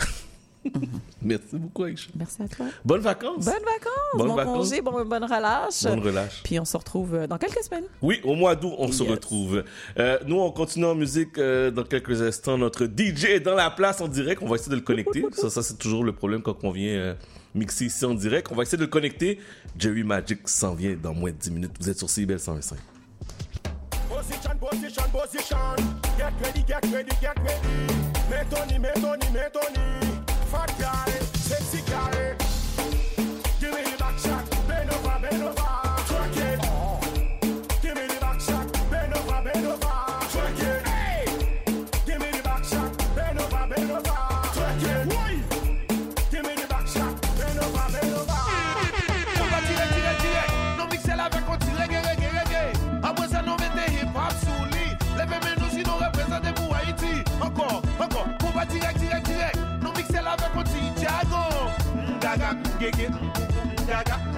S2: Merci beaucoup, Aïcha.
S25: Merci à toi.
S2: Bonnes vacances.
S25: Bonnes vacances,
S2: Bonnes
S25: bon
S2: vacances.
S25: congé, bon- bonne relâche.
S2: Bonne relâche.
S25: Puis on se retrouve euh, dans quelques semaines.
S2: Oui, au mois d'août, on se retrouve. Euh, nous, on continue en musique euh, dans quelques instants. Notre DJ est dans la place en direct. On va essayer de le connecter. ça, ça c'est toujours le problème quand on vient euh, mixer ici en direct. On va essayer de le connecter. Jerry Magic s'en vient dans moins de 10 minutes. Vous êtes sur CBL 105.
S16: Position, position, position. Get ready, get ready, get ready. Metoni, metoni, metoni. Fat guy, sexy get it.
S21: Gaga.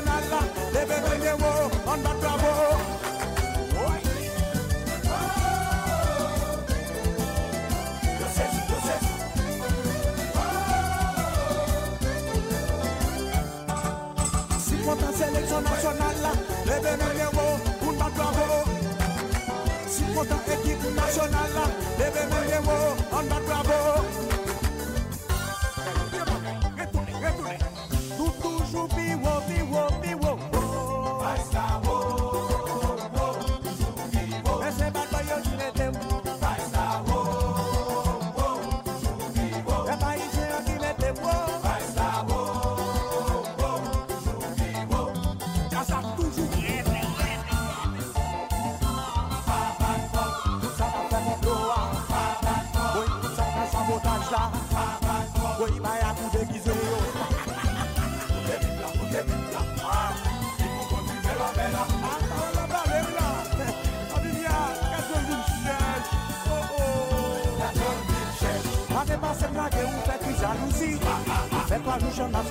S21: Équipe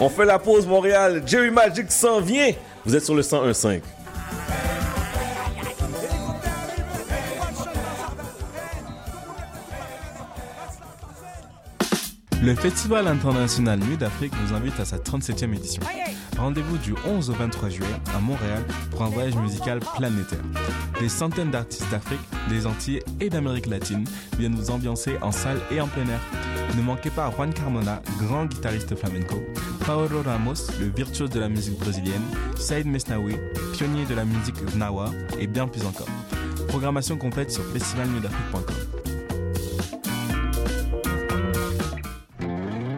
S2: On fait la pause Montréal. Jerry Magic s'en vient. Vous êtes sur le 101.5.
S26: Le Festival international Nuit d'Afrique vous invite à sa 37e édition. Rendez-vous du 11 au 23 juillet à Montréal pour un voyage musical planétaire. Des centaines d'artistes d'Afrique, des Antilles et d'Amérique latine viennent vous ambiancer en salle et en plein air. Ne manquez pas Juan Carmona, grand guitariste flamenco, Paolo Ramos, le virtuose de la musique brésilienne, Saïd Mesnaoui, pionnier de la musique gnawa et bien plus encore. Programmation complète sur festivalnuitdafrique.com.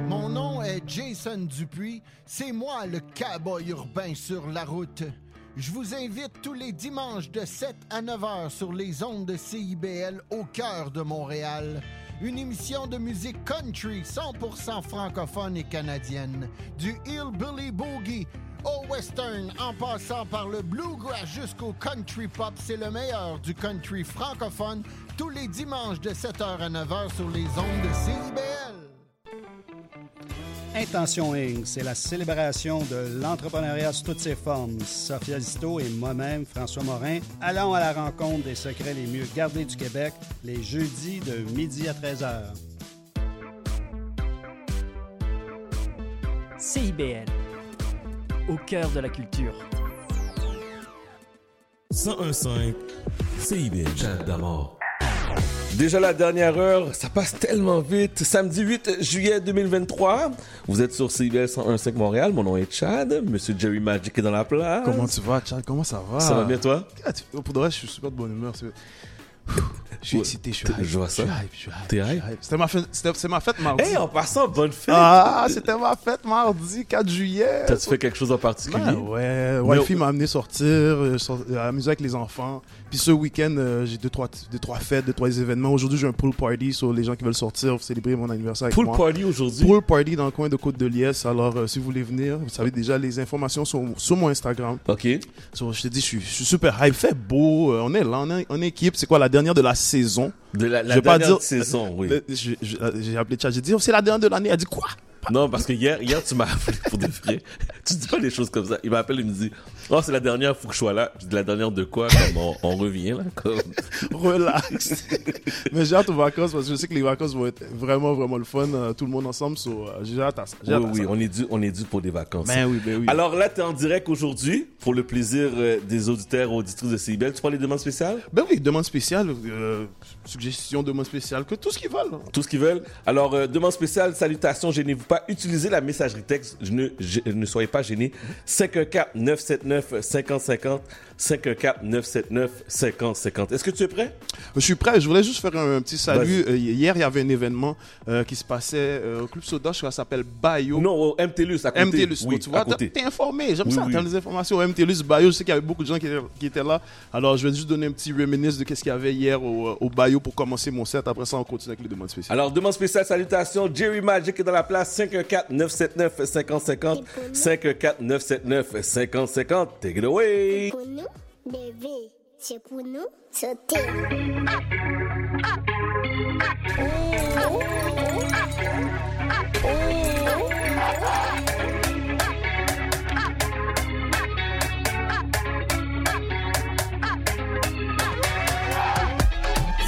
S27: Mon nom est Jason Dupuis. C'est moi le cowboy urbain sur la route. Je vous invite tous les dimanches de 7 à 9 heures sur les ondes de CIBL au cœur de Montréal. Une émission de musique country 100% francophone et canadienne. Du hillbilly boogie au western en passant par le bluegrass jusqu'au country pop, c'est le meilleur du country francophone tous les dimanches de 7h à 9h sur les ondes de CIBL.
S28: Intention Inc., c'est la célébration de l'entrepreneuriat sous toutes ses formes. Sophia Zito et moi-même, François Morin, allons à la rencontre des secrets les mieux gardés du Québec les jeudis de midi à 13h.
S29: CIBL, au cœur de la culture.
S1: 101.5 CIBL. Chat d'amour.
S2: Déjà la dernière heure, ça passe tellement vite. Samedi 8 juillet 2023, vous êtes sur CIBL 101.5 Montréal. Mon nom est Chad. Monsieur Jerry Magic est dans la place.
S30: Comment tu vas, Chad? Comment ça va?
S2: Ça va bien, toi?
S30: Ah, tu- Pour de vrai, je suis super de bonne humeur. Je suis excité, je suis hype.
S2: je vois ça.
S30: Je suis hype, je suis hype? C'était ma ma fête mardi.
S2: Hey, en passant, bonne fête!
S30: Ah, c'était ma fête mardi, 4 juillet.
S2: T'as-tu fait quelque chose en particulier?
S30: Ben ouais, Wifi m'a amené sortir, euh, euh, amuser avec les enfants. Puis ce week-end, euh, j'ai deux trois, deux, trois fêtes, deux, trois événements. Aujourd'hui, j'ai un pool party sur les gens qui veulent sortir, célébrer mon anniversaire avec
S2: Pool party aujourd'hui?
S30: Pool party dans le coin de Côte de Liesse. Alors, si vous voulez venir, vous savez déjà les informations sont sur mon Instagram.
S2: OK.
S30: So, je te dis, je suis, super hype. Fait beau. on est là, on est en équipe. C'est quoi la dernière de la saison?
S2: De la, la
S30: Je vais pas
S2: dernière
S30: dire-
S2: saison, oui.
S30: J'ai appelé Chad, j'ai dit, oh, c'est la dernière de l'année. Elle a dit quoi?
S2: Non, parce que hier, hier tu m'as appelé pour de vrai. tu dis pas des choses comme ça. Il m'appelle, il me dit Oh, c'est la dernière, faut que je sois là. Je dis La dernière de quoi Comme on, on revient, là. Comme...
S30: Relax. Mais j'ai hâte aux vacances parce que je sais que les vacances vont être vraiment, vraiment le fun. euh, tout le monde ensemble. So, euh, j'ai hâte à ça. J'ai
S2: Oui,
S30: hâte à
S2: oui,
S30: ça.
S2: on est, dû, on est dû pour des vacances.
S30: Ben oui, ben oui.
S2: Alors là, tu es en direct aujourd'hui pour le plaisir euh, des auditeurs et auditrices de CIBL. Tu prends les demandes spéciales?
S30: Ben oui, demande spéciale, euh, suggestion, demande spéciale, que tout ce qu'ils veulent.
S2: Tout ce qu'ils veulent. Alors, euh, demande spéciale, salutations, gênez-vous pas. Utilisez la messagerie texte. Ne, ne soyez pas gênés. 514-979-5050. 514-979-5050. Est-ce que tu es prêt?
S30: Je suis prêt. Je voulais juste faire un petit salut. Euh, hier, il y avait un événement euh, qui se passait euh, au Club Soda, je crois que ça s'appelle Bayo.
S2: Non, au MTLUS, à côté.
S30: MTLUS,
S2: Oui,
S30: tu vois, t'es informé. J'aime
S2: Oui,
S30: ça,
S2: oui.
S30: t'as les informations au MTLUS Bayo. Je sais qu'il y avait beaucoup de gens qui étaient, qui étaient là. Alors, je vais juste donner un petit reminisce de qu'est-ce qu'il y avait hier au, au Bayo pour commencer mon set. Après ça, on continue avec les demandes spéciales.
S2: Alors, demande spéciale, salutations. Jerry Magic est dans la place. 514-979-5050. 514-979-5050. Take it away.
S31: Bebe, se pou nou sote.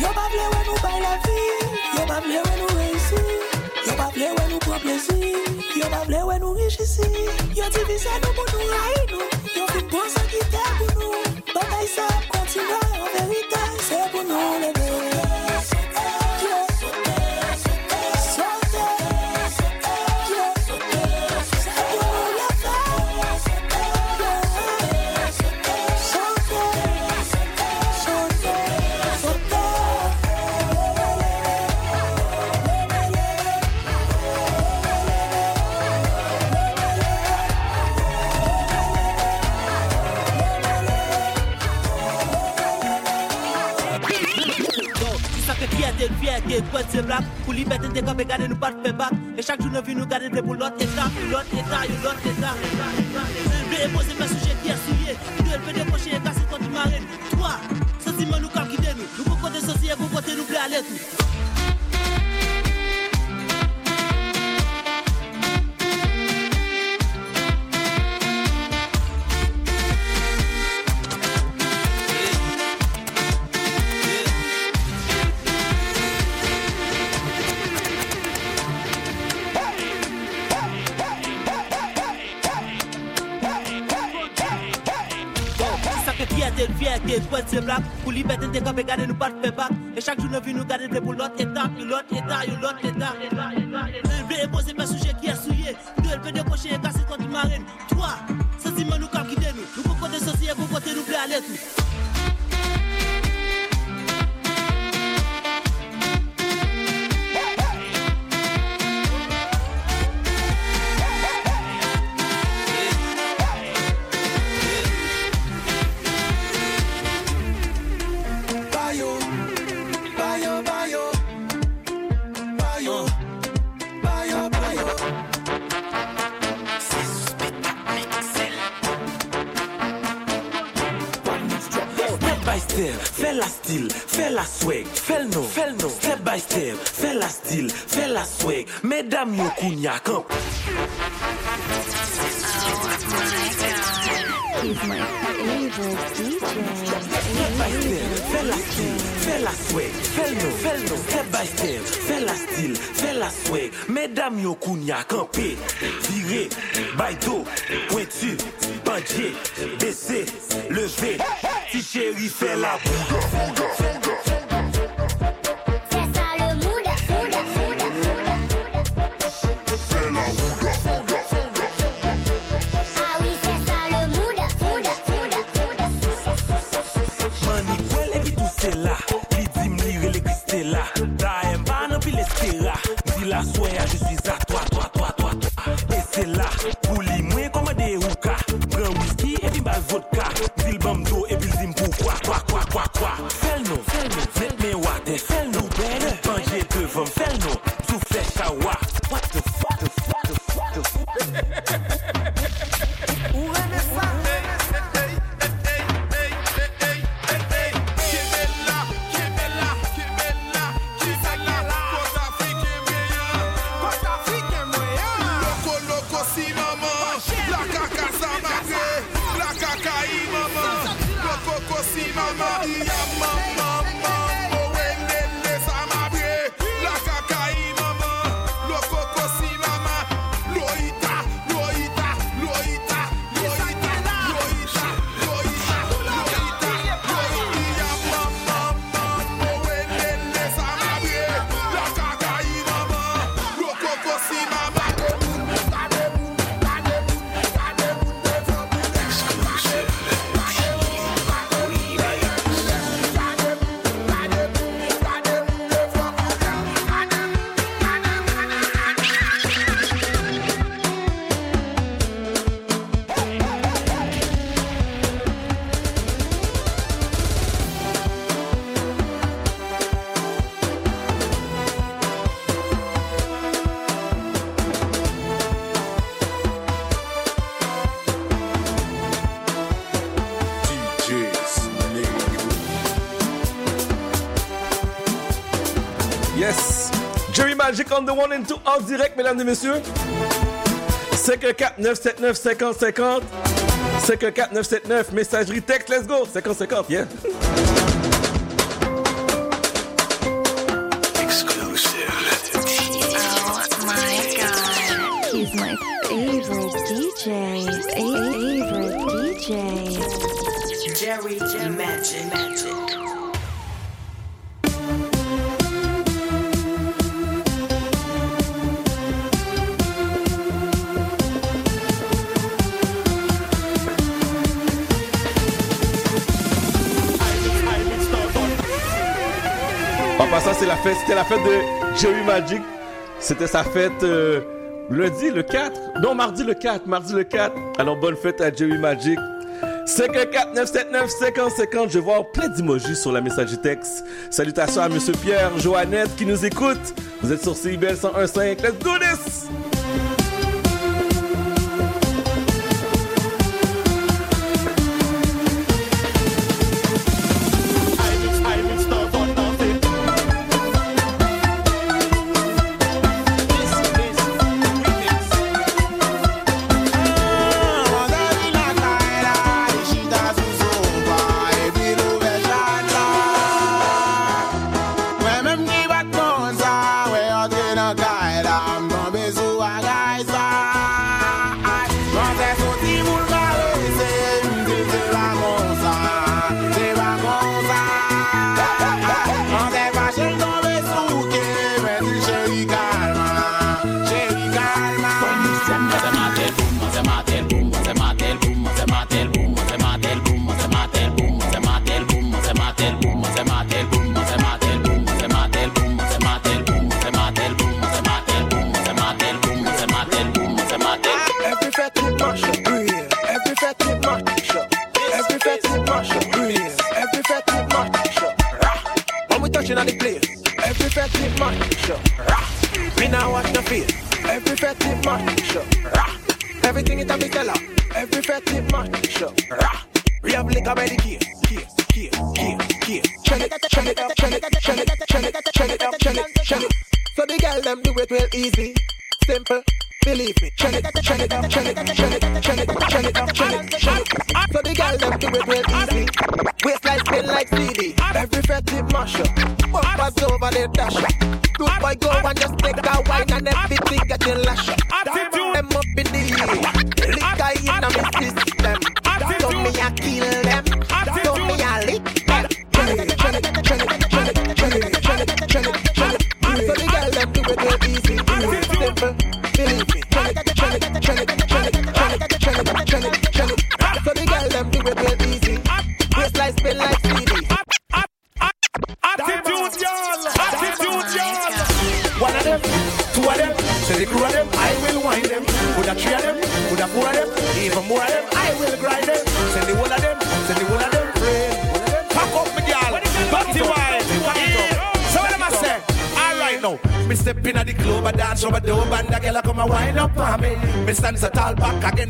S19: Yo pa vle wè nou bay la vi, yo pa vle wè nou reysi, yo pa vle wè nou pran plesi, yo pa vle wè nou richisi, yo divise nou pou nou rayi nou, yo fin pon sa ki te pou nou. Batay sa ap kontinue En verite se pou nou leve
S32: fiyate, kwen se blak Pou li bete de kape gade nou pat fe bak E chak jou nou vi nou gade de pou lot etat lot etat, yo lot etat Ve e pose pe suje ki asuye nou el pe depoche e kase konti maren Toi, sentimen nou kap kide nou Nou pou e nou ple ale tou se blak Pou li bete de kape gade nou pat fe bak E chak jou nou vi nou gade de pou lot etat Yo lot etat, yo lot etat
S33: from the
S2: one and two en direct, mesdames et messieurs. 54 979 50 50. 54 979 messagerie texte, let's go. 50 50, yeah. c'était la fête de Jerry Magic. C'était sa fête euh, lundi le 4. Non, mardi le 4. Mardi le 4. Alors, bonne fête à Jerry Magic. 54 979 50 50. Je vois plein d'emojis sur la messagerie texte. Salutations à Monsieur Pierre, Joannette qui nous écoute. Vous êtes sur CIBL 101.5. Let's
S19: go! this!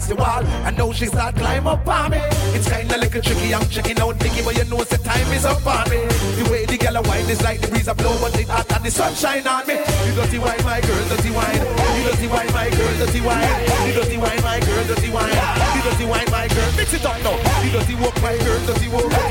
S19: against the wall. And now she start climb up on me. It's kinda like a tricky, I'm checking out Nicky, but you know the time is up on me. The way the girl wine is like the breeze of blow, but it hot and the sunshine on me. You dirty wine, my girl, dirty wine. You dirty wine, my girl, dirty wine. You dirty wine, my girl, dirty wine. You dirty wine, my girl, mix it up now. You dirty walk, my girl, dirty walk.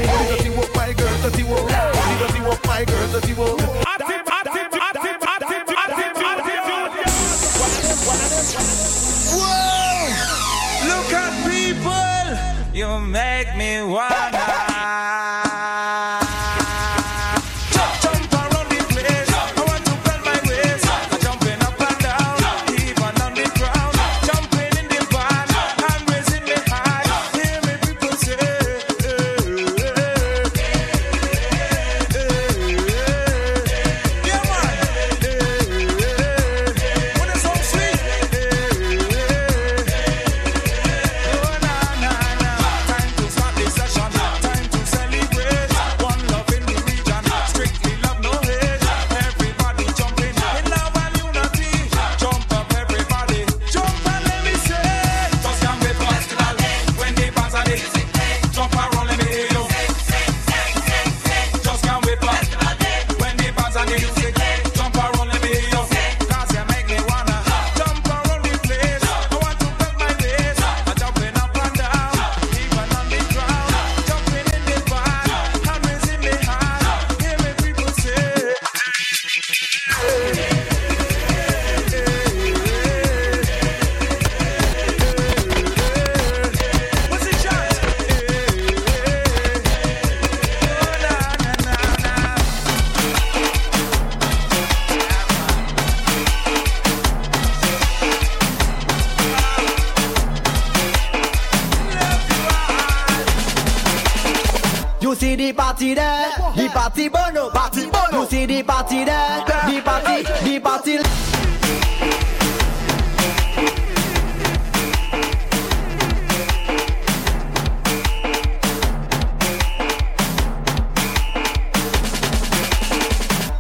S34: the
S22: party there, the party, the party.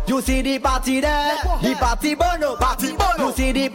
S22: You see the party there, the party bono, party bono. You see the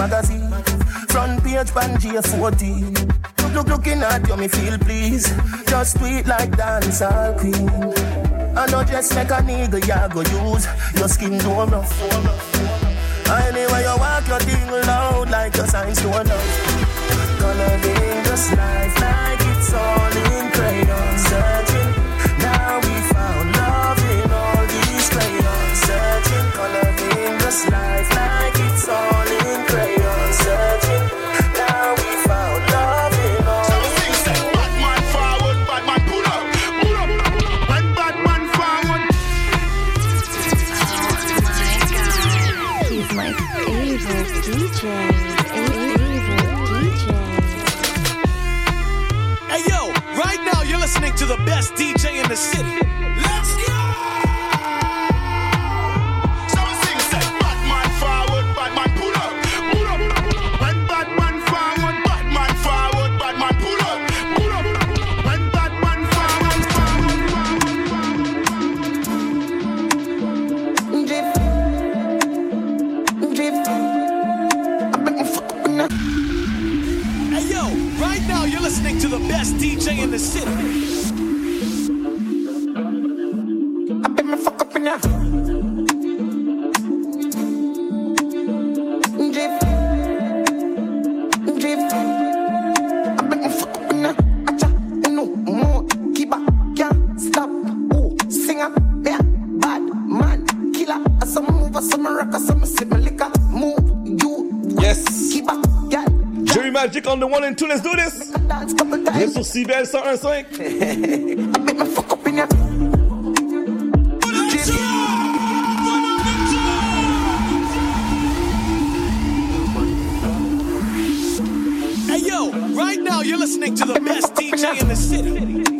S35: magazine. Front page Banjia 14. Look, look, looking at you, me feel please. Just sweet like dancehall queen. I know just like a nigga, ya go use your skin do rough. Anyway, you walk your thing loud like your signs to a love. Gonna be just like something, Sink? I in.
S9: Hey, yo, right now you're listening to the best DJ in the city.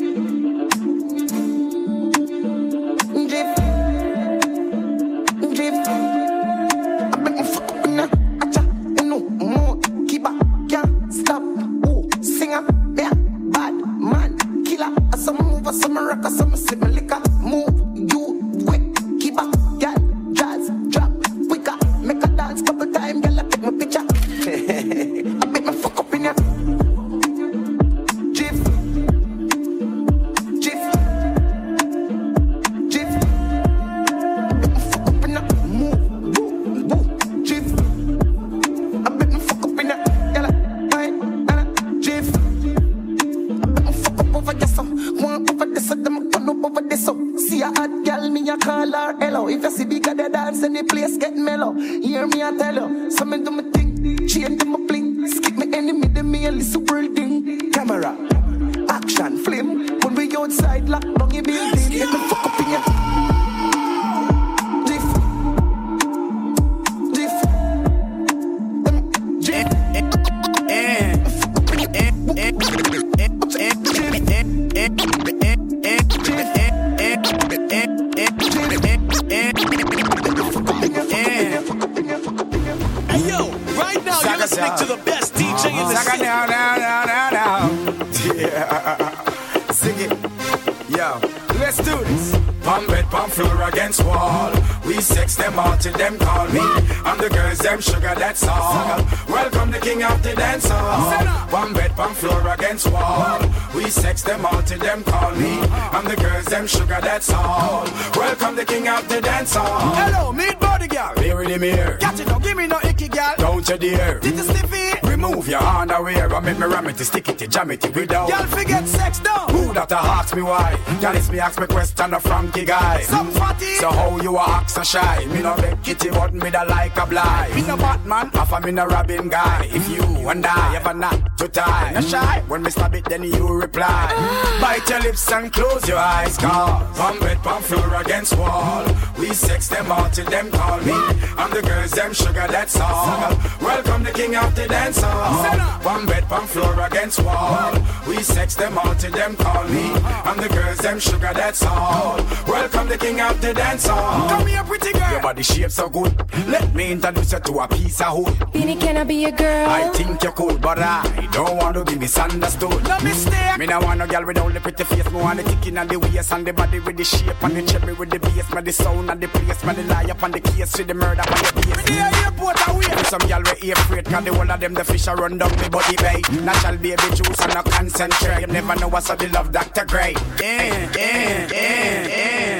S36: Stick it, jam it without.
S21: Y'all forget sex down.
S36: Who that a ask me why? Y'all is me ask me question a Frankie guy.
S21: Some fatty.
S36: So how you a act so shy? Me no beg kitty but me da like a blind.
S21: Me no Batman.
S36: Half a me no Robin guy. If you and I ever not to tie, no shy. When me stab it, then you reply. Ah. Bite your lips and close your eyes, cause Palm bed, palm floor against wall. We sex them all till them call me. I'm the girls, them sugar, that's all. Welcome the king of the dance hall. Palm bed, palm floor against wall. We sex them all till them call me. I'm the girls, them sugar, that's all. Welcome the king of the dance hall.
S21: Come here, pretty girl.
S36: Your body shape so good. Let me introduce you to a piece of wood.
S37: Beanie, can I be a girl?
S36: I think you're cool, but I don't want to be misunderstood.
S21: No mistake.
S36: Me no want no girl with only pretty face. Me want the ticking and the waist and the body with the shape and the cherry with the bass. Me the sound and the place. Me the lie up on the case with the murder on the base.
S21: Me the airport away.
S36: Me some girl with air freight, cause the whole of them the fish a run down me body bay. Natural baby juice and no concentrate. You never know what's up the love Dr. Gray. Eh, eh, eh.
S33: After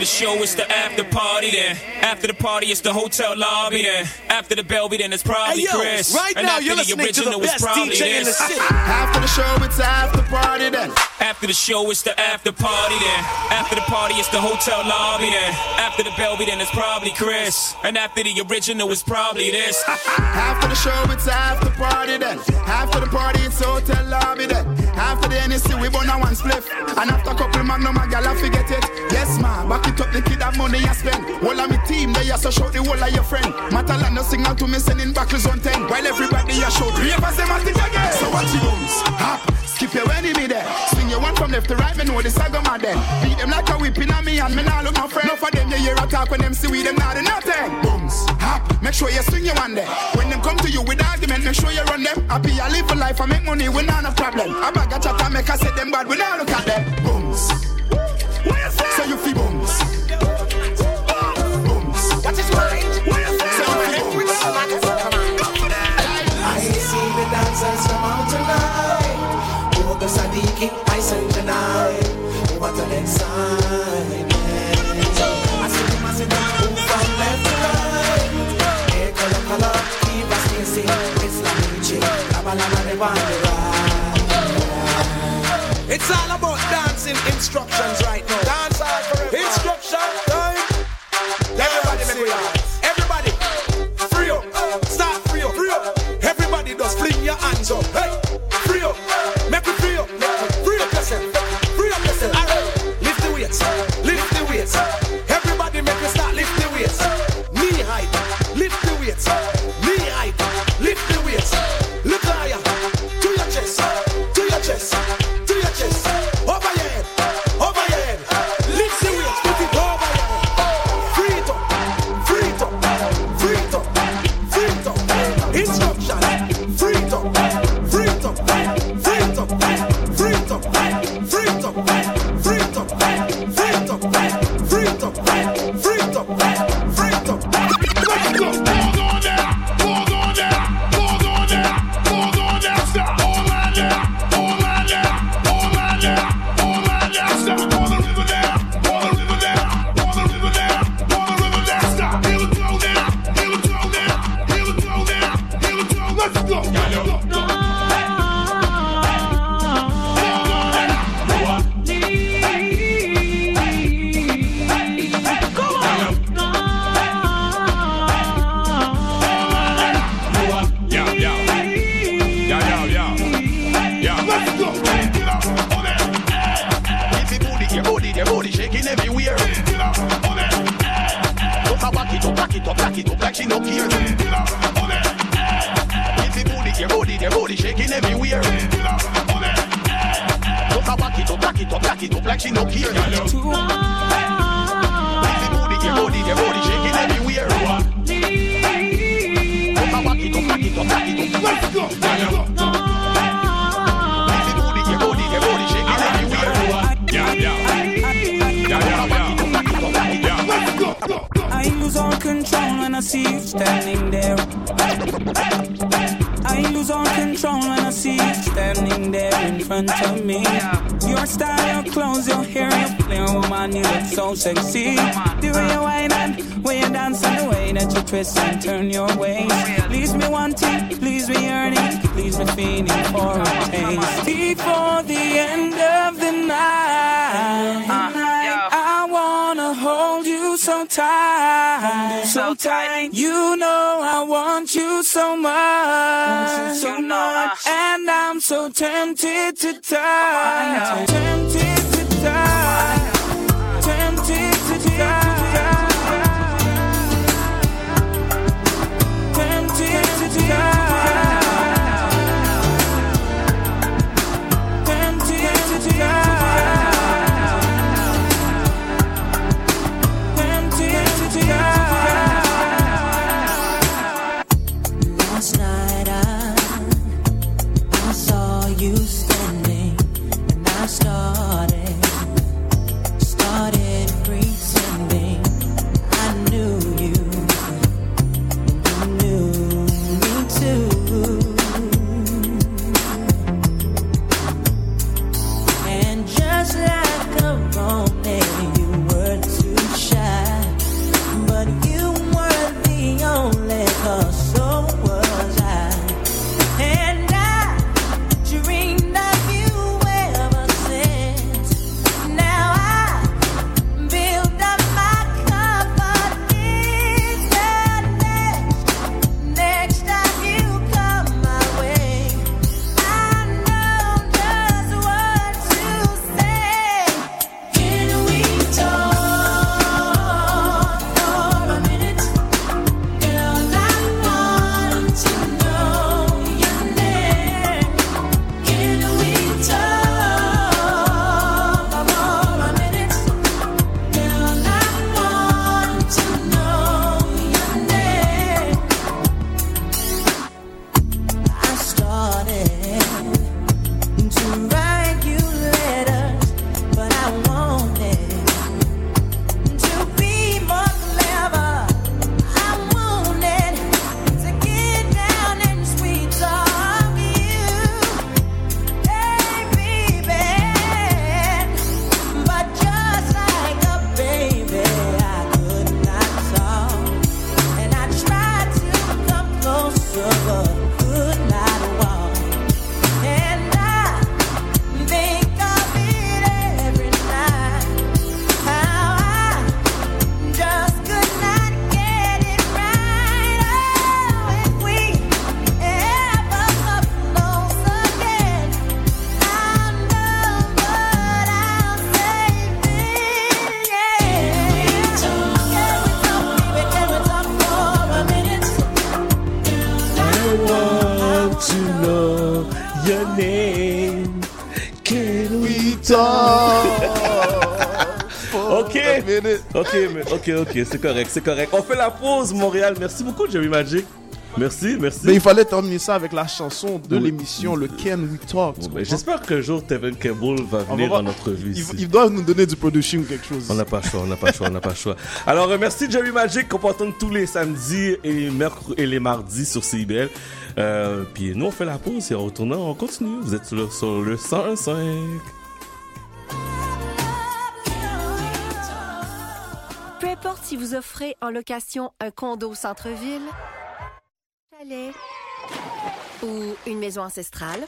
S33: the show, it's the after party then. After the party, it's the hotel lobby then. After the Belby, then it's probably
S21: Hey, yo,
S33: Chris.
S21: right
S33: and
S21: now
S33: after
S21: you're
S33: the
S21: listening to the
S33: original, it's
S21: best
S33: probably
S21: DJ in the
S33: this.
S21: city.
S36: After the show, it's after party then.
S33: After the show, it's the after party then. After the party, it's the hotel lobby then. After the Belby, then it's probably Chris. And after the original, it's probably this.
S36: After the show, it's after party then. After the party, it's hotel lobby then. After the NSC, we burn a one spliff. And after couple magnum, a gal, I forget it. Yes, ma, back it up, the kid have money I spend. All of me team, they so shout the whole of your friend. Matalan no signal to me, sending back on 10. While everybody a shout, ravers them at it again. So watch your booms, hop, skip your enemy there. Swing your one from left to right, me know the saga mad then. Beat them like a whipping on me and me now look my friend. Enough of them, you hear a talk when them see we them not do nothing. Booms, hop, make sure you swing your one there. When them come to you with argument, make sure you run them. Happy I live a life, I make money, we not a problem. I bag a chat and make I say them bad, we not look at them.
S19: ride. It's
S21: all about dancing instructions right now.
S37: So much, so much, and I'm so tempted to die,
S2: ok, ok, ok, c'est correct, c'est correct. On fait la pause, Montréal. Merci beaucoup, Jerry Magic. Merci, merci.
S30: Mais il fallait terminer ça avec la chanson de
S2: Oui.
S30: l'émission, le Can We Talk.
S2: Ben? J'espère qu'un jour Tevin Campbell va venir dans notre vie.
S30: Il, il doit nous donner du producing ou quelque chose.
S2: On n'a pas le choix, on n'a pas le choix, on n'a pas le choix. Alors, euh, merci Jerry Magic qu'on peut entendre tous les samedis et les, mercredis et les mardis sur CIBL. Euh, puis nous, on fait la pause et en retournant, on continue. Vous êtes sur le, sur le 101.5.
S22: en location un condo au centre-ville, chalet ou une maison ancestrale,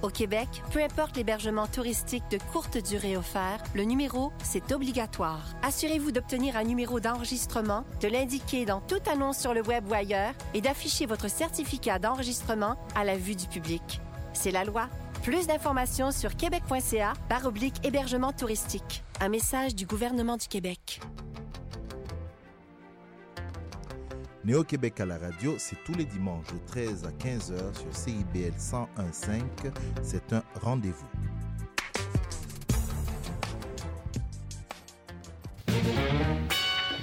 S22: au Québec, peu importe l'hébergement touristique de courte durée offert, le numéro, c'est obligatoire. Assurez-vous d'obtenir un numéro d'enregistrement, de l'indiquer dans toute annonce sur le web ou ailleurs et d'afficher votre certificat d'enregistrement à la vue du public. C'est la loi. Plus d'informations sur québec.ca par oblique hébergement touristique. Un message du gouvernement du Québec.
S38: Néo-Québec à la radio, c'est tous les dimanches de 13 à 15h sur CIBL 101.5. C'est un rendez-vous.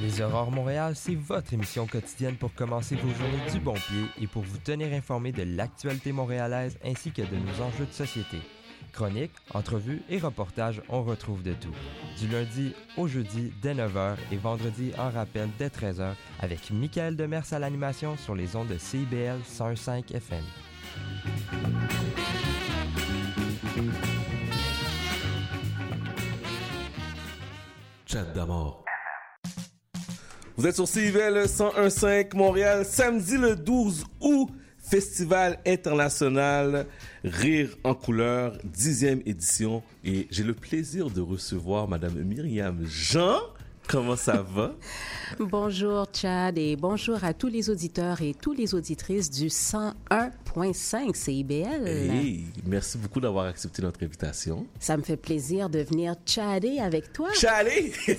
S39: Les Aurores Montréal, c'est votre émission quotidienne pour commencer vos journées du bon pied et pour vous tenir informé de l'actualité montréalaise ainsi que de nos enjeux de société. Chroniques, entrevues et reportages, on retrouve de tout. Du lundi au jeudi dès 9h et vendredi en rappel dès 13h avec Michael Demers à l'animation sur les ondes de CIBL 105 FM.
S2: Chat d'amour. Vous êtes sur CIVL 1015 Montréal, samedi le 12 août, Festival international Rire en couleur, 10e édition. Et j'ai le plaisir de recevoir Madame Myriam Jean. Comment ça va?
S40: Bonjour Chad et bonjour à tous les auditeurs et toutes les auditrices du 101.5 CIBL.
S2: Hey, merci beaucoup d'avoir accepté notre invitation.
S40: Ça me fait plaisir de venir chatter avec toi.
S2: Chatter?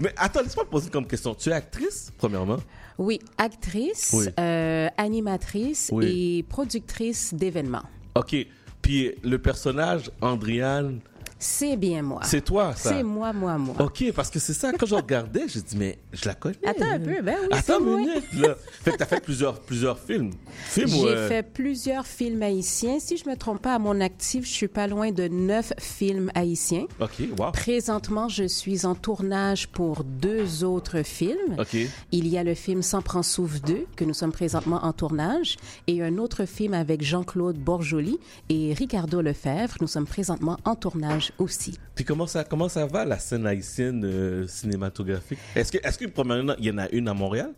S2: Mais attends, laisse-moi te poser comme question. Tu es actrice, premièrement?
S40: Oui, actrice,
S2: Oui.
S40: euh, animatrice
S2: Oui.
S40: et productrice d'événements.
S2: OK. Puis le personnage, Andriane,
S40: C'est bien moi.
S2: c'est toi, ça?
S40: C'est moi, moi, moi.
S2: OK, parce que c'est ça, quand je regardais, j'ai dit, mais je la connais.
S40: Attends un peu, ben oui,
S2: Attends une minute, là. Fait que t'as fait plusieurs, plusieurs films. Films
S40: J'ai
S2: euh,
S40: fait plusieurs films haïtiens. Si je me trompe pas, à mon actif, je suis pas loin de neuf films haïtiens.
S2: OK, wow.
S40: Présentement, je suis en tournage pour deux autres films.
S2: OK.
S40: Il y a le film Sans prend souffle 2, que nous sommes présentement en tournage, et un autre film avec Jean-Claude Borjoli et Ricardo Lefebvre. Nous sommes présentement en tournage aussi.
S2: Puis comment ça, comment ça va, la scène haïtienne euh, cinématographique? Est-ce que, est-ce que, premièrement, il y en a une à Montréal?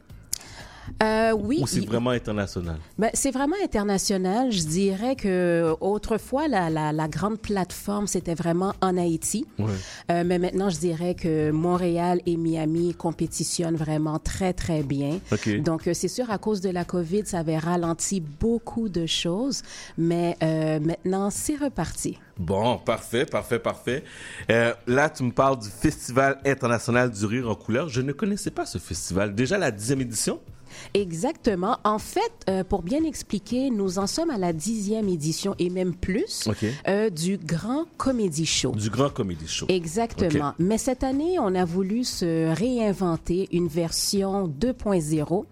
S40: Euh, oui.
S2: Ou c'est vraiment international?
S40: Ben, c'est vraiment international. Je dirais que autrefois, la, la, la grande plateforme, c'était vraiment en Haïti.
S2: Ouais.
S40: Euh, mais maintenant, je dirais que Montréal et Miami compétitionnent vraiment très, très bien. Donc, euh, c'est sûr, à cause de la COVID, ça avait ralenti beaucoup de choses. Mais euh, maintenant, c'est reparti.
S2: Bon, parfait, parfait, parfait. Euh, là, tu me parles du Festival international du rire en couleur. Je ne connaissais pas ce festival. Déjà la dixième édition?
S40: Exactement. En fait, euh, pour bien expliquer, nous en sommes à la dixième édition et même plus
S2: OK.
S40: euh, du Grand Comédie Show.
S2: Du Grand Comédie Show.
S40: Exactement. Mais cette année, on a voulu se réinventer une version 2.0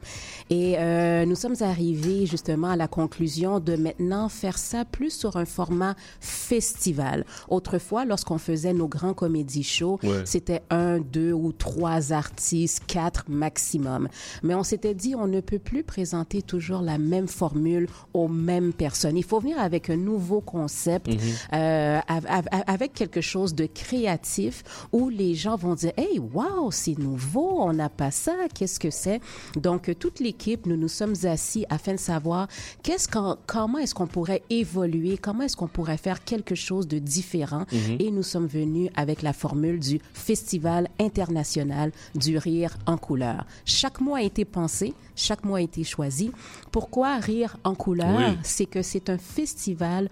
S40: et euh, nous sommes arrivés justement à la conclusion de maintenant faire ça plus sur un format festival. Autrefois, lorsqu'on faisait nos grands comédie shows,
S41: Ouais.
S40: c'était un, deux ou trois artistes, quatre maximum. Mais on s'était dit, on ne peut plus présenter toujours la même formule aux mêmes personnes. Il faut venir avec un nouveau concept,
S41: Mhm.
S40: euh, av- av- avec quelque chose de créatif où les gens vont dire, hey, wow, c'est nouveau, on n'a pas ça, qu'est-ce que c'est? Donc, toute l'équipe, nous nous sommes assis afin de savoir qu'est-ce qu'on, comment est-ce qu'on pourrait évoluer, comment est-ce qu'on pourrait faire quelque chose de différent.
S41: Mhm.
S40: Et nous sommes venus avec la formule du Festival international du rire en couleur. Chaque mois a été pensé, chaque mois a été choisi. Pourquoi rire en couleur?
S41: Oui.
S40: C'est que c'est un festival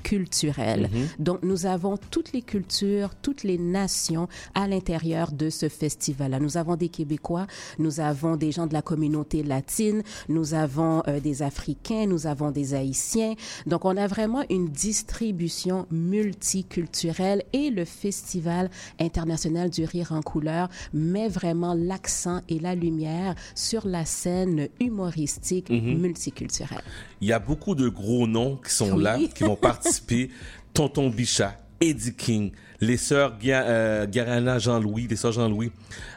S40: multiculturel.
S41: Mhm.
S40: Donc, nous avons toutes les cultures, toutes les nations à l'intérieur de ce festival-là. Nous avons des Québécois, nous avons des gens de la communauté latine, nous avons euh, des Africains, nous avons des Haïtiens. Donc, on a vraiment une distribution multiculturelle et le Festival international du rire en couleur met vraiment l'accent et la lumière sur la scène humoristique
S2: Mhm.
S40: multiculturelle.
S2: Il y a beaucoup de gros noms qui sont
S40: Oui.
S2: là, qui vont participer. Tonton Bichat, Eddie King, les sœurs euh, Garana Jean-Louis, les sœurs Jean-Louis,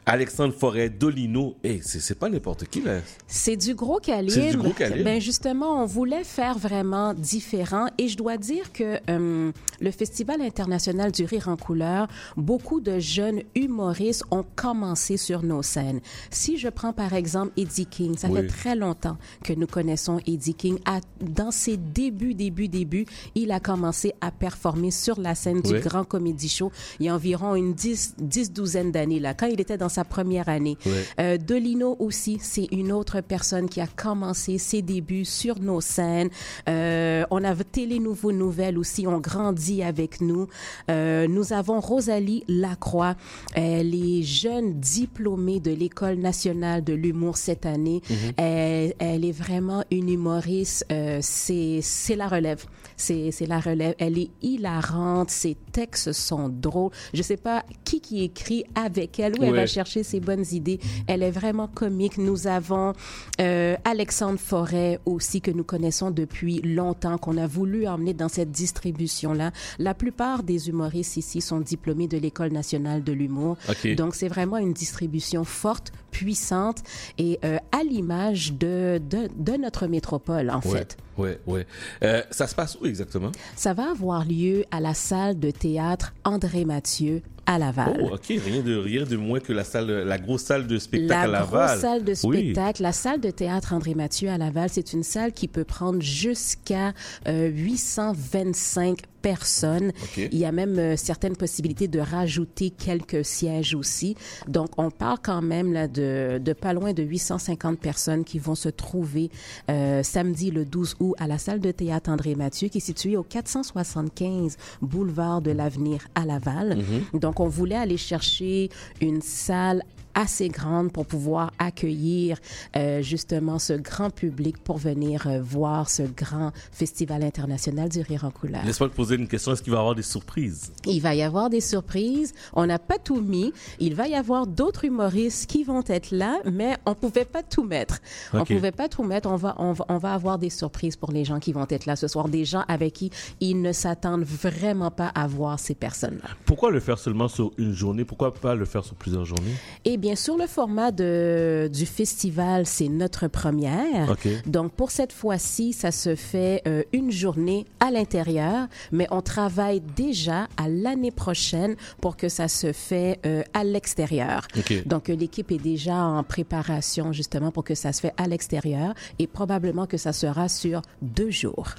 S2: Alexandre Forêt, Dolino. Hey, c'est c'est pas n'importe qui, là.
S40: C'est du gros calibre.
S2: C'est du gros calibre.
S40: Ben justement, on voulait faire vraiment différent et je dois dire que euh, le Festival international du rire en couleur, beaucoup de jeunes humoristes ont commencé sur nos scènes. Si je prends par exemple Eddie King, ça
S41: Oui.
S40: fait très longtemps que nous connaissons Eddie King. À- dans ses débuts, débuts, débuts, il a commencé à performer sur la scène du. Grand Comédie il y a environ une dix, dix douzaine d'années là, quand il était dans sa première année.
S2: Ouais.
S40: Euh, Dolino aussi, c'est une autre personne qui a commencé ses débuts sur nos scènes. Euh, on a Télé Nouveau Nouvelles aussi, on grandit avec nous. Euh, nous avons Rosalie Lacroix, elle est jeune diplômée de l'École nationale de l'humour cette année.
S42: Mhm.
S40: elle, elle est vraiment une humoriste, euh, c'est c'est la relève. C'est c'est la relève. Elle est hilarante, ses textes sont drôles. Je sais pas qui qui écrit avec elle, où elle va chercher ses bonnes idées. Elle est vraiment comique. Nous avons euh, Alexandre Forêt aussi que nous connaissons depuis longtemps, qu'on a voulu emmener dans cette distribution-là. La plupart des humoristes ici sont diplômés de l'École nationale de l'humour. Donc c'est vraiment une distribution forte, puissante et euh, à l'image de, de, de notre métropole en
S2: Ouais,
S40: fait.
S2: Ouais, ouais. Euh, ça se passe où exactement?
S40: Ça va avoir lieu à la salle de théâtre André Mathieu à Laval.
S2: Oh, ok, rien de, rien de moins que la salle, la grosse salle de spectacle
S40: La
S2: à Laval.
S40: grosse salle de
S2: Oui.
S40: spectacle, la salle de théâtre André Mathieu à Laval, c'est une salle qui peut prendre jusqu'à euh, 825 personnes. Il y a même euh, certaines possibilités de rajouter quelques sièges aussi. Donc, on parle quand même là de, de pas loin de 850 personnes qui vont se trouver euh, samedi le 12 août à la salle de théâtre André Mathieu qui est située au 475 boulevard de l'Avenir à Laval.
S42: Mhm.
S40: Donc, on voulait aller chercher une salle assez grande pour pouvoir accueillir euh, justement ce grand public pour venir euh, voir ce grand festival international du rire en couleur.
S2: Laisse-moi te poser une question? Est-ce qu'il va y avoir des surprises?
S40: Il va y avoir des surprises. On n'a pas tout mis. Il va y avoir d'autres humoristes qui vont être là, mais on pouvait pas tout mettre. On
S2: Ok.
S40: pouvait pas tout mettre. On va, on va, on va avoir des surprises pour les gens qui vont être là ce soir. Des gens avec qui ils ne s'attendent vraiment pas à voir ces personnes-là.
S2: Pourquoi le faire seulement sur une journée? Pourquoi pas le faire sur plusieurs journées?
S40: Eh bien, sur le format de, du festival, c'est notre première.
S2: OK.
S40: Donc, pour cette fois-ci, ça se fait euh, une journée à l'intérieur, mais on travaille déjà à l'année prochaine pour que ça se fait euh, à l'extérieur.
S2: OK.
S40: Donc, euh, l'équipe est déjà en préparation justement pour que ça se fait à l'extérieur et probablement que ça sera sur deux jours.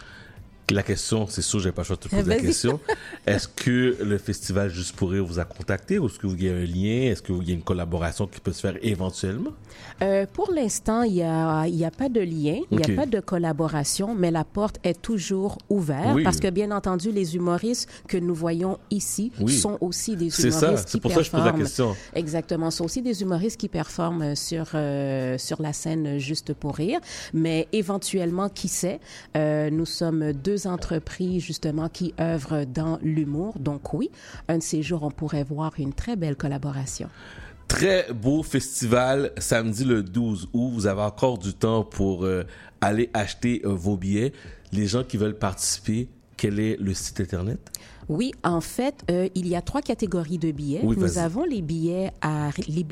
S2: La question, c'est sûr, j'ai pas le choix de te poser la question. Est-ce que le festival Juste pour rire vous a contacté ou est-ce qu'il y a un lien? Est-ce qu'il y a une collaboration qui peut se faire éventuellement?
S40: Euh, pour l'instant, il n'y a, y a pas de lien, il n'y a pas de collaboration, mais la porte est toujours ouverte
S2: Oui.
S40: parce que, bien entendu, les humoristes que nous voyons ici
S2: Oui.
S40: sont aussi des
S2: C'est
S40: humoristes
S2: ça, c'est pour ça que je pose la question.
S40: Exactement, sont aussi des humoristes qui performent sur, euh, sur la scène juste pour rire, mais éventuellement, qui sait, euh, nous sommes deux entreprises justement qui œuvrent dans l'humour, donc oui, un de ces jours, on pourrait voir une très belle collaboration.
S2: Très beau festival samedi le 12 août. Vous avez encore du temps pour euh, aller acheter euh, vos billets. Les gens qui veulent participer, quel est le site internet?
S40: Oui, en fait, euh, il y a trois catégories de billets.
S2: Oui,
S40: Nous avons les billets à les,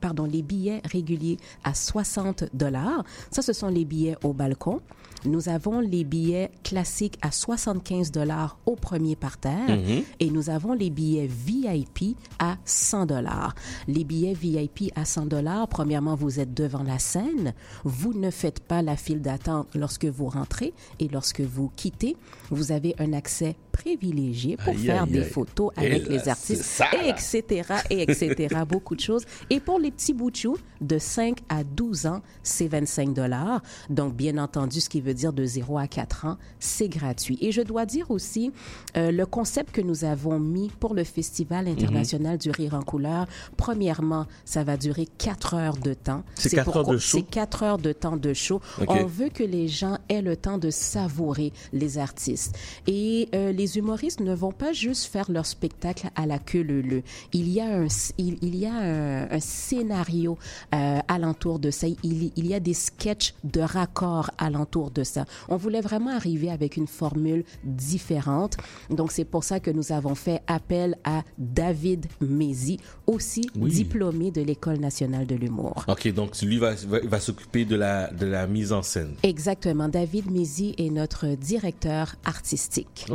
S40: pardon, les billets réguliers à 60 dollars. Ça, ce sont les billets au balcon. Nous avons les billets classiques à 75 dollars au premier parterre
S42: Mhm.
S40: et nous avons les billets VIP à 100 dollars. Les billets VIP à 100 dollars, premièrement, vous êtes devant la scène. Vous ne faites pas la file d'attente lorsque vous rentrez et lorsque vous quittez. Vous avez un accès privilégié pour
S42: Aïe,
S40: faire
S42: aïe,
S40: des
S42: aïe.
S40: photos avec
S42: là,
S40: les artistes,
S42: ça,
S40: et etc., et etc., beaucoup de choses. Et pour les petits bouchous, de 5 à 12 ans, c'est 25 dollars. Donc, bien entendu, ce qui veut dire de 0 à 4 ans, c'est gratuit. Et je dois dire aussi, euh, le concept que nous avons mis pour le Festival international du rire en couleur, premièrement, ça va durer 4 heures de temps.
S2: C'est quatre
S40: pourquoi-
S2: heures de show?
S40: C'est 4 heures de temps de show. On veut que les gens aient le temps de savourer les artistes. Et euh, les humoristes ne vont pas juste faire leur spectacle à la queue leu Il y a un, il, il y a un, un scénario euh, alentour de ça. Il, il y a des sketchs de raccord alentour de ça. On voulait vraiment arriver avec une formule différente. Donc, c'est pour ça que nous avons fait appel à David Mézi, aussi
S2: Oui.
S40: diplômé de l'École nationale de l'humour.
S2: OK, donc lui va, va, va s'occuper de la, de la mise en scène.
S40: Exactement. David Mézi est notre directeur artistique.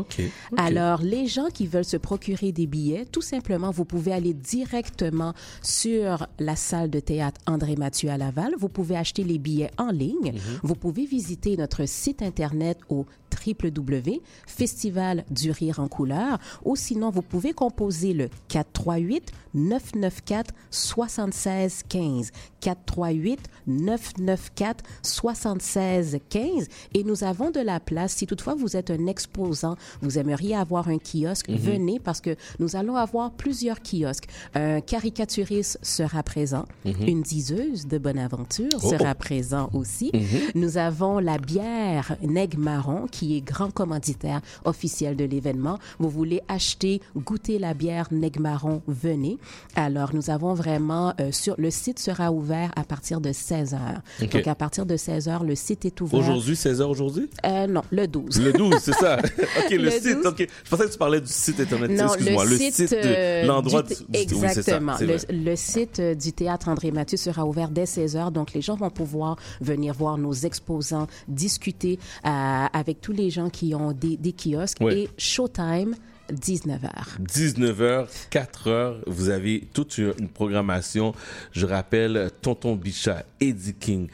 S40: Alors, les gens qui veulent se procurer des billets, tout simplement, vous pouvez aller directement sur la salle de théâtre André Mathieu à Laval. Vous pouvez acheter les billets en ligne.
S42: Mhm.
S40: Vous pouvez visiter notre site internet au www.festivaldurireencouleur ou sinon vous pouvez composer le 438 994 76 15 438 994 76 15 et nous avons de la place si toutefois vous êtes un exposant vous aimeriez avoir un kiosque
S42: Mhm.
S40: venez parce que nous allons avoir plusieurs kiosques un caricaturiste sera présent
S42: Mhm.
S40: une diseuse de bonne aventure
S42: Oh.
S40: sera présent aussi
S42: Mhm.
S40: nous avons la bière Neg Marron qui est grand commanditaire officiel de l'événement. Vous voulez acheter, goûter la bière Neg Marron, venez. Alors, nous avons vraiment, euh, sur le site sera ouvert à partir de 16 heures.
S2: Ok.
S40: Donc, à partir de 16 heures, le site est ouvert.
S2: Aujourd'hui, 16h aujourd'hui?
S40: Euh, non, le 12.
S2: Le 12, c'est ça. OK, le,
S40: Le
S2: site.
S40: 12.
S2: OK. Je pensais que tu parlais du site internet.
S40: Non,
S2: Excuse-moi. Le, site,
S40: euh,
S2: l'endroit
S40: du
S2: du, oui, ça,
S40: Exactement. le, le site du théâtre André Mathieu sera ouvert dès 16 heures. Donc, les gens vont pouvoir venir voir nos exposants, discuter avec tous les gens qui ont des, des kiosques.
S2: Ouais.
S40: Et Showtime, 19 heures.
S2: 19h, 4h, vous avez toute une une programmation. Je rappelle Tonton Bichat, Eddie King,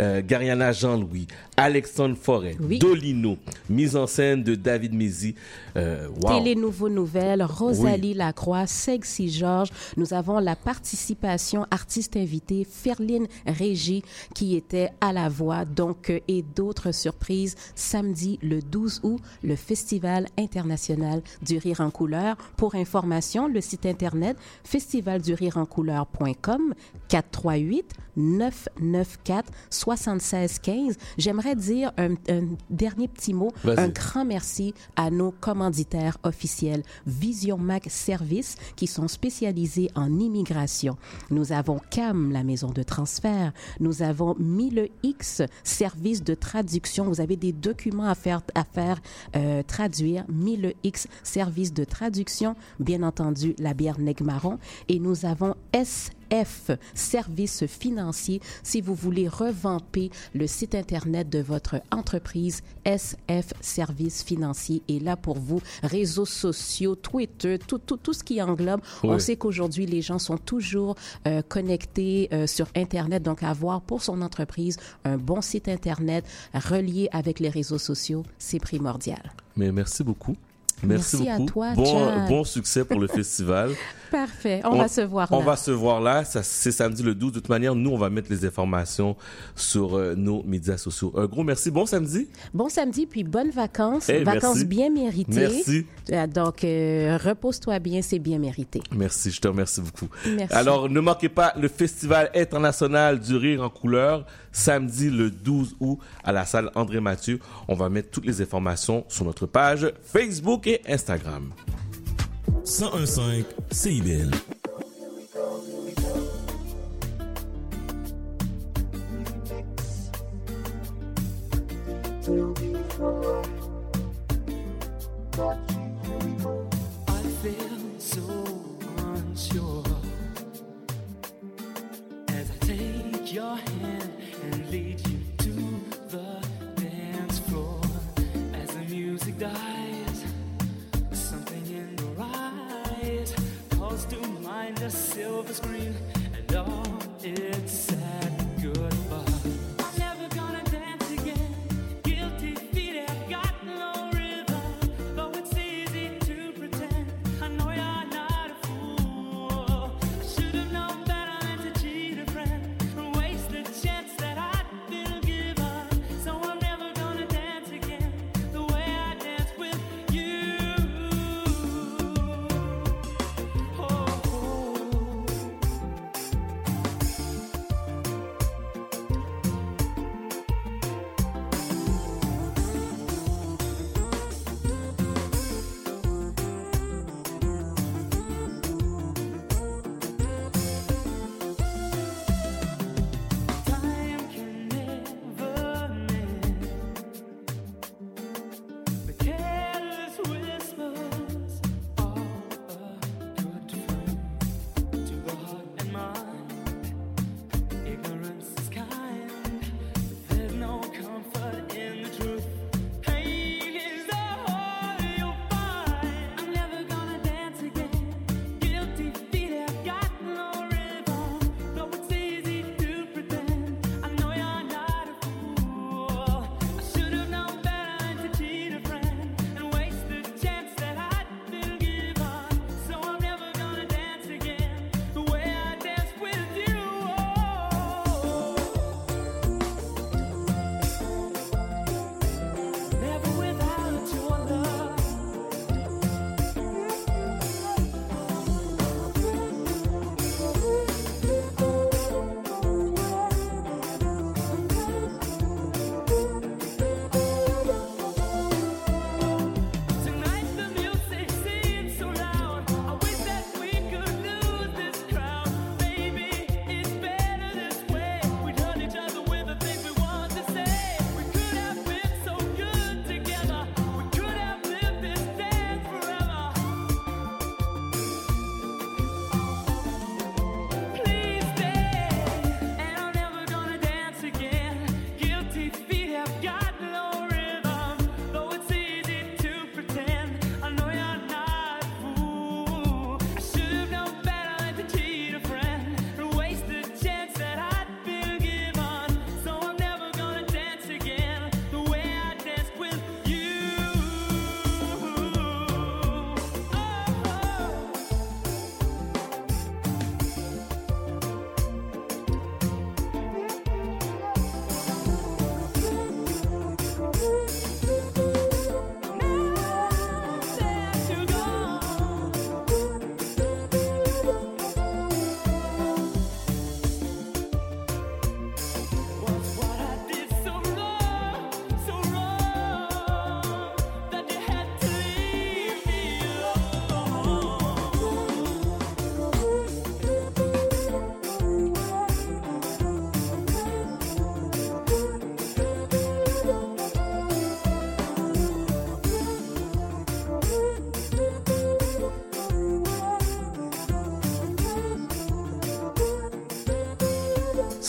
S2: euh, Gariana Jean-Louis, Alexandre Forêt, Dolino, mise en scène de David Mézy. Euh, wow.
S40: Télé Nouveau Nouvelles, Rosalie Lacroix, Sexy Georges. Nous avons la participation artiste invitée, Ferline Régie, qui était à la voix, donc, euh, et d'autres surprises. Samedi, le 12 août, le Festival international du rire en couleur. Pour information, le site internet festivaldurirencouleur.com 438 994 7615. J'aimerais dire un, un dernier petit mot, un grand merci à nos commanditaires officiels Vision Mac Service qui sont spécialisés en immigration. Nous avons CAM, la maison de transfert. Nous avons Mille X, service de traduction. Vous avez des documents à faire, à faire euh, traduire. Mille X, service de traduction. Bien entendu, la bière Negmaron. Et nous avons S F, service financier, si vous voulez revamper le site Internet de votre entreprise, SF Service financier est là pour vous. Réseaux sociaux, Twitter, tout, tout, tout ce qui englobe. On sait qu'aujourd'hui, les gens sont toujours euh, connectés euh, sur Internet. Donc, avoir pour son entreprise un bon site Internet relié avec les réseaux sociaux, c'est primordial.
S2: Mais merci beaucoup. Merci,
S40: Merci à
S2: beaucoup.
S40: toi,
S2: bon,
S40: Chad.
S2: bon succès pour le festival.
S40: Parfait. On, va se voir là.
S2: On va se voir là. C'est samedi le 12. De toute manière, nous, on va mettre les informations sur euh, nos médias sociaux. Un gros merci. Bon samedi.
S40: Bon samedi, puis bonnes vacances.
S2: Hey,
S40: vacances
S2: merci.
S40: bien méritées.
S2: Merci.
S40: Euh, Donc, euh, repose-toi bien, c'est bien mérité.
S2: Merci, je te remercie beaucoup.
S40: Merci.
S2: Alors, ne manquez pas le Festival international du rire en couleur, samedi le 12 août à la salle André Mathieu. On va mettre toutes les informations sur notre page Facebook et Instagram.
S43: 1015 CIBL.
S42: I to a silver screen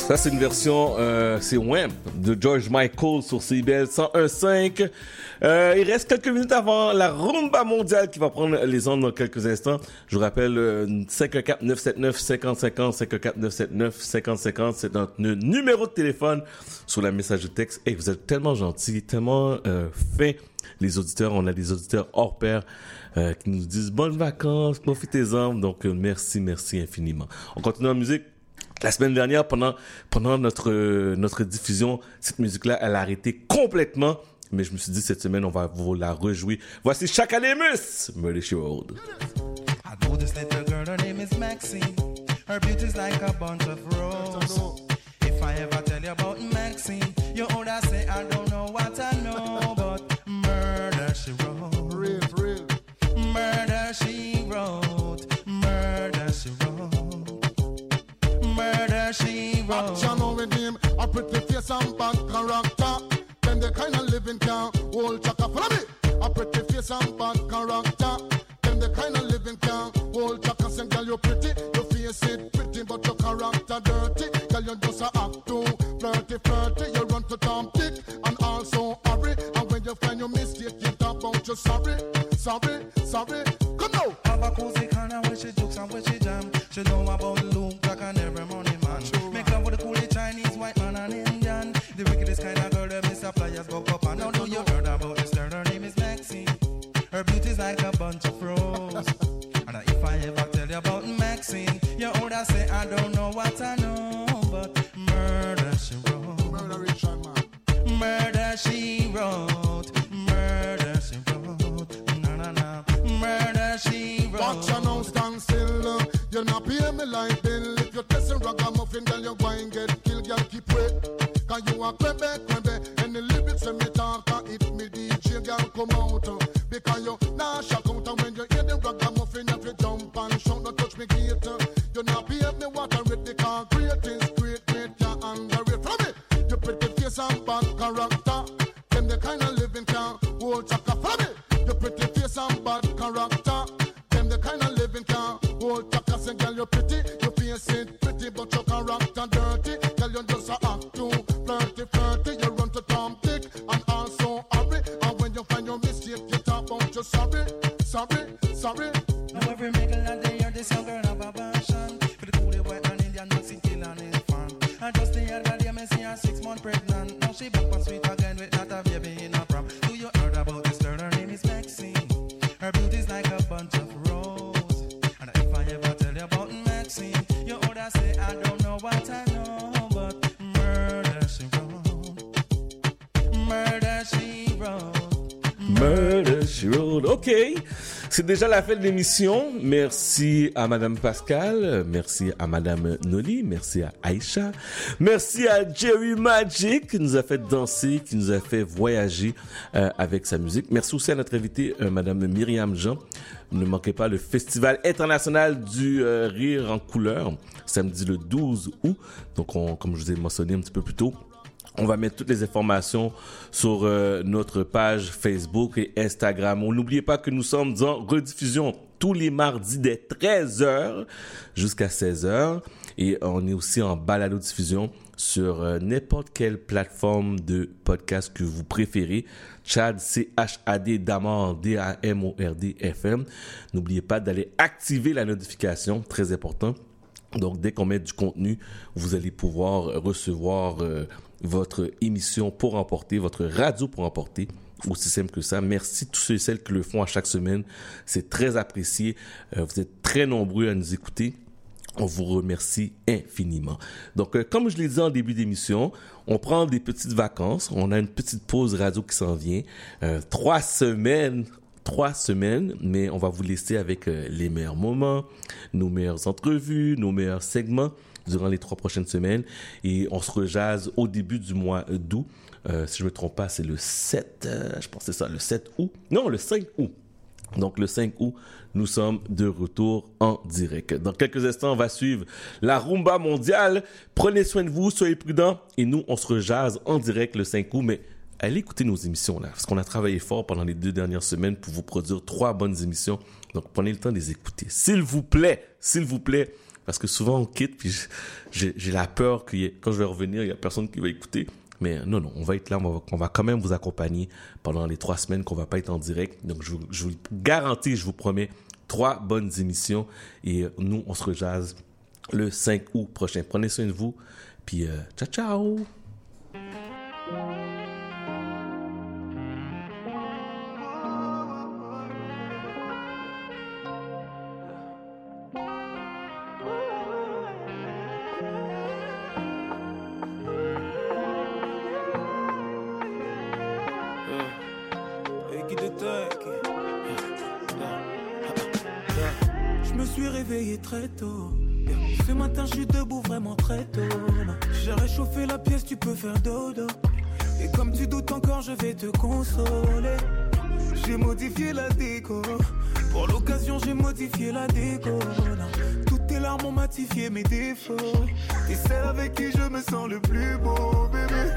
S2: Ça, c'est une version, euh, c'est Wham de George Michael sur CBL 101.5. Euh, il reste quelques minutes avant la rumba mondiale qui va prendre les ondes dans quelques instants. Je vous rappelle, euh, 514-979-5050, 514-979-5050, c'est notre nu- numéro de téléphone sur la message de texte. Et vous êtes tellement gentils, tellement euh, fins, les auditeurs. On a des auditeurs hors pair euh, qui nous disent bonnes vacances, profitez-en. Donc, euh, merci, merci infiniment. On continue en musique. La semaine dernière, pendant, pendant notre, euh, notre diffusion, cette musique-là, elle a arrêté complètement. Mais je me suis dit, cette semaine, on va vous la rejouer. Voici Chakalemus, Murder She Road.
S21: I know this little girl, her name is Maxine. Her beauty's like a bunch of roses. If I ever tell you about Maxine, you would say I don't know what I know, but murder she wrote. Real, real. Murder she wrote. Murder she wrote.
S44: Action on with him, a pretty face and bad character. Them the kind of living can hold chaka. Follow me. A pretty face and bad character. Them the kind of living can hold chaka. Say, girl, you pretty, your face it pretty, but your character dirty. Girl, you just a act too flirty, flirty. You run to Tom Dick and also hurry. And when you find your mistake, you talk about you sorry, sorry, sorry. Come now.
S21: Have a cozy corner where she jokes and where she jam. She know about of girl that Flyers go up and now know you heard about this girl. Her name is Maxine. Her beauty's like a bunch of roses. and if I ever tell you about Maxine, you would say I don't know what I know, but murder she wrote. Murder she wrote. Murder she wrote. Na na na. Murder she wrote.
S44: Watch your now stand still. You not pay me like bill. If you're testing ragamuffin, girl, you go and get killed. Girl, keep wait. Cause you are crebe, Pay me I read. Because great is great, great, yeah, underrated. From me, you pretty face and bad character. Them the kind of living can hold chaka. From me, you pretty face and bad character. Them the kind of living can hold chaka. Say, girl, you pretty, you face it pretty, but your character dirty. Girl, you just a act too flirty, flirty. You run to Tom Dick and also hurry. And when you find your mistake, you talk about you sorry, sorry, sorry.
S21: She back on sweet again with not a baby in a prom Do you heard about this girl? Her name is Maxine Her beauty's like a bunch of roses And if I ever tell you about Maxine You would say I don't know what I know But murder she wrote Murder she wrote
S2: Murder She Wrote. OK. C'est déjà la fin de l'émission. Merci à Madame Pascal. Merci à Madame Noli. Merci à Aïcha. Merci à Jerry Magic qui nous a fait danser, qui nous a fait voyager euh, avec sa musique. Merci aussi à notre invitée, euh, Madame Myriam Jean. Ne manquez pas le Festival international du euh, rire en couleur, samedi le 12 août. Donc, on, comme je vous ai mentionné un petit peu plus tôt, on va mettre toutes les informations sur euh, notre page Facebook et Instagram. On n'oubliez pas que nous sommes en rediffusion tous les mardis dès 13h jusqu'à 16h. Et on est aussi en balado-diffusion sur euh, n'importe quelle plateforme de podcast que vous préférez. Chad, C-H-A-D, Damord, D-A-M-O-R-D, FM. N'oubliez pas d'aller activer la notification, très important. Donc, dès qu'on met du contenu, vous allez pouvoir recevoir euh, votre émission pour emporter, votre radio pour emporter. Aussi simple que ça. Merci tous ceux et celles qui le font à chaque semaine. C'est très apprécié. Euh, vous êtes très nombreux à nous écouter. On vous remercie infiniment. Donc, euh, comme je l'ai dit en début d'émission, on prend des petites vacances. On a une petite pause radio qui s'en vient. Euh, trois semaines trois semaines, mais on va vous laisser avec les meilleurs moments, nos meilleures entrevues, nos meilleurs segments durant les trois prochaines semaines. Et on se rejase au début du mois d'août. Euh, si je me trompe pas, c'est le 7, euh, je pense que c'est ça, le 7 août. Non, le 5 août. Donc le 5 août, nous sommes de retour en direct. Dans quelques instants, on va suivre la rumba mondiale. Prenez soin de vous, soyez prudents. Et nous, on se rejase en direct le 5 août. Mais allez écouter nos émissions là, parce qu'on a travaillé fort pendant les deux dernières semaines pour vous produire trois bonnes émissions. Donc prenez le temps de les écouter. S'il vous plaît, s'il vous plaît, Parce que souvent, on quitte, puis j'ai la peur que quand je vais revenir, il y a personne qui va écouter. Mais non, non, on va être là, on va, quand même vous accompagner pendant les trois semaines qu'on va pas être en direct. Donc, je vous, je vous garantis, je vous promets, trois bonnes émissions. Et euh, nous, on se rejase le 5 août prochain. Prenez soin de vous. Puis, euh, ciao, ciao!
S45: Ce matin, je suis debout vraiment très tôt. J'ai réchauffé la pièce, tu peux faire dodo. Et comme tu doutes encore, je vais te consoler. J'ai modifié la déco. Pour l'occasion, j'ai modifié la déco. Toutes tes larmes ont matifié mes défauts. T'es celle avec qui je me sens le plus beau, bébé.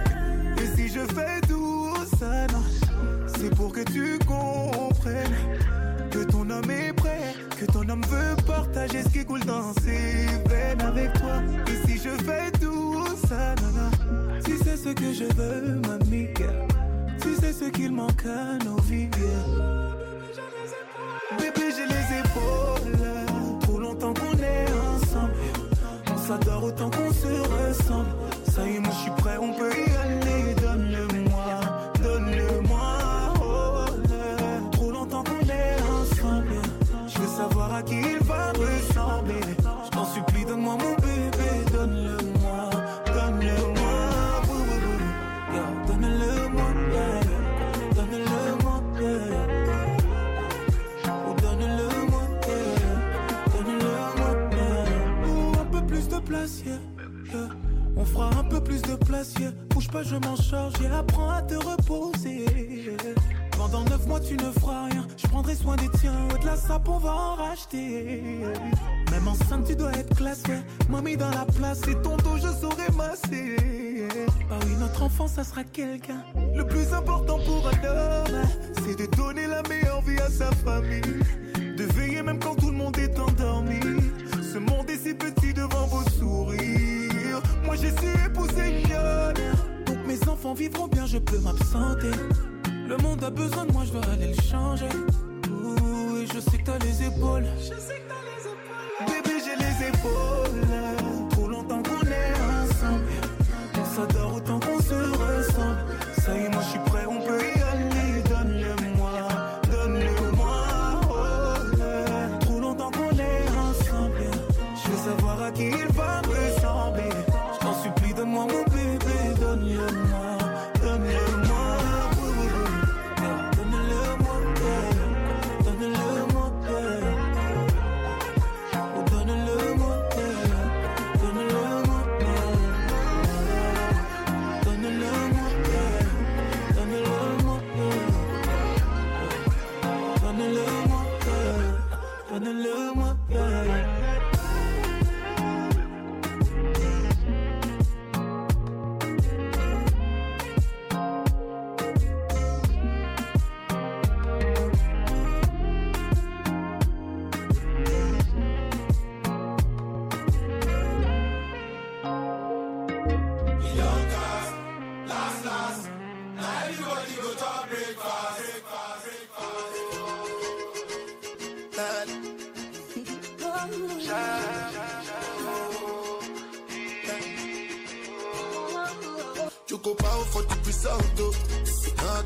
S45: Et si je fais tout ça, c'est pour que tu comprennes que ton homme est prêt, que ton homme veut partager ce qui coule dans ses veines avec toi. Et si je fais tout ça, non, si c'est ce que je veux, mamie, si c'est ce qu'il manque à nos vies. Bébé, j'ai les épaules, trop longtemps qu'on est ensemble. On s'adore autant qu'on se ressemble. Ça y est, moi je suis prêt, on peut y aller. Donne-le-moi, Bouge pas, je m'en charge, yeah. Apprends à te reposer. Pendant neuf mois, tu ne feras rien. Je prendrai soin des tiens. De la sape, on va en racheter. Même enceinte, tu dois être classe. Mamie dans la place et ton dos, je saurai masser. Ah oui, notre enfant, ça sera quelqu'un. Le plus important pour un homme, c'est de donner la meilleure vie à sa famille. De veiller même quand tout le monde est endormi. Ce monde est si petit devant vos sourires. Moi, j'ai su épouser une lionne. Donc mes enfants vivront bien, je peux m'absenter. Le monde a besoin de moi, je dois aller le changer. Et je sais que t'as les épaules. Bébé,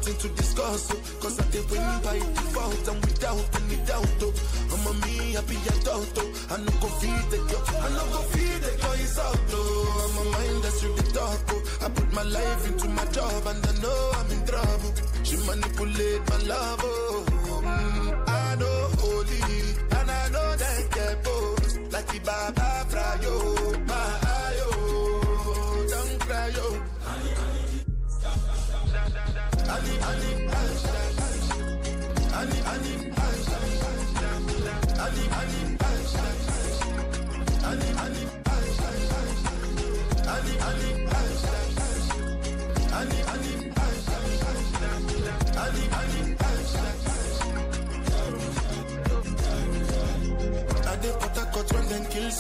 S46: Nothing to discuss, oh. Cause I did win by default and without any doubt, oh. I'm a me happy adult, oh. I no go feed the girl, I no go feed the girl, it's out, oh. I'm a mind that's really dark, oh. I put my life into my job and I know I'm in trouble. She manipulate my love, oh. Mm, I know holy, and I know that get both. Like the Baba Frayo,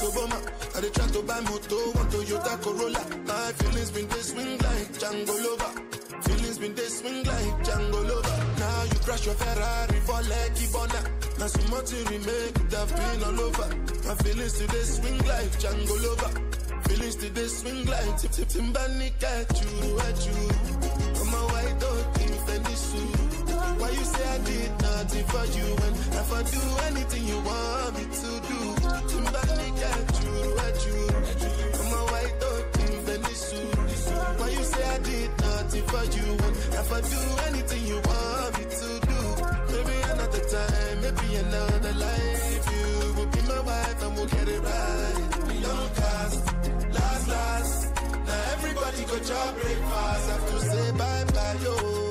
S46: Obama. I dey try to buy moto, one Toyota Corolla. My feelings been they swing like Django Lover. Feelings been they swing like Django Lover. Now you crash your Ferrari for Lucky Bona. Now so much you remake, have been all over. My feelings today swing like Django Lover. Feelings today swing like Tip Tip Timbani at you, at you. I'm white dog in Fendi suit. Why you say I did nothing for you when if I do anything you want me to do? Timbani at you, at you. I'm a nothing for you if I do anything you want me to do? Maybe another time, maybe another life. You will be my wife and we'll get it right. Young cast, last, last. Now everybody go job breakfast. Have to say bye bye, yo.